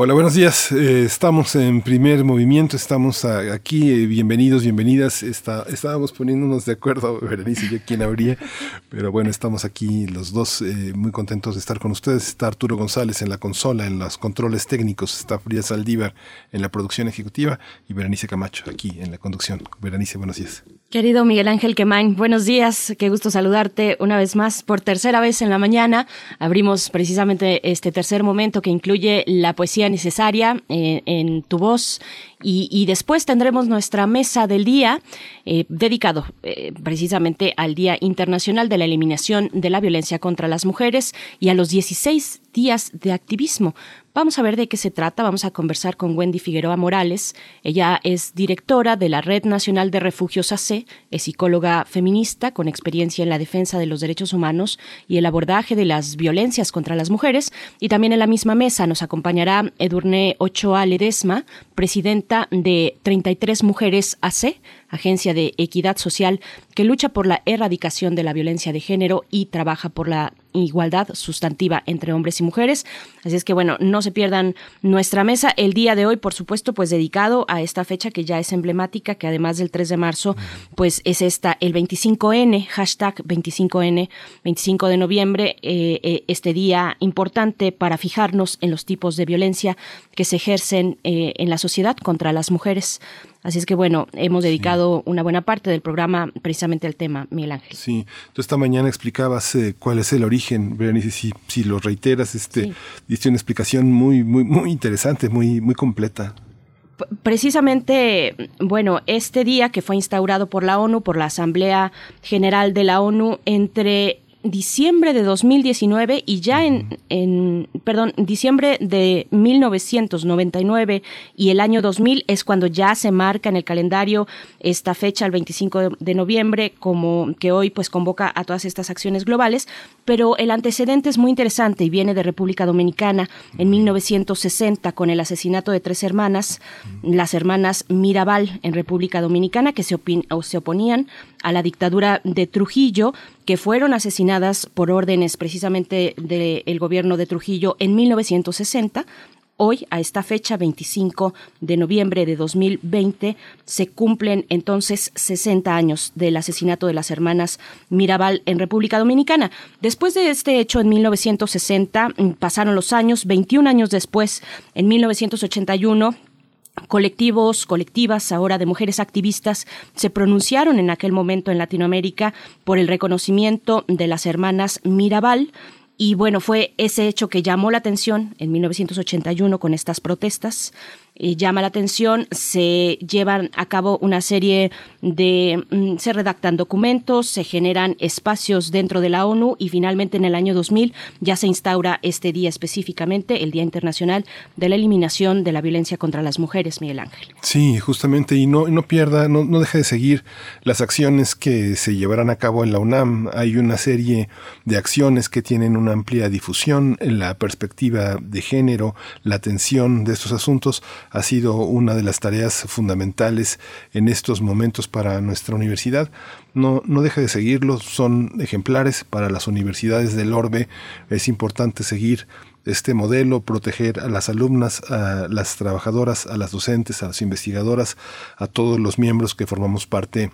Hola, buenos días. Eh, estamos en primer movimiento, estamos aquí. eh, bienvenidos, bienvenidas. Está, estábamos poniéndonos de acuerdo, Berenice y yo, quién habría. Pero bueno, estamos aquí los dos eh, muy contentos de estar con ustedes. Está Arturo González en la consola, en los controles técnicos. Está Frida Saldívar en la producción ejecutiva y Berenice Camacho aquí en la conducción. Berenice, buenos días. Querido Miguel Ángel Quemain, buenos días, qué gusto saludarte una vez más por tercera vez en la mañana. Abrimos precisamente este tercer momento que incluye la poesía necesaria eh, en tu voz y, después tendremos nuestra mesa del día eh, dedicado eh, precisamente al Día Internacional de la Eliminación de la Violencia contra las Mujeres y a los 16 días de activismo. Vamos a ver de qué se trata. Vamos a conversar con Wendy Figueroa Morales. Ella es directora de la Red Nacional de Refugios AC, es psicóloga feminista con experiencia en la defensa de los derechos humanos y el abordaje de las violencias contra las mujeres. Y también en la misma mesa nos acompañará Edurne Ochoa Ledesma, presidenta de 33 Mujeres AC, agencia de equidad social que lucha por la erradicación de la violencia de género y trabaja por la igualdad sustantiva entre hombres y mujeres. Así es que bueno, no se pierdan nuestra mesa el día de hoy, por supuesto, pues dedicado a esta fecha que ya es emblemática, que además del 3 de marzo, pues es esta, el 25N, hashtag 25N, 25 de noviembre, eh, eh, este día importante para fijarnos en los tipos de violencia que se ejercen eh, en la sociedad contra las mujeres. Así es que bueno, hemos dedicado una buena parte del programa precisamente al tema, Miguel Ángel. Sí, tú esta mañana explicabas eh, cuál es el origen, Berenice, si, si lo reiteras, este, diste una explicación muy, muy, muy interesante, muy, muy completa. Precisamente, bueno, este día que fue instaurado por la ONU, por la Asamblea General de la ONU, entre diciembre de 2019 y ya en, en, perdón, diciembre de 1999 y el año 2000 es cuando ya se marca en el calendario esta fecha, el 25 de noviembre, como que hoy pues convoca a todas estas acciones globales, pero el antecedente es muy interesante y viene de República Dominicana. En 1960 con el asesinato de tres hermanas, las hermanas Mirabal en República Dominicana que se, se oponían a la dictadura de Trujillo que fueron asesinadas por órdenes precisamente del gobierno de Trujillo en 1960. Hoy, a esta fecha, 25 de noviembre de 2020, se cumplen entonces 60 años del asesinato de las hermanas Mirabal en República Dominicana. Después de este hecho, en 1960, pasaron los años, 21 años después, en 1981, colectivos, colectivas ahora de mujeres activistas se pronunciaron en aquel momento en Latinoamérica por el reconocimiento de las hermanas Mirabal. Y bueno, fue ese hecho que llamó la atención en 1981 con estas protestas eh, llama la atención, se llevan a cabo una serie de, mm, se redactan documentos, se generan espacios dentro de la ONU y finalmente en el año 2000 ya se instaura este día específicamente, el Día Internacional de la Eliminación de la Violencia contra las Mujeres, Miguel Ángel. Sí, justamente, y no, no pierda, no, no deje de seguir las acciones que se llevarán a cabo en la UNAM. Hay una serie de acciones que tienen una amplia difusión en la perspectiva de género, la atención de estos asuntos ha sido una de las tareas fundamentales en estos momentos para nuestra universidad. No, no deje de seguirlos, son ejemplares para las universidades del orbe. Es importante seguir este modelo, proteger a las alumnas, a las trabajadoras, a las docentes, a las investigadoras, a todos los miembros que formamos parte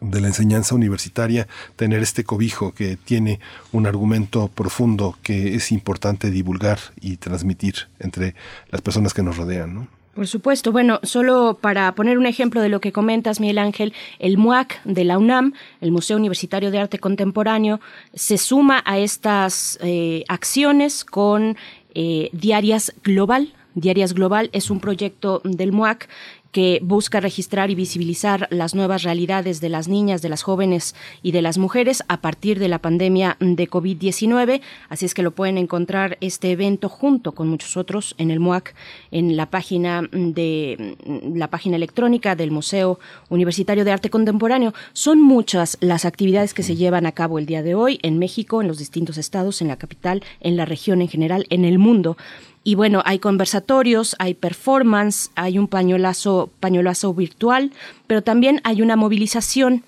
de la enseñanza universitaria, tener este cobijo que tiene un argumento profundo que es importante divulgar y transmitir entre las personas que nos rodean. ¿no? Por supuesto. Bueno, solo para poner un ejemplo de lo que comentas, Miguel Ángel, el MUAC de la UNAM, el Museo Universitario de Arte Contemporáneo, se suma a estas eh, acciones con eh, Diarias Global. Diarias Global es un proyecto del MUAC que busca registrar y visibilizar las nuevas realidades de las niñas, de las jóvenes y de las mujeres a partir de la pandemia de COVID-19. Así es que lo pueden encontrar este evento junto con muchos otros en el MUAC, en la página de la página electrónica del Museo Universitario de Arte Contemporáneo. Son muchas las actividades que se llevan a cabo el día de hoy en México, en los distintos estados, en la capital, en la región en general, en el mundo. Y bueno, hay conversatorios, hay performance, hay un pañuelazo, pañuelazo virtual, pero también hay una movilización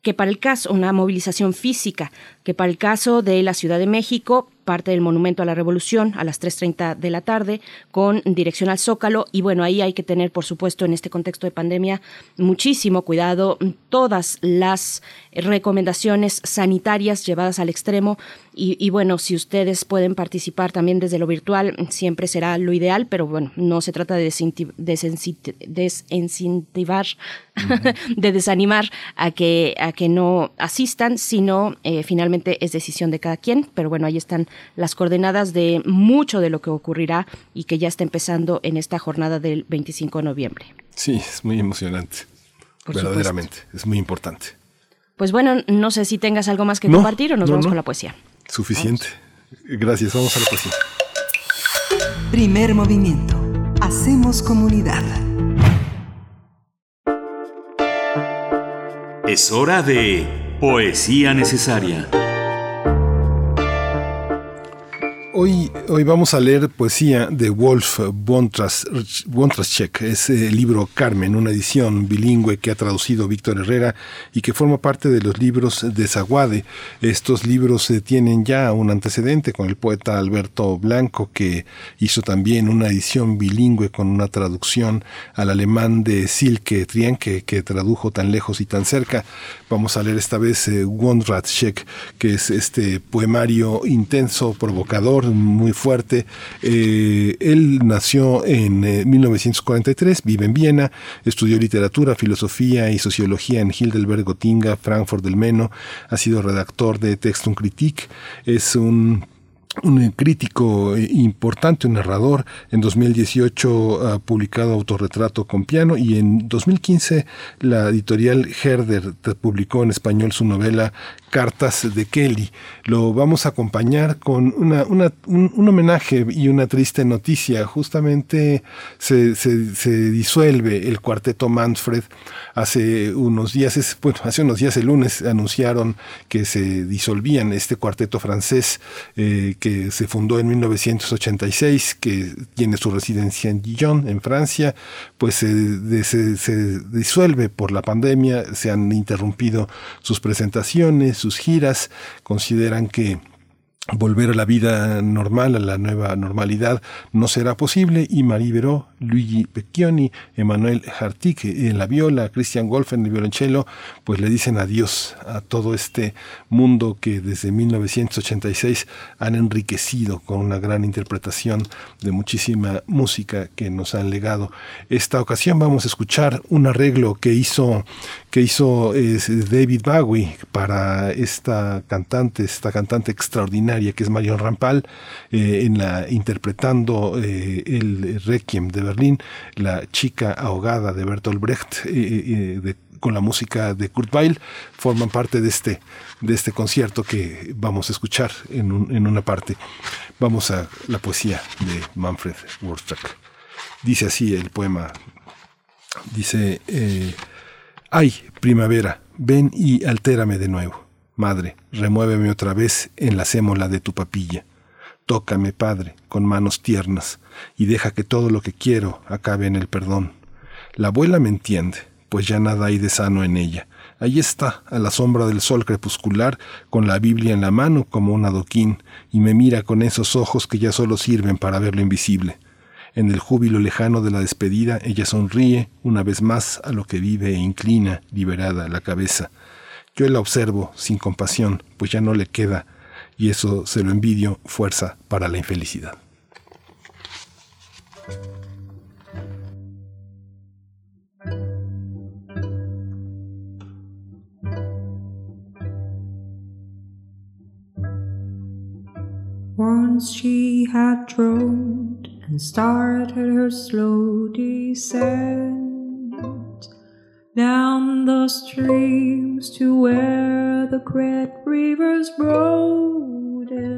que para el caso, una movilización física, que para el caso de la Ciudad de México parte del Monumento a la Revolución a las 3.30 de la tarde con dirección al Zócalo. Y bueno, ahí hay que tener, por supuesto, en este contexto de pandemia, muchísimo cuidado, todas las recomendaciones sanitarias llevadas al extremo. Y, bueno, si ustedes pueden participar también desde lo virtual, siempre será lo ideal, pero bueno, no se trata de desincentivar, de desanimar a que, a que no asistan, sino eh, finalmente es decisión de cada quien. Pero bueno, ahí están las coordenadas de mucho de lo que ocurrirá y que ya está empezando en esta jornada del 25 de noviembre. Sí, es muy emocionante. verdaderamente, es muy importante. Pues bueno, no sé si tengas algo más que compartir o nos vamos con la poesía. Suficiente. Gracias, vamos a la poesía. Primer movimiento. Hacemos comunidad. Es hora de poesía necesaria. Hoy, vamos a leer poesía de Wolf Wontraschek, es el libro Carmen, una edición bilingüe que ha traducido Víctor Herrera y que forma parte de los libros de Zaguade. Estos libros eh, tienen ya un antecedente con el poeta Alberto Blanco, que hizo también una edición bilingüe con una traducción al alemán de Silke Trienke, que tradujo tan lejos y tan cerca. Vamos a leer esta vez eh, que es este poemario intenso, provocador, muy fuerte. Eh, él nació en 1943, vive en Viena, estudió literatura, filosofía y sociología en Heidelberg, Gotinga, Frankfurt del Meno, ha sido redactor de Textum Critique, es un un crítico importante, un narrador. En 2018 ha publicado Autorretrato con piano y en 2015 la editorial Herder publicó en español su novela Cartas de Kelly. Lo vamos a acompañar con una, un, homenaje y una triste noticia. Justamente se, disuelve el cuarteto Manfred. Hace unos días, bueno, hace unos días el lunes anunciaron que se disolvían este cuarteto francés eh, se fundó en 1986, que tiene su residencia en Dijon, en Francia, pues se, se disuelve por la pandemia, se han interrumpido sus presentaciones, sus giras, consideran que volver a la vida normal, a la nueva normalidad, no será posible y Maribero, Luigi Pecchioni, Emanuel Hartig en la viola, Christian Wolf en el violonchelo, pues le dicen adiós a todo este mundo que desde 1986 han enriquecido con una gran interpretación de muchísima música que nos han legado. Esta ocasión vamos a escuchar un arreglo que hizo que hizo David Bowie para esta cantante, esta cantante extraordinaria que es Marion Rampal, eh, en la, interpretando eh, el Requiem de Berlín, la chica ahogada de Bertolt Brecht, eh, con la música de Kurt Weill, forman parte de este, de este concierto que vamos a escuchar en, en una parte. Vamos a la poesía de Manfred Wurstrak. Dice así el poema, dice... Ay, primavera, ven y altérame de nuevo. Madre, remuéveme otra vez en la sémola de tu papilla. Tócame, Padre, con manos tiernas, y deja que todo lo que quiero acabe en el perdón. La abuela me entiende, pues ya nada hay de sano en ella. Ahí está, a la sombra del sol crepuscular, con la Biblia en la mano como un adoquín, y me mira con esos ojos que ya solo sirven para ver lo invisible. En el júbilo lejano de la despedida, ella sonríe una vez más a lo que vive e inclina, liberada, la cabeza. Yo la observo sin compasión, pues ya no le queda, y eso se lo envidio, fuerza para la infelicidad. Once she had and started her slow descent down the streams to where the great rivers broaden.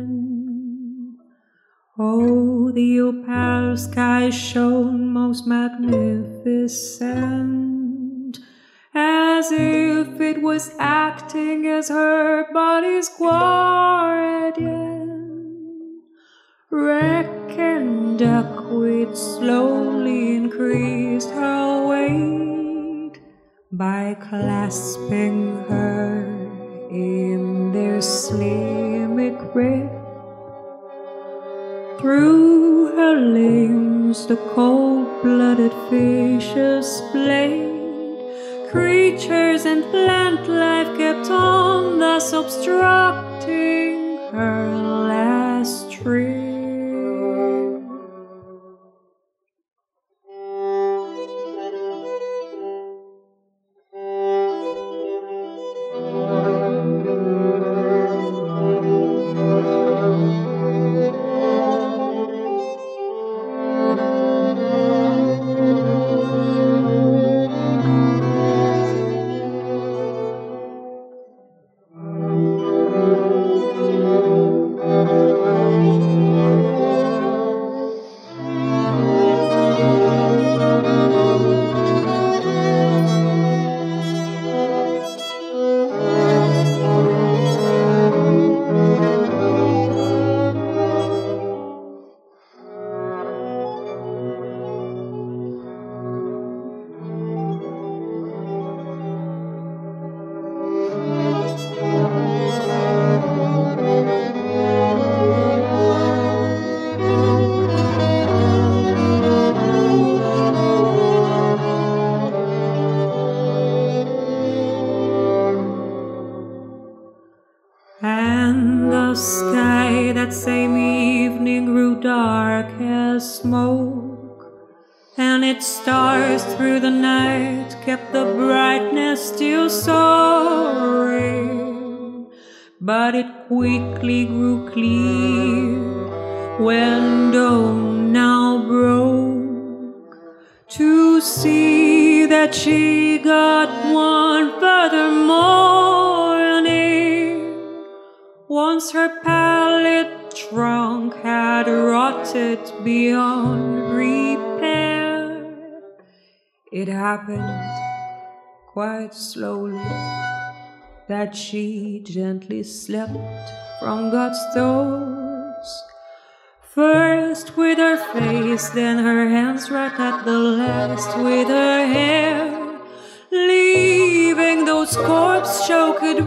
Oh, the opal sky shone most magnificent, as if it was acting as her body's guardian. Wreck and duckweed slowly increased her weight by clasping her in their slimy grip. Through her limbs the cold-blooded fishes played. Creatures and plant life kept on, thus obstructing her last trip. And the sky that same evening grew dark as smoke, and its stars through the night kept the brightness still soaring. But it quickly grew clear when dawn now broke to see that she got one furthermore. Once her pallid trunk had rotted beyond repair, it happened quite slowly that she gently slept from God's thoughts. First with her face, then her hands right at the last with her hair, leaving those corpse choked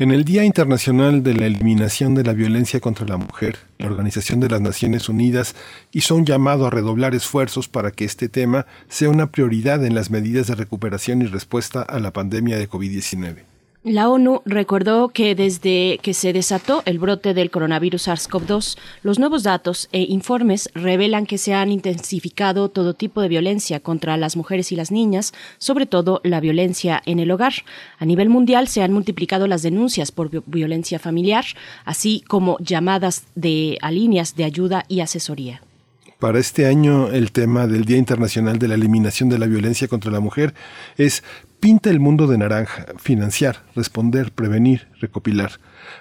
En el Día Internacional de la Eliminación de la Violencia contra la Mujer, la Organización de las Naciones Unidas hizo un llamado a redoblar esfuerzos para que este tema sea una prioridad en las medidas de recuperación y respuesta a la pandemia de COVID-19. La ONU recordó que desde que se desató el brote del coronavirus SARS-CoV-2, los nuevos datos e informes revelan que se han intensificado todo tipo de violencia contra las mujeres y las niñas, sobre todo la violencia en el hogar. A nivel mundial se han multiplicado las denuncias por violencia familiar, así como llamadas de, a líneas de ayuda y asesoría. Para este año el tema del Día Internacional de la Eliminación de la Violencia contra la Mujer es Pinta el mundo de naranja, financiar, responder, prevenir, recopilar.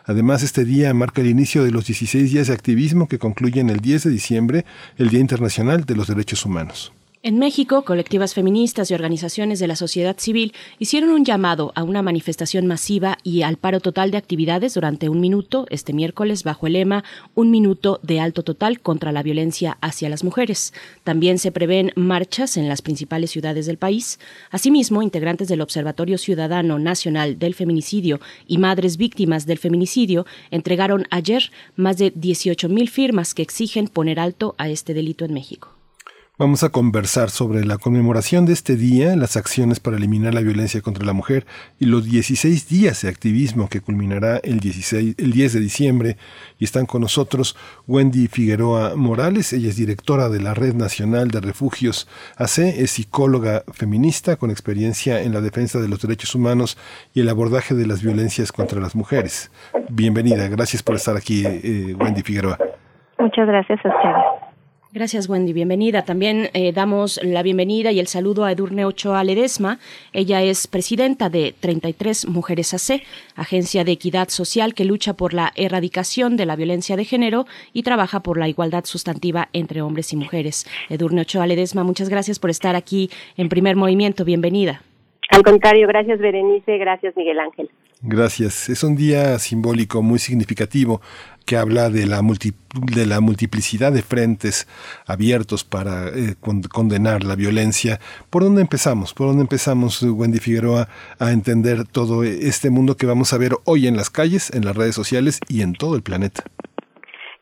Además, este día marca el inicio de los 16 días de activismo que concluyen el 10 de diciembre, el Día Internacional de los Derechos Humanos. En México, colectivas feministas y organizaciones de la sociedad civil hicieron un llamado a una manifestación masiva y al paro total de actividades durante un minuto este miércoles bajo el lema Un minuto de alto total contra la violencia hacia las mujeres. También se prevén marchas en las principales ciudades del país. Asimismo, integrantes del Observatorio Ciudadano Nacional del Feminicidio y Madres Víctimas del Feminicidio entregaron ayer más de 18.000 firmas que exigen poner alto a este delito en México. Vamos a conversar sobre la conmemoración de este día, las acciones para eliminar la violencia contra la mujer y los 16 días de activismo que culminará el, 16, el 10 de diciembre. Y están con nosotros Wendy Figueroa Morales, ella es directora de la Red Nacional de Refugios AC, es psicóloga feminista con experiencia en la defensa de los derechos humanos y el abordaje de las violencias contra las mujeres. Bienvenida, gracias por estar aquí, eh, Wendy Figueroa. Muchas gracias a ustedes. Gracias, Wendy. Bienvenida. También eh, damos la bienvenida y el saludo a Edurne Ochoa Ledesma. Ella es presidenta de 33 Mujeres AC, agencia de equidad social que lucha por la erradicación de la violencia de género y trabaja por la igualdad sustantiva entre hombres y mujeres. Edurne Ochoa Ledesma, muchas gracias por estar aquí en Primer Movimiento. Bienvenida. Al contrario, gracias Berenice, gracias Miguel Ángel. Gracias. Es un día simbólico muy significativo que habla de la, de la multiplicidad de frentes abiertos para eh, condenar la violencia. ¿Por dónde empezamos? ¿Por dónde empezamos, Wendy Figueroa, a entender todo este mundo que vamos a ver hoy en las calles, en las redes sociales y en todo el planeta?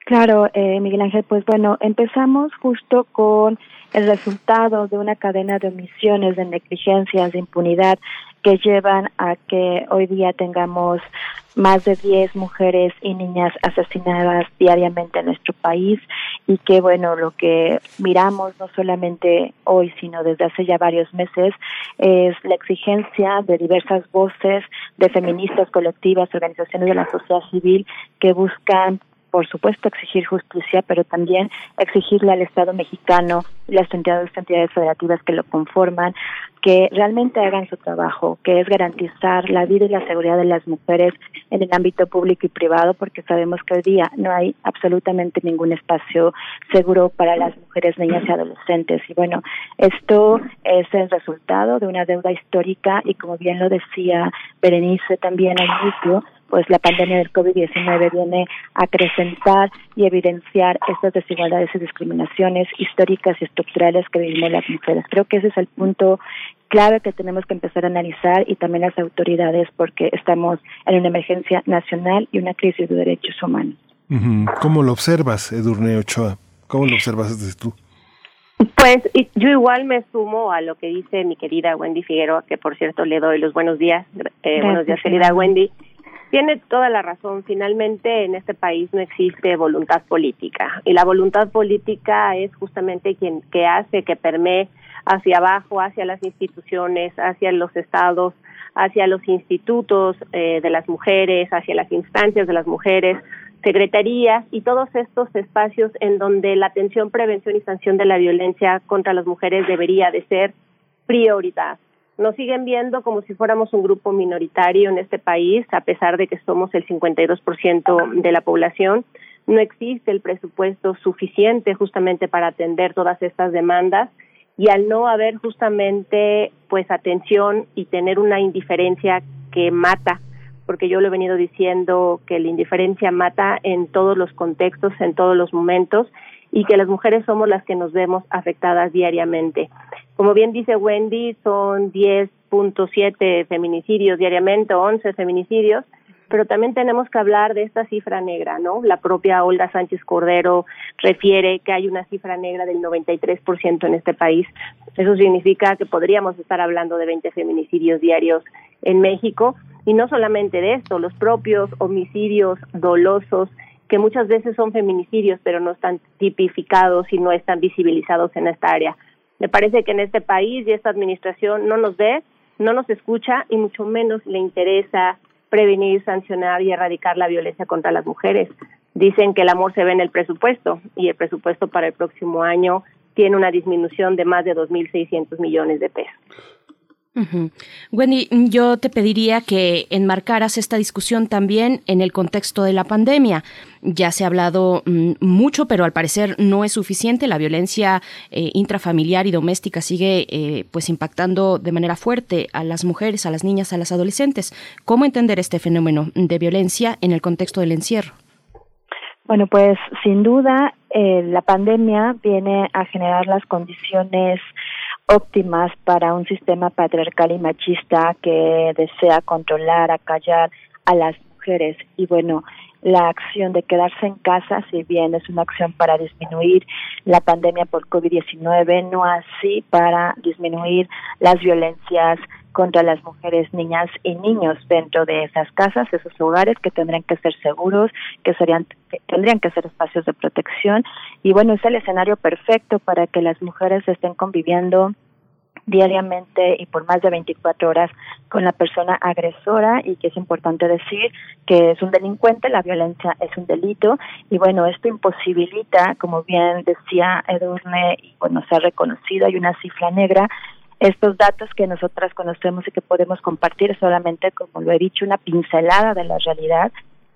Claro, eh, Miguel Ángel, pues bueno, empezamos justo con el resultado de una cadena de omisiones, de negligencias, de impunidad que llevan a que hoy día tengamos más de 10 mujeres y niñas asesinadas diariamente en nuestro país. Y que bueno, lo que miramos no solamente hoy, sino desde hace ya varios meses es la exigencia de diversas voces de feministas colectivas, organizaciones de la sociedad civil que buscan por supuesto, exigir justicia, pero también exigirle al Estado mexicano las entidades, entidades federativas que lo conforman que realmente hagan su trabajo, que es garantizar la vida y la seguridad de las mujeres en el ámbito público y privado, porque sabemos que hoy día no hay absolutamente ningún espacio seguro para las mujeres, niñas y adolescentes. Y bueno, esto es el resultado de una deuda histórica y como bien lo decía Berenice también al inicio, pues la pandemia del COVID-19 viene a acrecentar y evidenciar estas desigualdades y discriminaciones históricas y estructurales que vivimos las mujeres. Creo que ese es el punto clave que tenemos que empezar a analizar y también las autoridades porque estamos en una emergencia nacional y una crisis de derechos humanos. ¿Cómo lo observas, Edurne Ochoa? ¿Cómo lo observas desde tú? Pues yo igual me sumo a lo que dice mi querida Wendy Figueroa, que por cierto le doy los buenos días. Eh, buenos días, querida Wendy. Tiene toda la razón. Finalmente, en este país no existe voluntad política. Y la voluntad política es justamente quien que hace que permee hacia abajo, hacia las instituciones, hacia los estados, hacia los institutos eh, de las mujeres, hacia las instancias de las mujeres, secretarías y todos estos espacios en donde la atención, prevención y sanción de la violencia contra las mujeres debería de ser prioridad. Nos siguen viendo como si fuéramos un grupo minoritario en este país, a pesar de que somos el 52% de la población. No existe el presupuesto suficiente justamente para atender todas estas demandas y al no haber justamente pues atención y tener una indiferencia que mata porque yo lo he venido diciendo que la indiferencia mata en todos los contextos, en todos los momentos, y que las mujeres somos las que nos vemos afectadas diariamente. Como bien dice Wendy, son 10.7 feminicidios diariamente, 11 feminicidios, pero también tenemos que hablar de esta cifra negra, ¿no? La propia Olga Sánchez Cordero refiere que hay una cifra negra del 93% en este país. Eso significa que podríamos estar hablando de 20 feminicidios diarios en México y no solamente de esto, los propios homicidios dolosos, que muchas veces son feminicidios, pero no están tipificados y no están visibilizados en esta área. Me parece que en este país y esta administración no nos ve, no nos escucha y mucho menos le interesa prevenir, sancionar y erradicar la violencia contra las mujeres. Dicen que el amor se ve en el presupuesto y el presupuesto para el próximo año tiene una disminución de más de 2.600 millones de pesos. Wendy, yo te pediría que enmarcaras esta discusión también en el contexto de la pandemia. Ya se ha hablado mm, mucho, pero al parecer no es suficiente. La violencia eh, intrafamiliar y doméstica sigue eh, pues impactando de manera fuerte a las mujeres, a las niñas, a las adolescentes. ¿Cómo entender este fenómeno de violencia en el contexto del encierro? Bueno, pues sin duda eh, la pandemia viene a generar las condiciones óptimas para un sistema patriarcal y machista que desea controlar, acallar a las mujeres. Y bueno, la acción de quedarse en casa, si bien es una acción para disminuir la pandemia por COVID-19, no así para disminuir las violencias contra las mujeres, niñas y niños dentro de esas casas, esos hogares que tendrían que ser seguros, que serían que tendrían que ser espacios de protección. Y bueno, es el escenario perfecto para que las mujeres estén conviviendo diariamente y por más de 24 horas con la persona agresora. Y que es importante decir que es un delincuente, la violencia es un delito. Y bueno, esto imposibilita, como bien decía Edurne, y bueno, se ha reconocido, hay una cifra negra estos datos que nosotras conocemos y que podemos compartir solamente, como lo he dicho, una pincelada de la realidad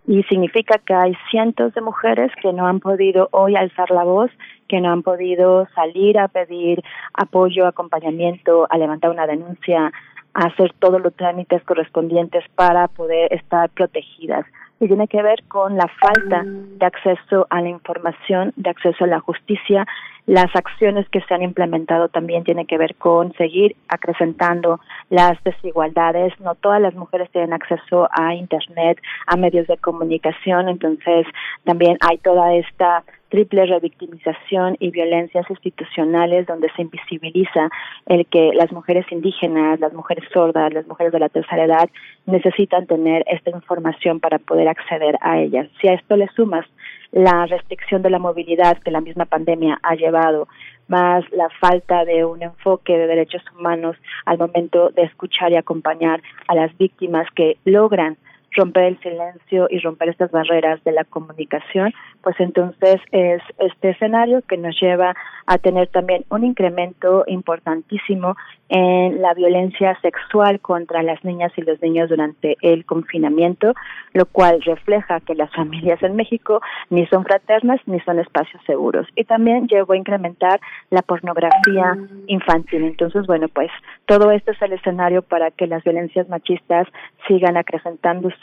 y significa que hay cientos de mujeres que no han podido hoy alzar la voz, que no han podido salir a pedir apoyo, acompañamiento, a levantar una denuncia, a hacer todos los trámites correspondientes para poder estar protegidas y tiene que ver con la falta de acceso a la información, de acceso a la justicia. Las acciones que se han implementado también tienen que ver con seguir acrecentando las desigualdades. No todas las mujeres tienen acceso a Internet, a medios de comunicación, entonces también hay toda esta triple revictimización y violencias institucionales donde se invisibiliza el que las mujeres indígenas, las mujeres sordas, las mujeres de la tercera edad necesitan tener esta información para poder acceder a ellas. Si a esto le sumas la restricción de la movilidad que la misma pandemia ha llevado, más la falta de un enfoque de derechos humanos al momento de escuchar y acompañar a las víctimas que logran romper el silencio y romper estas barreras de la comunicación, pues entonces es este escenario que nos lleva a tener también un incremento importantísimo en la violencia sexual contra las niñas y los niños durante el confinamiento, lo cual refleja que las familias en México ni son fraternas ni son espacios seguros. Y también llegó a incrementar la pornografía infantil. Entonces, bueno, pues todo esto es el escenario para que las violencias machistas sigan acrecentándose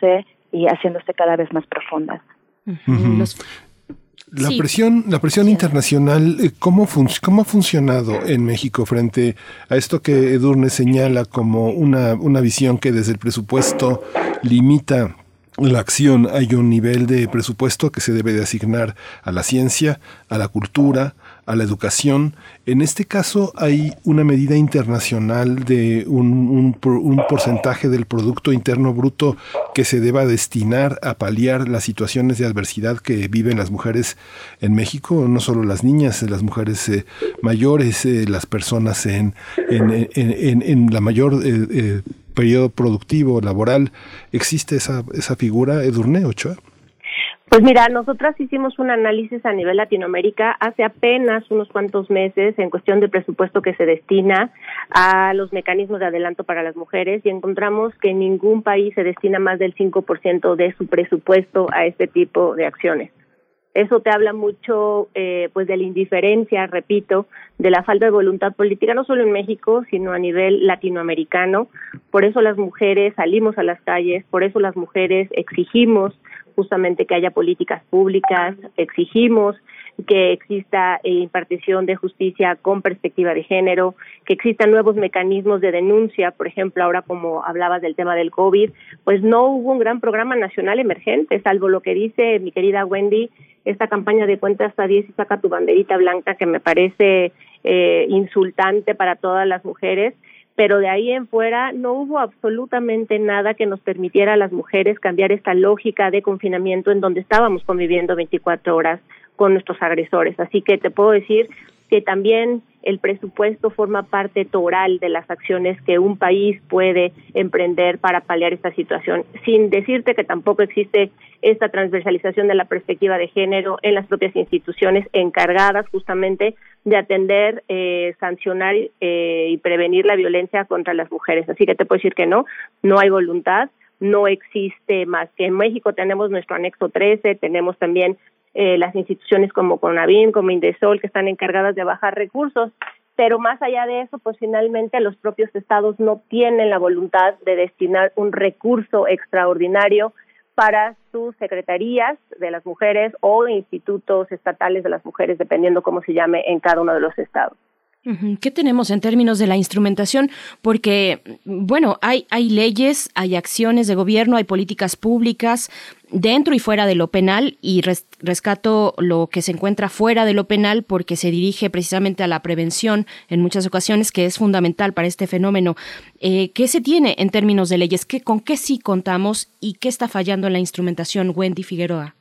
y haciéndose cada vez más profundas. La presión, la presión internacional, eh, ¿cómo, ¿cómo ha funcionado en México frente a esto que Edurne señala como una, una visión que desde el presupuesto limita la acción? Hay un nivel de presupuesto que se debe de asignar a la ciencia, a la cultura, a la educación. En este caso hay una medida internacional de un, porcentaje del Producto Interno Bruto que se deba destinar a paliar las situaciones de adversidad que viven las mujeres en México, no solo las niñas, las mujeres eh, mayores, eh, las personas en, en la mayor... Eh, periodo productivo, laboral, ¿existe esa, esa figura, Edurne Ochoa? Pues mira, nosotras hicimos un análisis a nivel Latinoamérica hace apenas unos cuantos meses en cuestión de presupuesto que se destina a los mecanismos de adelanto para las mujeres y encontramos que ningún país se destina más del 5% de su presupuesto a este tipo de acciones. Eso te habla mucho eh, pues de la indiferencia, repito, de la falta de voluntad política, no solo en México, sino a nivel latinoamericano. Por eso las mujeres salimos a las calles, por eso las mujeres exigimos justamente que haya políticas públicas, exigimos que exista eh, impartición de justicia con perspectiva de género, que existan nuevos mecanismos de denuncia, por ejemplo, ahora como hablabas del tema del COVID, pues no hubo un gran programa nacional emergente, salvo lo que dice mi querida Wendy, esta campaña de cuenta hasta 10 y saca tu banderita blanca que me parece eh, insultante para todas las mujeres pero de ahí en fuera no hubo absolutamente nada que nos permitiera a las mujeres cambiar esta lógica de confinamiento en donde estábamos conviviendo 24 horas con nuestros agresores. Así que te puedo decir que también el presupuesto forma parte toral de las acciones que un país puede emprender para paliar esta situación, sin decirte que tampoco existe esta transversalización de la perspectiva de género en las propias instituciones encargadas justamente de atender, eh, sancionar eh, y prevenir la violencia contra las mujeres. Así que te puedo decir que no, no hay voluntad, no existe más que en México tenemos nuestro anexo 13, tenemos también eh, las instituciones como CONAVIM, como Indesol, que están encargadas de bajar recursos, pero más allá de eso, pues finalmente los propios estados no tienen la voluntad de destinar un recurso extraordinario para sus secretarías de las mujeres o institutos estatales de las mujeres, dependiendo cómo se llame en cada uno de los estados. ¿Qué tenemos en términos de la instrumentación? Porque, bueno, hay, hay leyes, hay acciones de gobierno, hay políticas públicas dentro y fuera de lo penal y rescato lo que se encuentra fuera de lo penal porque se dirige precisamente a la prevención en muchas ocasiones, que es fundamental para este fenómeno. Eh, ¿Qué se tiene en términos de leyes? ¿Qué, ¿Con qué sí contamos y qué está fallando en la instrumentación, Wendy Figueroa?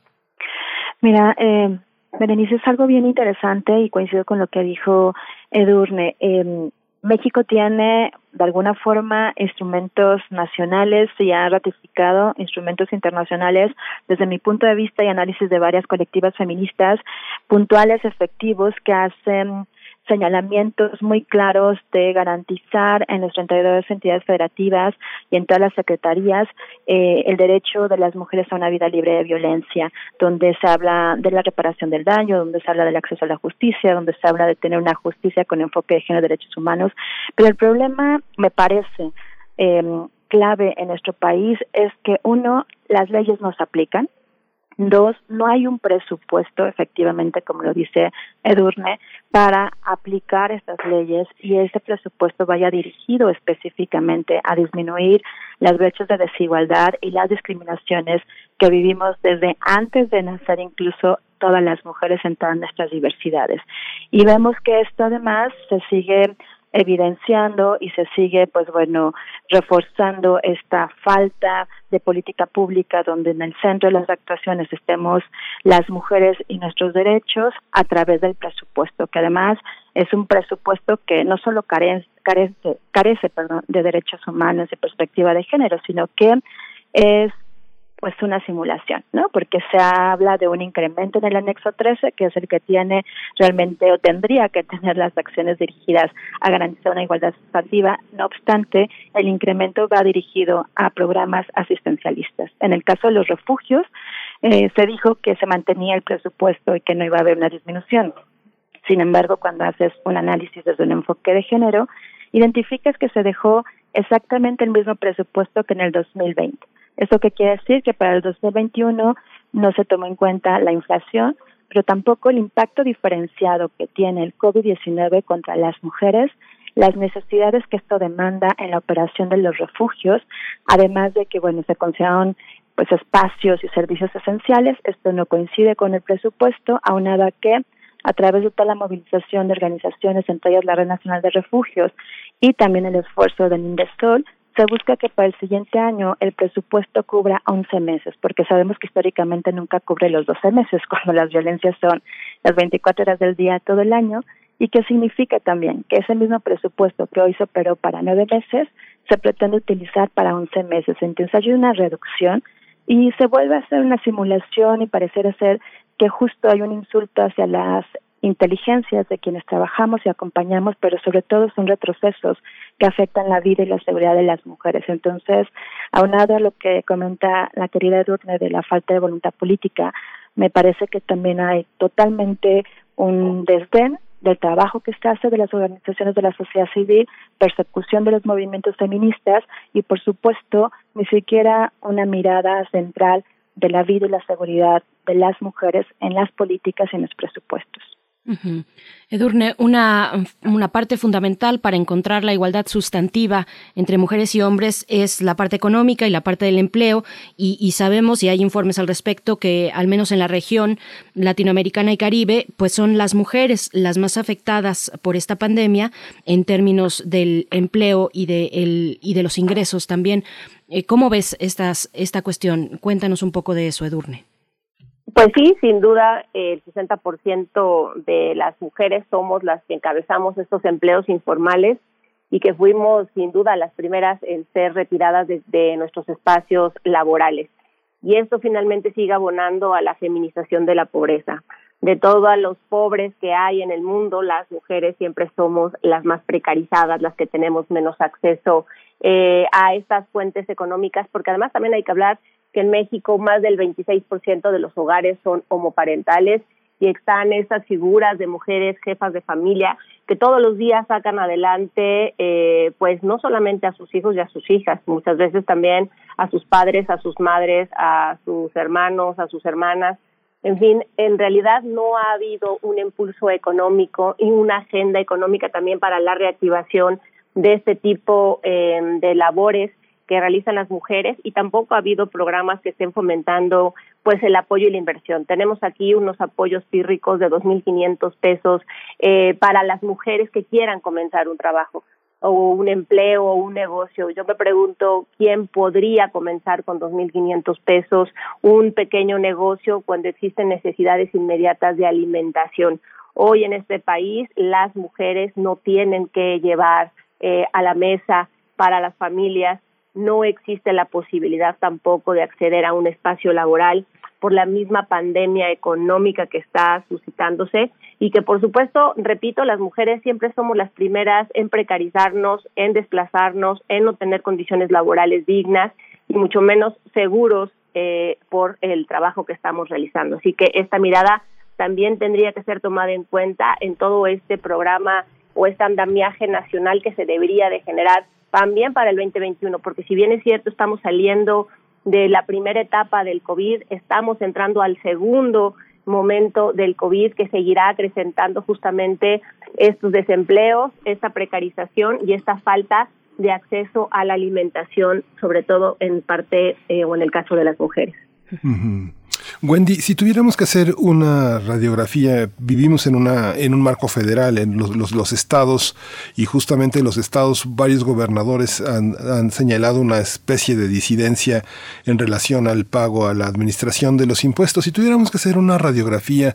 Mira, eh, Berenice, es algo bien interesante y coincido con lo que dijo Edurne. Eh, México tiene de alguna forma instrumentos nacionales y ha ratificado instrumentos internacionales desde mi punto de vista y análisis de varias colectivas feministas puntuales efectivos que hacen señalamientos muy claros de garantizar en las 32 entidades federativas y en todas las secretarías eh, el derecho de las mujeres a una vida libre de violencia, donde se habla de la reparación del daño, donde se habla del acceso a la justicia, donde se habla de tener una justicia con enfoque de género y derechos humanos. Pero el problema, me parece, eh, clave en nuestro país es que uno, las leyes no se aplican, Dos, no hay un presupuesto, efectivamente, como lo dice Edurne, para aplicar estas leyes y ese presupuesto vaya dirigido específicamente a disminuir las brechas de desigualdad y las discriminaciones que vivimos desde antes de nacer, incluso todas las mujeres en todas nuestras diversidades. Y vemos que esto además se sigue evidenciando y se sigue, pues bueno, reforzando esta falta de política pública donde en el centro de las actuaciones estemos las mujeres y nuestros derechos a través del presupuesto, que además es un presupuesto que no solo carece, perdón, de derechos humanos y perspectiva de género, sino que es pues una simulación, ¿no? Porque se habla de un incremento en el anexo 13, que es el que tiene realmente o tendría que tener las acciones dirigidas a garantizar una igualdad sustantiva. No obstante, el incremento va dirigido a programas asistencialistas. En el caso de los refugios, eh, se dijo que se mantenía el presupuesto y que no iba a haber una disminución. Sin embargo, cuando haces un análisis desde un enfoque de género, identificas que se dejó exactamente el mismo presupuesto que en el 2020 ¿Eso qué quiere decir? Que para el 2021 no se tomó en cuenta la inflación, pero tampoco el impacto diferenciado que tiene el COVID-19 contra las mujeres, las necesidades que esto demanda en la operación de los refugios, además de que, bueno, se consideraron pues espacios y servicios esenciales. Esto no coincide con el presupuesto, aunado a que a través de toda la movilización de organizaciones, entre ellas la Red Nacional de Refugios y también el esfuerzo del Indesol, se busca que para el siguiente año el presupuesto cubra 11 meses, porque sabemos que históricamente nunca cubre los 12 meses, cuando las violencias son las 24 horas del día todo el año, y que significa también que ese mismo presupuesto que hoy se operó para nueve meses se pretende utilizar para 11 meses. Entonces hay una reducción y se vuelve a hacer una simulación y parecer ser que justo hay un insulto hacia las inteligencias de quienes trabajamos y acompañamos, pero sobre todo son retrocesos que afectan la vida y la seguridad de las mujeres. Entonces, aunado a lo que comenta la querida Edurne de la falta de voluntad política, me parece que también hay totalmente un desdén del trabajo que se hace de las organizaciones de la sociedad civil, persecución de los movimientos feministas y, por supuesto, ni siquiera una mirada central de la vida y la seguridad de las mujeres en las políticas y en los presupuestos. Edurne, una, una, parte fundamental para encontrar la igualdad sustantiva entre mujeres y hombres es la parte económica y la parte del empleo, y, sabemos, y hay informes al respecto, que al menos en la región latinoamericana y caribe, pues son las mujeres las más afectadas por esta pandemia en términos del empleo y de, el, y de los ingresos también. Eh, ¿Cómo ves estas, esta cuestión? Cuéntanos un poco de eso, Edurne. Pues sí, sin duda, el 60% de las mujeres somos las que encabezamos estos empleos informales y que fuimos sin duda las primeras en ser retiradas de, nuestros espacios laborales. Y esto finalmente sigue abonando a la feminización de la pobreza. De todos los pobres que hay en el mundo, las mujeres siempre somos las más precarizadas, las que tenemos menos acceso eh, a estas fuentes económicas, porque además también hay que hablar que en México más del 26% de los hogares son homoparentales y están esas figuras de mujeres jefas de familia que todos los días sacan adelante, eh, pues no solamente a sus hijos y a sus hijas, muchas veces también a sus padres, a sus madres, a sus hermanos, a sus hermanas. En fin, en realidad no ha habido un impulso económico y una agenda económica también para la reactivación de este tipo eh, de labores que realizan las mujeres y tampoco ha habido programas que estén fomentando pues el apoyo y la inversión. Tenemos aquí unos apoyos pírricos de 2.500 pesos eh, para las mujeres que quieran comenzar un trabajo o un empleo o un negocio. Yo me pregunto quién podría comenzar con 2.500 pesos un pequeño negocio cuando existen necesidades inmediatas de alimentación. Hoy en este país las mujeres no tienen que llevar eh, a la mesa para las familias no existe la posibilidad tampoco de acceder a un espacio laboral por la misma pandemia económica que está suscitándose y que por supuesto, repito, las mujeres siempre somos las primeras en precarizarnos, en desplazarnos, en no tener condiciones laborales dignas y mucho menos seguros eh, por el trabajo que estamos realizando. Así que esta mirada también tendría que ser tomada en cuenta en todo este programa o este andamiaje nacional que se debería de generar también para el 2021, porque si bien es cierto, estamos saliendo de la primera etapa del COVID, estamos entrando al segundo momento del COVID que seguirá acrecentando justamente estos desempleos, esta precarización y esta falta de acceso a la alimentación, sobre todo en parte eh, o en el caso de las mujeres. Wendy, si tuviéramos que hacer una radiografía, vivimos en, una, en un marco federal, en los, los, estados, y justamente los estados, varios gobernadores han, han, señalado una especie de disidencia en relación al pago, a la administración de los impuestos. Si tuviéramos que hacer una radiografía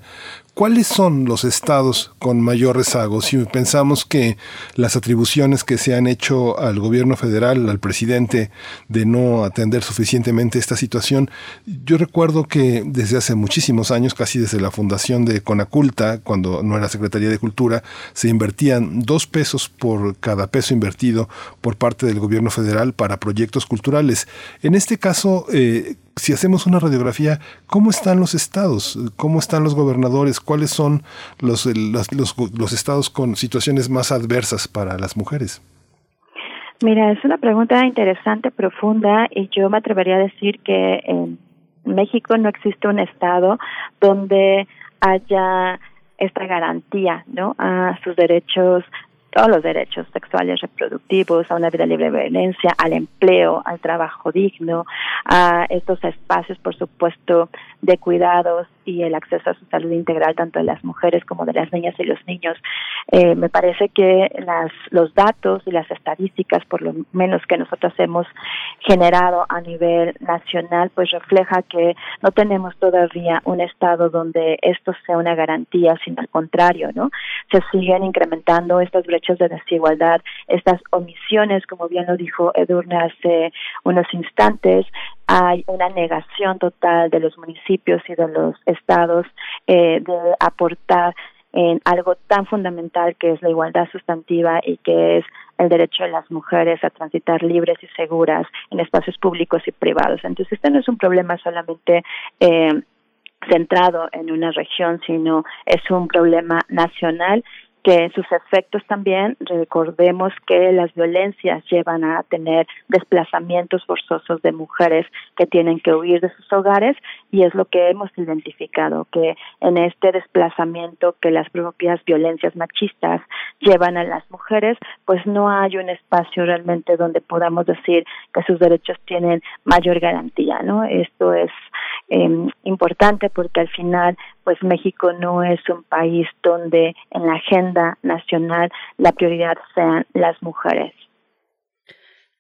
¿Cuáles son los estados con mayor rezago? Si pensamos que las atribuciones que se han hecho al gobierno federal, al presidente, de no atender suficientemente esta situación, yo recuerdo que desde hace muchísimos años, casi desde la fundación de Conaculta, cuando no era Secretaría de Cultura, se invertían dos pesos por cada peso invertido por parte del gobierno federal para proyectos culturales. En este caso, eh, si hacemos una radiografía, ¿cómo están los estados? ¿Cómo están los gobernadores? ¿Cuáles son los, los, los, estados con situaciones más adversas para las mujeres? Mira, es una pregunta interesante, profunda, y yo me atrevería a decir que en México no existe un estado donde haya esta garantía, ¿no? A sus derechos todos los derechos sexuales reproductivos, a una vida libre de violencia, al empleo, al trabajo digno, a estos espacios, por supuesto, de cuidados y el acceso a su salud integral tanto de las mujeres como de las niñas y los niños. Eh, me parece que las, los datos y las estadísticas, por lo menos que nosotros hemos generado a nivel nacional, pues refleja que no tenemos todavía un estado donde esto sea una garantía, sino al contrario, ¿no? Se siguen incrementando estas brechas de desigualdad, estas omisiones, como bien lo dijo Edurne hace unos instantes, hay una negación total de los municipios y de los estados eh, de aportar en algo tan fundamental que es la igualdad sustantiva y que es el derecho de las mujeres a transitar libres y seguras en espacios públicos y privados. Entonces, este no es un problema solamente eh, centrado en una región, sino es un problema nacional que sus efectos también, recordemos que las violencias llevan a tener desplazamientos forzosos de mujeres que tienen que huir de sus hogares y es lo que hemos identificado, que en este desplazamiento que las propias violencias machistas llevan a las mujeres, pues no hay un espacio realmente donde podamos decir que sus derechos tienen mayor garantía, ¿no? Esto es eh, importante porque al final pues México no es un país donde en la agenda nacional la prioridad sean las mujeres.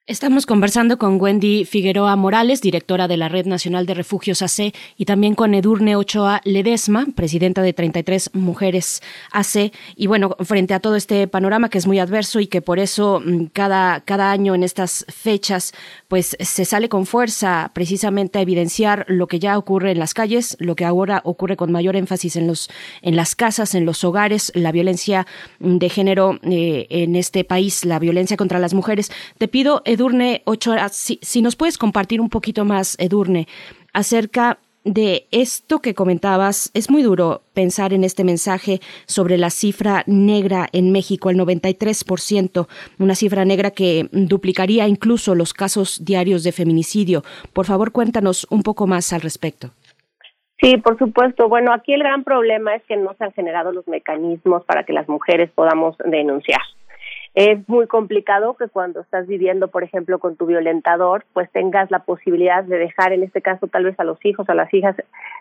Estamos conversando con Wendy Figueroa Morales, directora de la Red Nacional de Refugios AC, y también con Edurne Ochoa Ledesma, presidenta de 33 Mujeres AC. Y bueno, frente a todo este panorama que es muy adverso y que por eso mm, cada, cada año en estas fechas, pues se sale con fuerza precisamente a evidenciar lo que ya ocurre en las calles, lo que ahora ocurre con mayor énfasis en, los, en las casas, en los hogares, la violencia de género eh, en este país, la violencia contra las mujeres. Te pido, Edurne Ochoa, si, si nos puedes compartir un poquito más, Edurne, acerca de esto que comentabas, es muy duro pensar en este mensaje sobre la cifra negra en México, el 93%, una cifra negra que duplicaría incluso los casos diarios de feminicidio. Por favor, cuéntanos un poco más al respecto. Sí, por supuesto. Bueno, aquí el gran problema es que no se han generado los mecanismos para que las mujeres podamos denunciar. Es muy complicado que cuando estás viviendo, por ejemplo, con tu violentador, pues tengas la posibilidad de dejar, en este caso, tal vez a los hijos, a las hijas,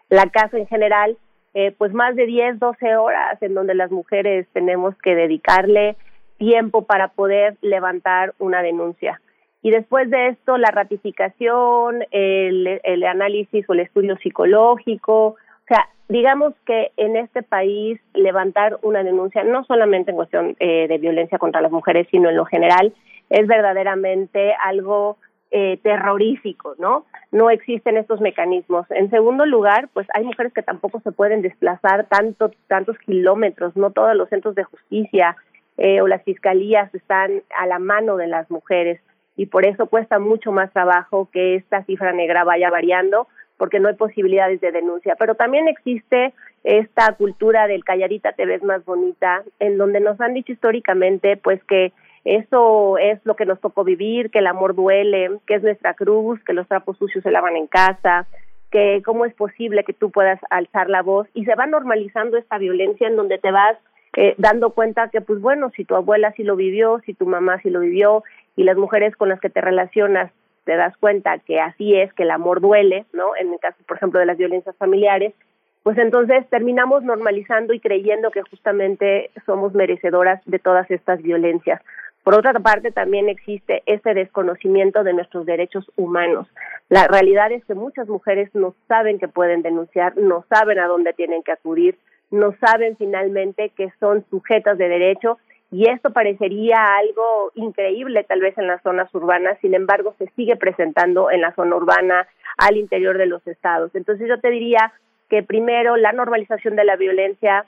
la casa en general, eh, pues más de 10, 12 horas en donde las mujeres tenemos que dedicarle tiempo para poder levantar una denuncia. Y después de esto, la ratificación, el, el análisis o el estudio psicológico, sea, digamos que en este país levantar una denuncia, no solamente en cuestión eh, de violencia contra las mujeres, sino en lo general, es verdaderamente algo eh, terrorífico, ¿no? No existen estos mecanismos. En segundo lugar, pues hay mujeres que tampoco se pueden desplazar tanto, tantos kilómetros, no todos los centros de justicia eh, o las fiscalías están a la mano de las mujeres y por eso cuesta mucho más trabajo que esta cifra negra vaya variando porque no hay posibilidades de denuncia. Pero también existe esta cultura del calladita te ves más bonita, en donde nos han dicho históricamente, pues que eso es lo que nos tocó vivir, que el amor duele, que es nuestra cruz, que los trapos sucios se lavan en casa, que cómo es posible que tú puedas alzar la voz y se va normalizando esta violencia en donde te vas eh, dando cuenta que pues bueno, si tu abuela sí lo vivió, si tu mamá sí lo vivió y las mujeres con las que te relacionas te das cuenta que así es, que el amor duele, ¿no? En el caso, por ejemplo, de las violencias familiares, pues entonces terminamos normalizando y creyendo que justamente somos merecedoras de todas estas violencias. Por otra parte, también existe ese desconocimiento de nuestros derechos humanos. La realidad es que muchas mujeres no saben que pueden denunciar, no saben a dónde tienen que acudir, no saben finalmente que son sujetas de derecho y esto parecería algo increíble tal vez en las zonas urbanas, sin embargo se sigue presentando en la zona urbana al interior de los estados. Entonces yo te diría que primero la normalización de la violencia,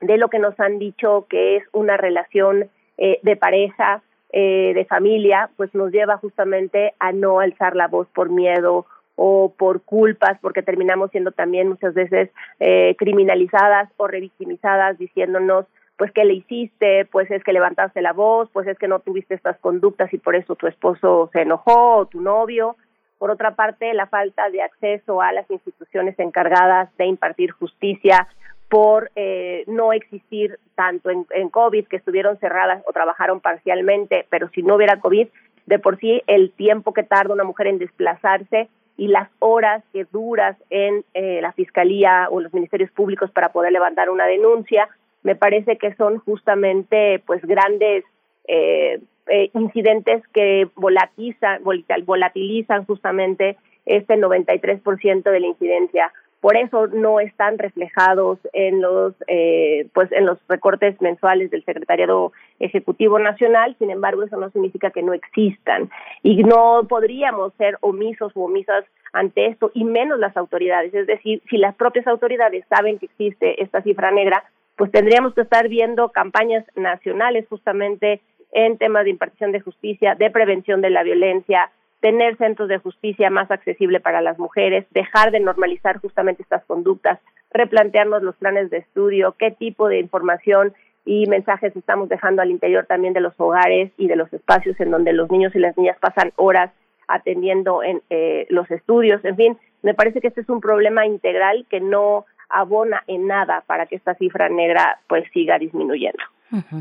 de lo que nos han dicho que es una relación eh, de pareja, eh, de familia, pues nos lleva justamente a no alzar la voz por miedo o por culpas, porque terminamos siendo también muchas veces eh, criminalizadas o revictimizadas, diciéndonos pues qué le hiciste, pues es que levantaste la voz, pues es que no tuviste estas conductas y por eso tu esposo se enojó o tu novio. Por otra parte, la falta de acceso a las instituciones encargadas de impartir justicia por eh, no existir tanto en, en COVID, que estuvieron cerradas o trabajaron parcialmente, pero si no hubiera COVID, de por sí el tiempo que tarda una mujer en desplazarse y las horas que duras en eh, la fiscalía o los ministerios públicos para poder levantar una denuncia, me parece que son justamente pues grandes eh, eh, incidentes que volatilizan, volatilizan justamente este 93% de la incidencia. Por eso no están reflejados en los eh, pues en los recortes mensuales del secretariado ejecutivo nacional. Sin embargo eso no significa que no existan. Y no podríamos ser omisos o omisas ante esto y menos las autoridades. Es decir si las propias autoridades saben que existe esta cifra negra pues tendríamos que estar viendo campañas nacionales justamente en temas de impartición de justicia de prevención de la violencia tener centros de justicia más accesible para las mujeres, dejar de normalizar justamente estas conductas, replantearnos los planes de estudio, qué tipo de información y mensajes estamos dejando al interior también de los hogares y de los espacios en donde los niños y las niñas pasan horas atendiendo en eh, los estudios. En fin, me parece que este es un problema integral que no abona en nada para que esta cifra negra pues siga disminuyendo.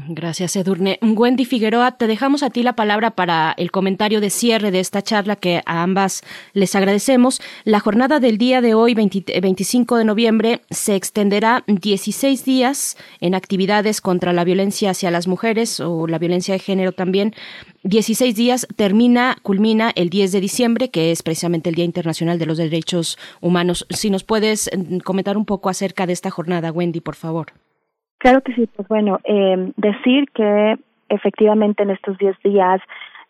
Gracias, Edurne. Wendy Figueroa, te dejamos a ti la palabra para el comentario de cierre de esta charla que a ambas les agradecemos. La jornada del día de hoy, 25 de noviembre, se extenderá 16 días en actividades contra la violencia hacia las mujeres o la violencia de género también. 16 días termina, culmina el 10 de diciembre, que es precisamente el Día Internacional de los Derechos Humanos. Si nos puedes mm, comentar un poco acerca de esta jornada, Wendy, por favor. Claro que sí, pues bueno, eh, decir que efectivamente en estos 10 días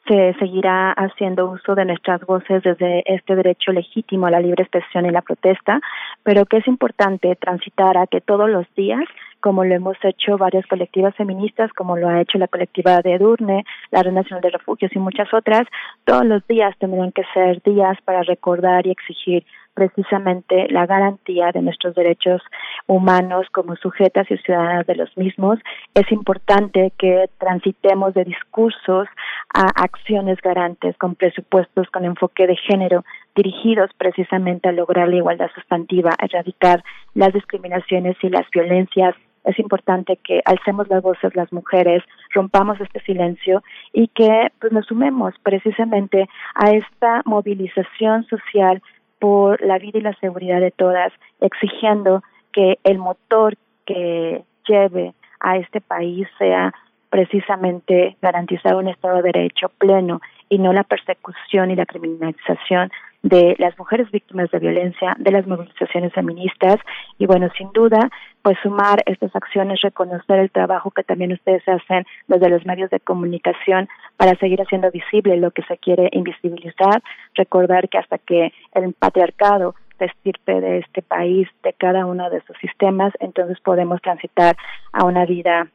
se seguirá haciendo uso de nuestras voces desde este derecho legítimo a la libre expresión y la protesta, pero que es importante transitar a que todos los días, como lo hemos hecho varias colectivas feministas, como lo ha hecho la colectiva de Edurne, la Red Nacional de Refugios y muchas otras, todos los días tendrán que ser días para recordar y exigir precisamente la garantía de nuestros derechos humanos como sujetas y ciudadanas de los mismos, es importante que transitemos de discursos a acciones garantes con presupuestos con enfoque de género dirigidos precisamente a lograr la igualdad sustantiva, erradicar las discriminaciones y las violencias. Es importante que alcemos las voces las mujeres, rompamos este silencio y que pues, nos sumemos precisamente a esta movilización social por la vida y la seguridad de todas, exigiendo que el motor que lleve a este país sea precisamente garantizar un Estado de Derecho pleno y no la persecución y la criminalización de las mujeres víctimas de violencia, de las movilizaciones feministas. Y bueno, sin duda, pues sumar estas acciones, reconocer el trabajo que también ustedes hacen desde los medios de comunicación para seguir haciendo visible lo que se quiere invisibilizar, recordar que hasta que el patriarcado se estirpe de este país, de cada uno de sus sistemas, entonces podemos transitar a una vida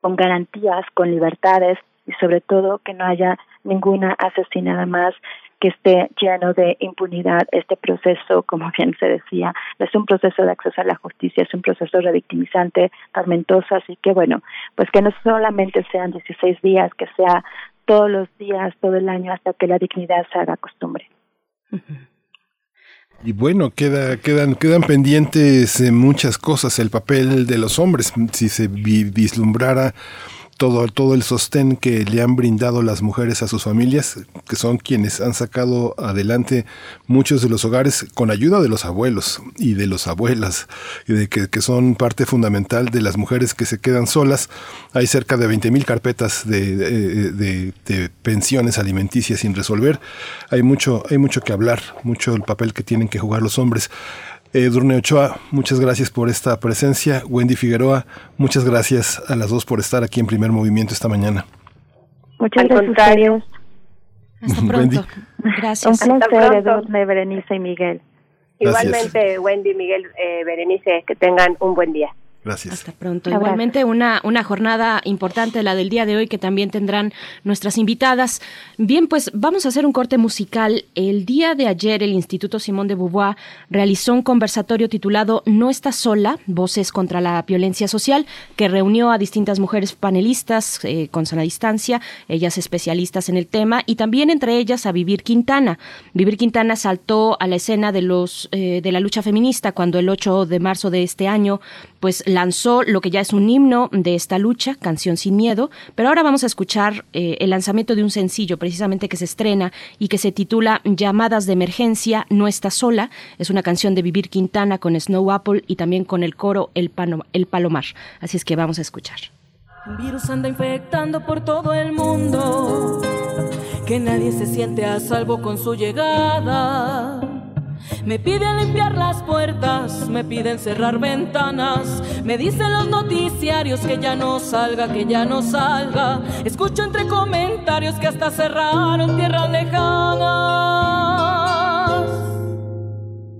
con garantías, con libertades y sobre todo que no haya ninguna asesinada más que esté lleno de impunidad este proceso, como bien se decía, es un proceso de acceso a la justicia, es un proceso revictimizante, tormentoso, así que bueno, pues que no solamente sean 16 días, que sea todos los días, todo el año, hasta que la dignidad se haga costumbre. Y bueno, queda, quedan, quedan pendientes muchas cosas, el papel de los hombres, si se vislumbrara todo, todo el sostén que le han brindado las mujeres a sus familias, que son quienes han sacado adelante muchos de los hogares con ayuda de los abuelos y de los abuelas, y de que, que son parte fundamental de las mujeres que se quedan solas. Hay cerca de 20 mil carpetas de, de, de, pensiones alimenticias sin resolver. Hay mucho, hay mucho que hablar, mucho el papel que tienen que jugar los hombres. Eh, Durne Ochoa, muchas gracias por esta presencia. Wendy Figueroa, muchas gracias a las dos por estar aquí en Primer Movimiento esta mañana. Muchas gracias. Hasta pronto. Gracias. Un placer, Edurne, Berenice y Miguel. Igualmente, Wendy, Miguel, eh, Berenice, que tengan un buen día. Gracias. Hasta pronto. Igualmente una, una jornada importante, la del día de hoy, que también tendrán nuestras invitadas. Bien, pues vamos a hacer un corte musical. El día de ayer el Instituto Simón de Beauvoir realizó un conversatorio titulado No está sola, voces contra la violencia social, que reunió a distintas mujeres panelistas eh, con sana distancia, ellas especialistas en el tema, y también entre ellas a Vivir Quintana. Vivir Quintana saltó a la escena de los eh, de la lucha feminista cuando el 8 de marzo de este año pues lanzó lo que ya es un himno de esta lucha, Canción sin Miedo, pero ahora vamos a escuchar eh, el lanzamiento de un sencillo precisamente que se estrena y que se titula Llamadas de Emergencia, No está sola, es una canción de Vivir Quintana con Snow Apple y también con el coro El, el Palomar, así es que vamos a escuchar. Un virus anda infectando por todo el mundo, que nadie se siente a salvo con su llegada me piden limpiar las puertas, me piden cerrar ventanas, me dicen los noticiarios que ya no salga, que ya no salga. Escucho entre comentarios que hasta cerraron tierras lejanas.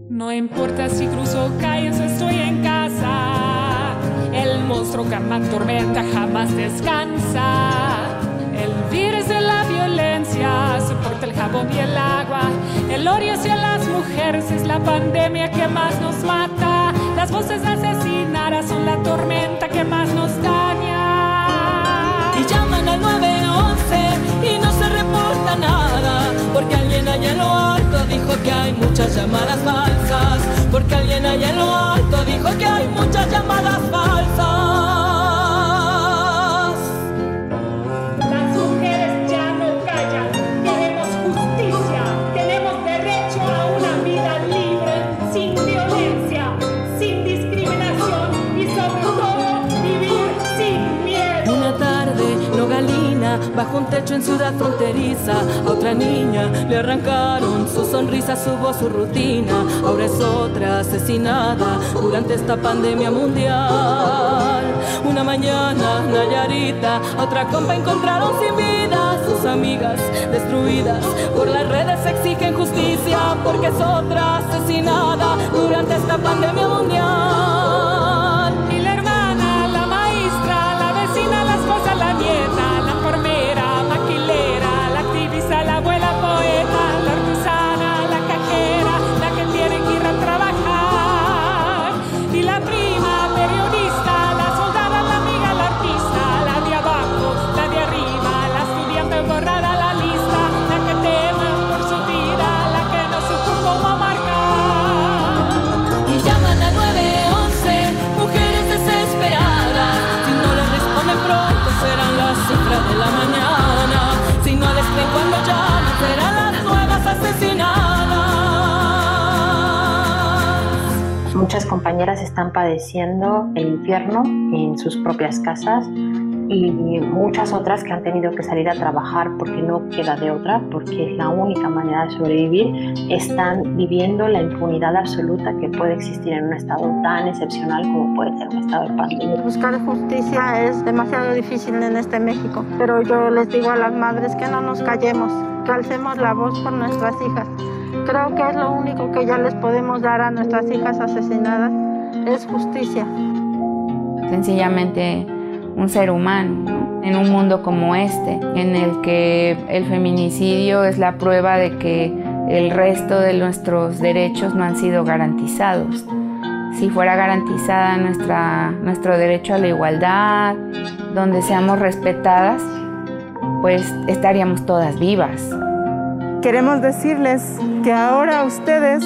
No importa si cruzo calles estoy en casa, el monstruo que me tormenta jamás descansa. El virus de la violencia soporta el jabón y el agua. El odio hacia las mujeres es la pandemia que más nos mata. Las voces asesinadas son la tormenta que más nos daña. Y llaman al 911 y no se reporta nada. Porque alguien allá en lo alto dijo que hay muchas llamadas falsas. Porque alguien allá en lo alto dijo que hay muchas llamadas falsas. Bajo un techo en ciudad fronteriza. A otra niña le arrancaron su sonrisa, su voz, su rutina. Ahora es otra asesinada durante esta pandemia mundial. Una mañana, Nayarita, otra compa encontraron sin vida. Sus amigas destruidas por las redes exigen justicia porque es otra asesinada durante esta pandemia mundial. Muchas compañeras están padeciendo el infierno en sus propias casas y muchas otras que han tenido que salir a trabajar porque no queda de otra, porque es la única manera de sobrevivir, están viviendo la impunidad absoluta que puede existir en un estado tan excepcional como puede ser un estado de pandemia. Buscar justicia es demasiado difícil en este México, pero yo les digo a las madres que no nos callemos, que alcemos la voz por nuestras hijas Creo que es lo único que ya les podemos dar a nuestras hijas asesinadas, es justicia. Sencillamente un ser humano, en un mundo como este, en el que el feminicidio es la prueba de que el resto de nuestros derechos no han sido garantizados. Si fuera garantizada nuestra, nuestro derecho a la igualdad, donde seamos respetadas, pues estaríamos todas vivas. Queremos decirles que ahora ustedes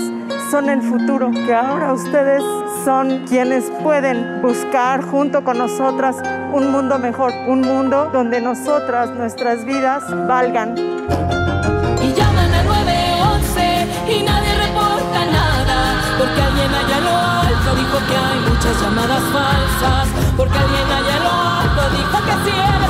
son el futuro, que ahora ustedes son quienes pueden buscar junto con nosotras un mundo mejor, un mundo donde nosotras, nuestras vidas valgan. Y llaman al 911 y nadie reporta nada, porque alguien allá lo alto dijo que hay muchas llamadas falsas, porque alguien allá lo alto dijo que si eres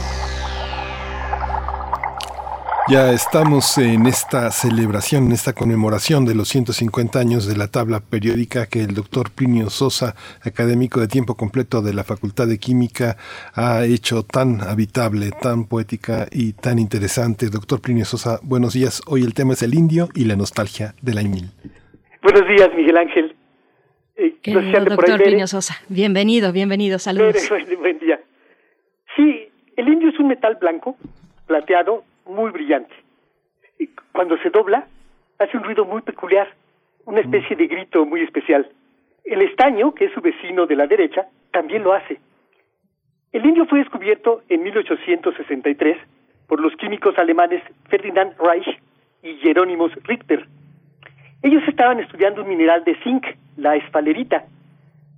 Ya estamos en esta celebración, en esta conmemoración de los 150 años de la tabla periódica que el doctor Plinio Sosa, académico de tiempo completo de la Facultad de Química, ha hecho tan habitable, tan poética y tan interesante. Doctor Plinio Sosa, buenos días. Hoy el tema es el indio y la nostalgia de la INIL. Buenos días, Miguel Ángel. Eh, doctor Plinio Sosa, bienvenido, bienvenido, saludos. buen día. Sí, el indio es un metal blanco, plateado, muy brillante. Cuando se dobla, hace un ruido muy peculiar, una mm. especie de grito muy especial. El estaño, que es su vecino de la derecha, también lo hace. El indio fue descubierto en 1863 por los químicos alemanes Ferdinand Reich y Jerónimos Richter. Ellos estaban estudiando un mineral de zinc, la esfalerita.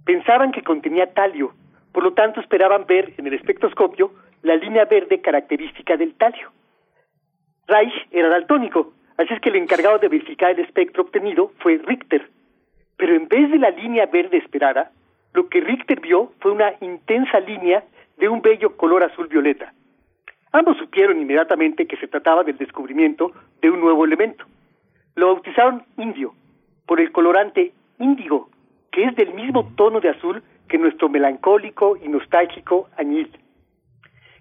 Pensaban que contenía talio, por lo tanto esperaban ver en el espectroscopio la línea verde característica del talio. Reich era daltónico, así es que el encargado de verificar el espectro obtenido fue Richter. Pero en vez de la línea verde esperada, lo que Richter vio fue una intensa línea de un bello color azul violeta. Ambos supieron inmediatamente que se trataba del descubrimiento de un nuevo elemento. Lo bautizaron indio, por el colorante índigo, que es del mismo tono de azul que nuestro melancólico y nostálgico añil.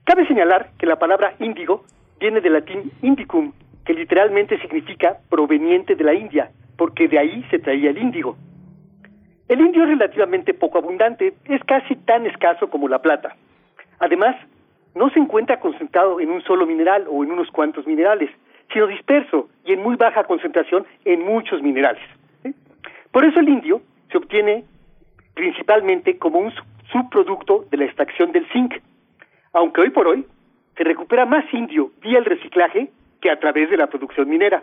Cabe señalar que la palabra índigo viene del latín indicum, que literalmente significa proveniente de la India, porque de ahí se traía el índigo. El indio es relativamente poco abundante, es casi tan escaso como la plata. Además, no se encuentra concentrado en un solo mineral o en unos cuantos minerales, sino disperso y en muy baja concentración en muchos minerales. Por eso el indio se obtiene principalmente como un subproducto de la extracción del zinc, aunque hoy por hoy se recupera más indio vía el reciclaje que a través de la producción minera.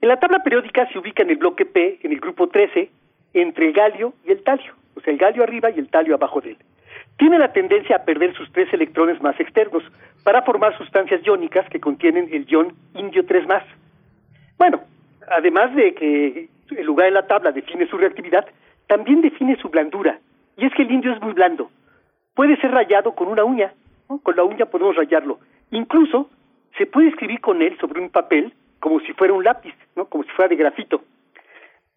En la tabla periódica se ubica en el bloque P, en el grupo 13, entre el galio y el talio, o sea, el galio arriba y el talio abajo de él. Tiene la tendencia a perder sus tres electrones más externos para formar sustancias iónicas que contienen el ion indio 3 más. Bueno, además de que el lugar en la tabla define su reactividad, también define su blandura. Y es que el indio es muy blando. Puede ser rayado con una uña con la uña podemos rayarlo. Incluso se puede escribir con él sobre un papel como si fuera un lápiz, ¿no? como si fuera de grafito.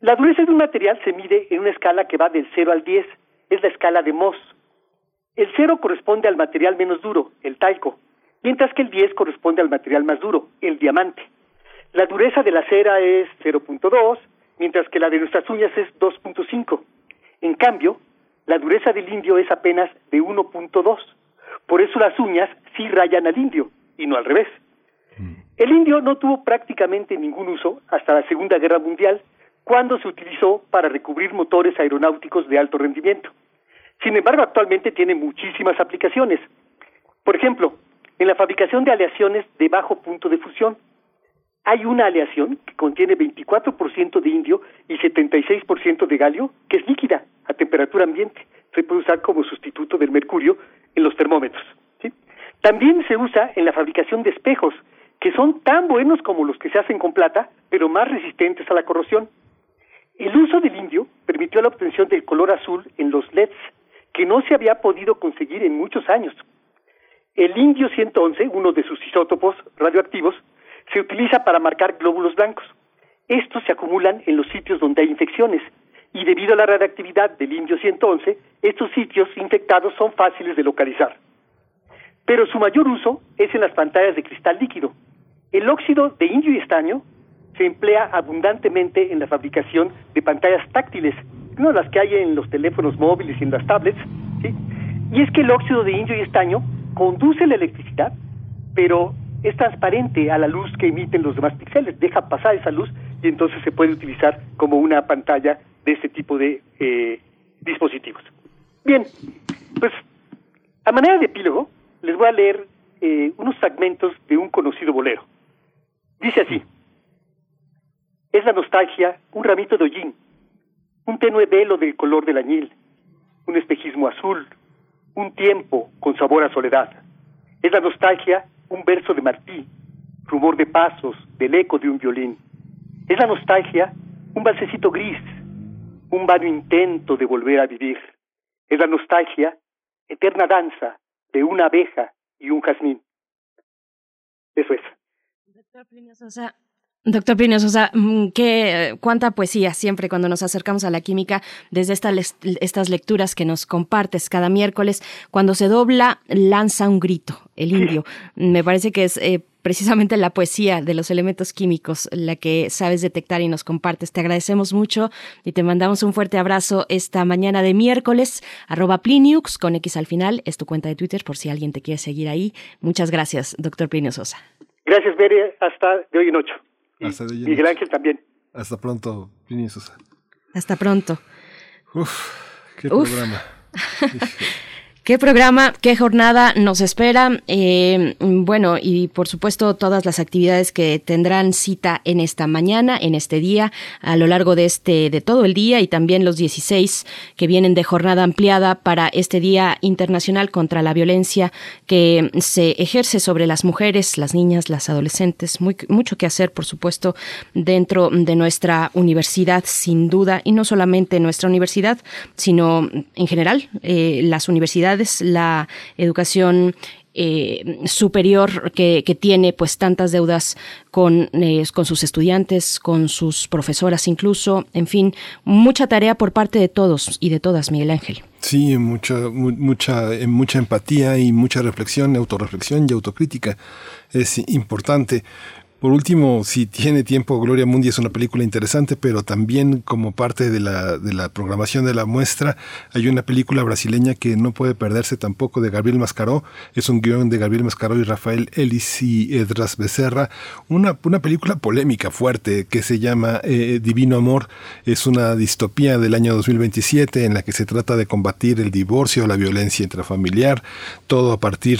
La dureza de un material se mide en una escala que va del 0 al 10, es la escala de Mohs. El 0 corresponde al material menos duro, el talco, mientras que el 10 corresponde al material más duro, el diamante. La dureza de la cera es 0.2, mientras que la de nuestras uñas es 2.5. En cambio, la dureza del indio es apenas de 1.2. Por eso las uñas sí rayan al indio y no al revés. Mm. El indio no tuvo prácticamente ningún uso hasta la Segunda Guerra Mundial, cuando se utilizó para recubrir motores aeronáuticos de alto rendimiento. Sin embargo, actualmente tiene muchísimas aplicaciones. Por ejemplo, en la fabricación de aleaciones de bajo punto de fusión. Hay una aleación que contiene 24% de indio y 76% de galio, que es líquida a temperatura ambiente. Se puede usar como sustituto del mercurio en los termómetros. También se usa en la fabricación de espejos, que son tan buenos como los que se hacen con plata, pero más resistentes a la corrosión. El uso del indio permitió la obtención del color azul en los LEDs, que no se había podido conseguir en muchos años. El indio 111, uno de sus isótopos radioactivos, se utiliza para marcar glóbulos blancos. Estos se acumulan en los sitios donde hay infecciones y debido a la radiactividad del indio 111, estos sitios infectados son fáciles de localizar. Pero su mayor uso es en las pantallas de cristal líquido. El óxido de indio y estaño se emplea abundantemente en la fabricación de pantallas táctiles, no las que hay en los teléfonos móviles y en las tablets, y es que el óxido de indio y estaño conduce la electricidad, pero es transparente a la luz que emiten los demás píxeles, deja pasar esa luz y entonces se puede utilizar como una pantalla de este tipo de eh, dispositivos. Bien, pues a manera de epílogo les voy a leer eh, unos fragmentos de un conocido bolero. Dice así, es la nostalgia un ramito de hollín, un tenue velo del color del añil, un espejismo azul, un tiempo con sabor a soledad. Es la nostalgia un verso de Martí, rumor de pasos, del eco de un violín. Es la nostalgia un balsecito gris, un vano intento de volver a vivir. Es la nostalgia, eterna danza de una abeja y un jazmín. Eso es. Doctor Plinio Sosa, Doctor Plinio Sosa, mm, ¿qué, cuánta poesía siempre cuando nos acercamos a la química, desde estas lecturas que nos compartes cada miércoles, cuando se dobla, lanza un grito, el indio. Me parece que es eh, precisamente la poesía de los elementos químicos la que sabes detectar y nos compartes. Te agradecemos mucho y te mandamos un fuerte abrazo esta mañana de miércoles, arroba Pliniux con X al final, es tu cuenta de Twitter por si alguien te quiere seguir ahí. Muchas gracias, doctor Plinio Sosa. Gracias, Bere, hasta de hoy en ocho. Hasta de Miguel Ángel también. Hasta pronto, Plinio Sosa. Hasta pronto. Uf, qué programa. ¿Qué programa, qué jornada nos espera? Eh, bueno, y por supuesto todas las actividades que tendrán cita en esta mañana, en este día, a lo largo de este, de todo el día y también los 16 que vienen de jornada ampliada para este Día Internacional contra la Violencia que se ejerce sobre las mujeres, las niñas, las adolescentes. Mucho que hacer, por supuesto, dentro de nuestra universidad, sin duda, y no solamente nuestra universidad, sino en general, eh, las universidades la educación eh, superior que, tiene pues tantas deudas con, eh, con sus estudiantes, con sus profesoras incluso, en fin, mucha tarea por parte de todos y de todas, Miguel Ángel. Sí, mucha, mucha, mucha empatía y mucha reflexión, autorreflexión y autocrítica. Es importante. Por último, si tiene tiempo, Gloria Mundi es una película interesante, pero también como parte de la, de la programación de la muestra, hay una película brasileña que no puede perderse tampoco de Gabriel Mascaró. Es un guion de Gabriel Mascaró y Rafael Ellis y Edras Becerra. Una, una película polémica, fuerte, que se llama eh, Divino Amor. Es una distopía del año 2027 en la que se trata de combatir el divorcio, la violencia intrafamiliar, todo a partir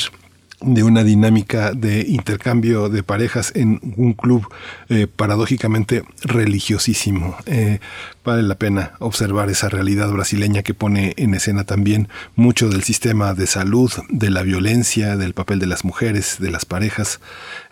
una dinámica de intercambio de parejas en un club eh, paradójicamente religiosísimo. Eh, vale la pena observar esa realidad brasileña que pone en escena también mucho del sistema de salud, de la violencia, del papel de las mujeres, de las parejas.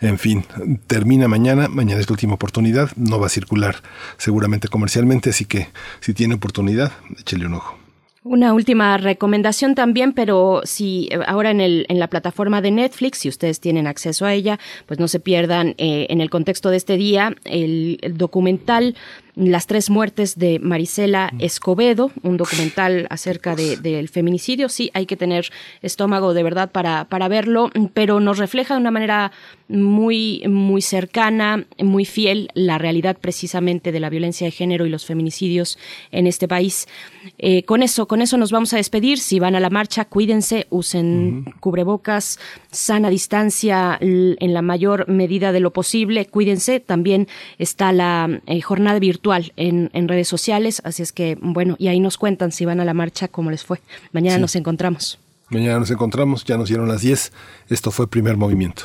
En fin, termina mañana, mañana es la última oportunidad, no va a circular seguramente comercialmente, así que si tiene oportunidad, échele un ojo. Una última recomendación también, pero si eh, ahora en, el, en la plataforma de Netflix, si ustedes tienen acceso a ella, pues no se pierdan eh, en el contexto de este día el documental las tres muertes de Marisela Escobedo, un documental acerca del feminicidio. Sí, hay que tener estómago de verdad para, para verlo, pero nos refleja de una manera muy, muy cercana, muy fiel la realidad precisamente de la violencia de género y los feminicidios en este país. Eh, con eso, con eso nos vamos a despedir. Si van a la marcha, cuídense, usen cubrebocas, sana distancia en la mayor medida de lo posible. Cuídense. También está la eh, jornada virtual en, redes sociales, así es que, bueno, y ahí nos cuentan si van a la marcha, cómo les fue. Mañana nos encontramos. Mañana nos encontramos, ya nos dieron las 10. Esto fue Primer Movimiento.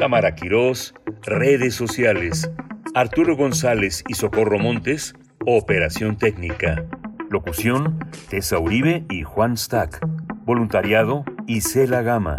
Cámara Quirós, redes sociales. Arturo González y Socorro Montes, operación técnica. Locución, Tessa Uribe y Juan Stack. Voluntariado, Isela Gama.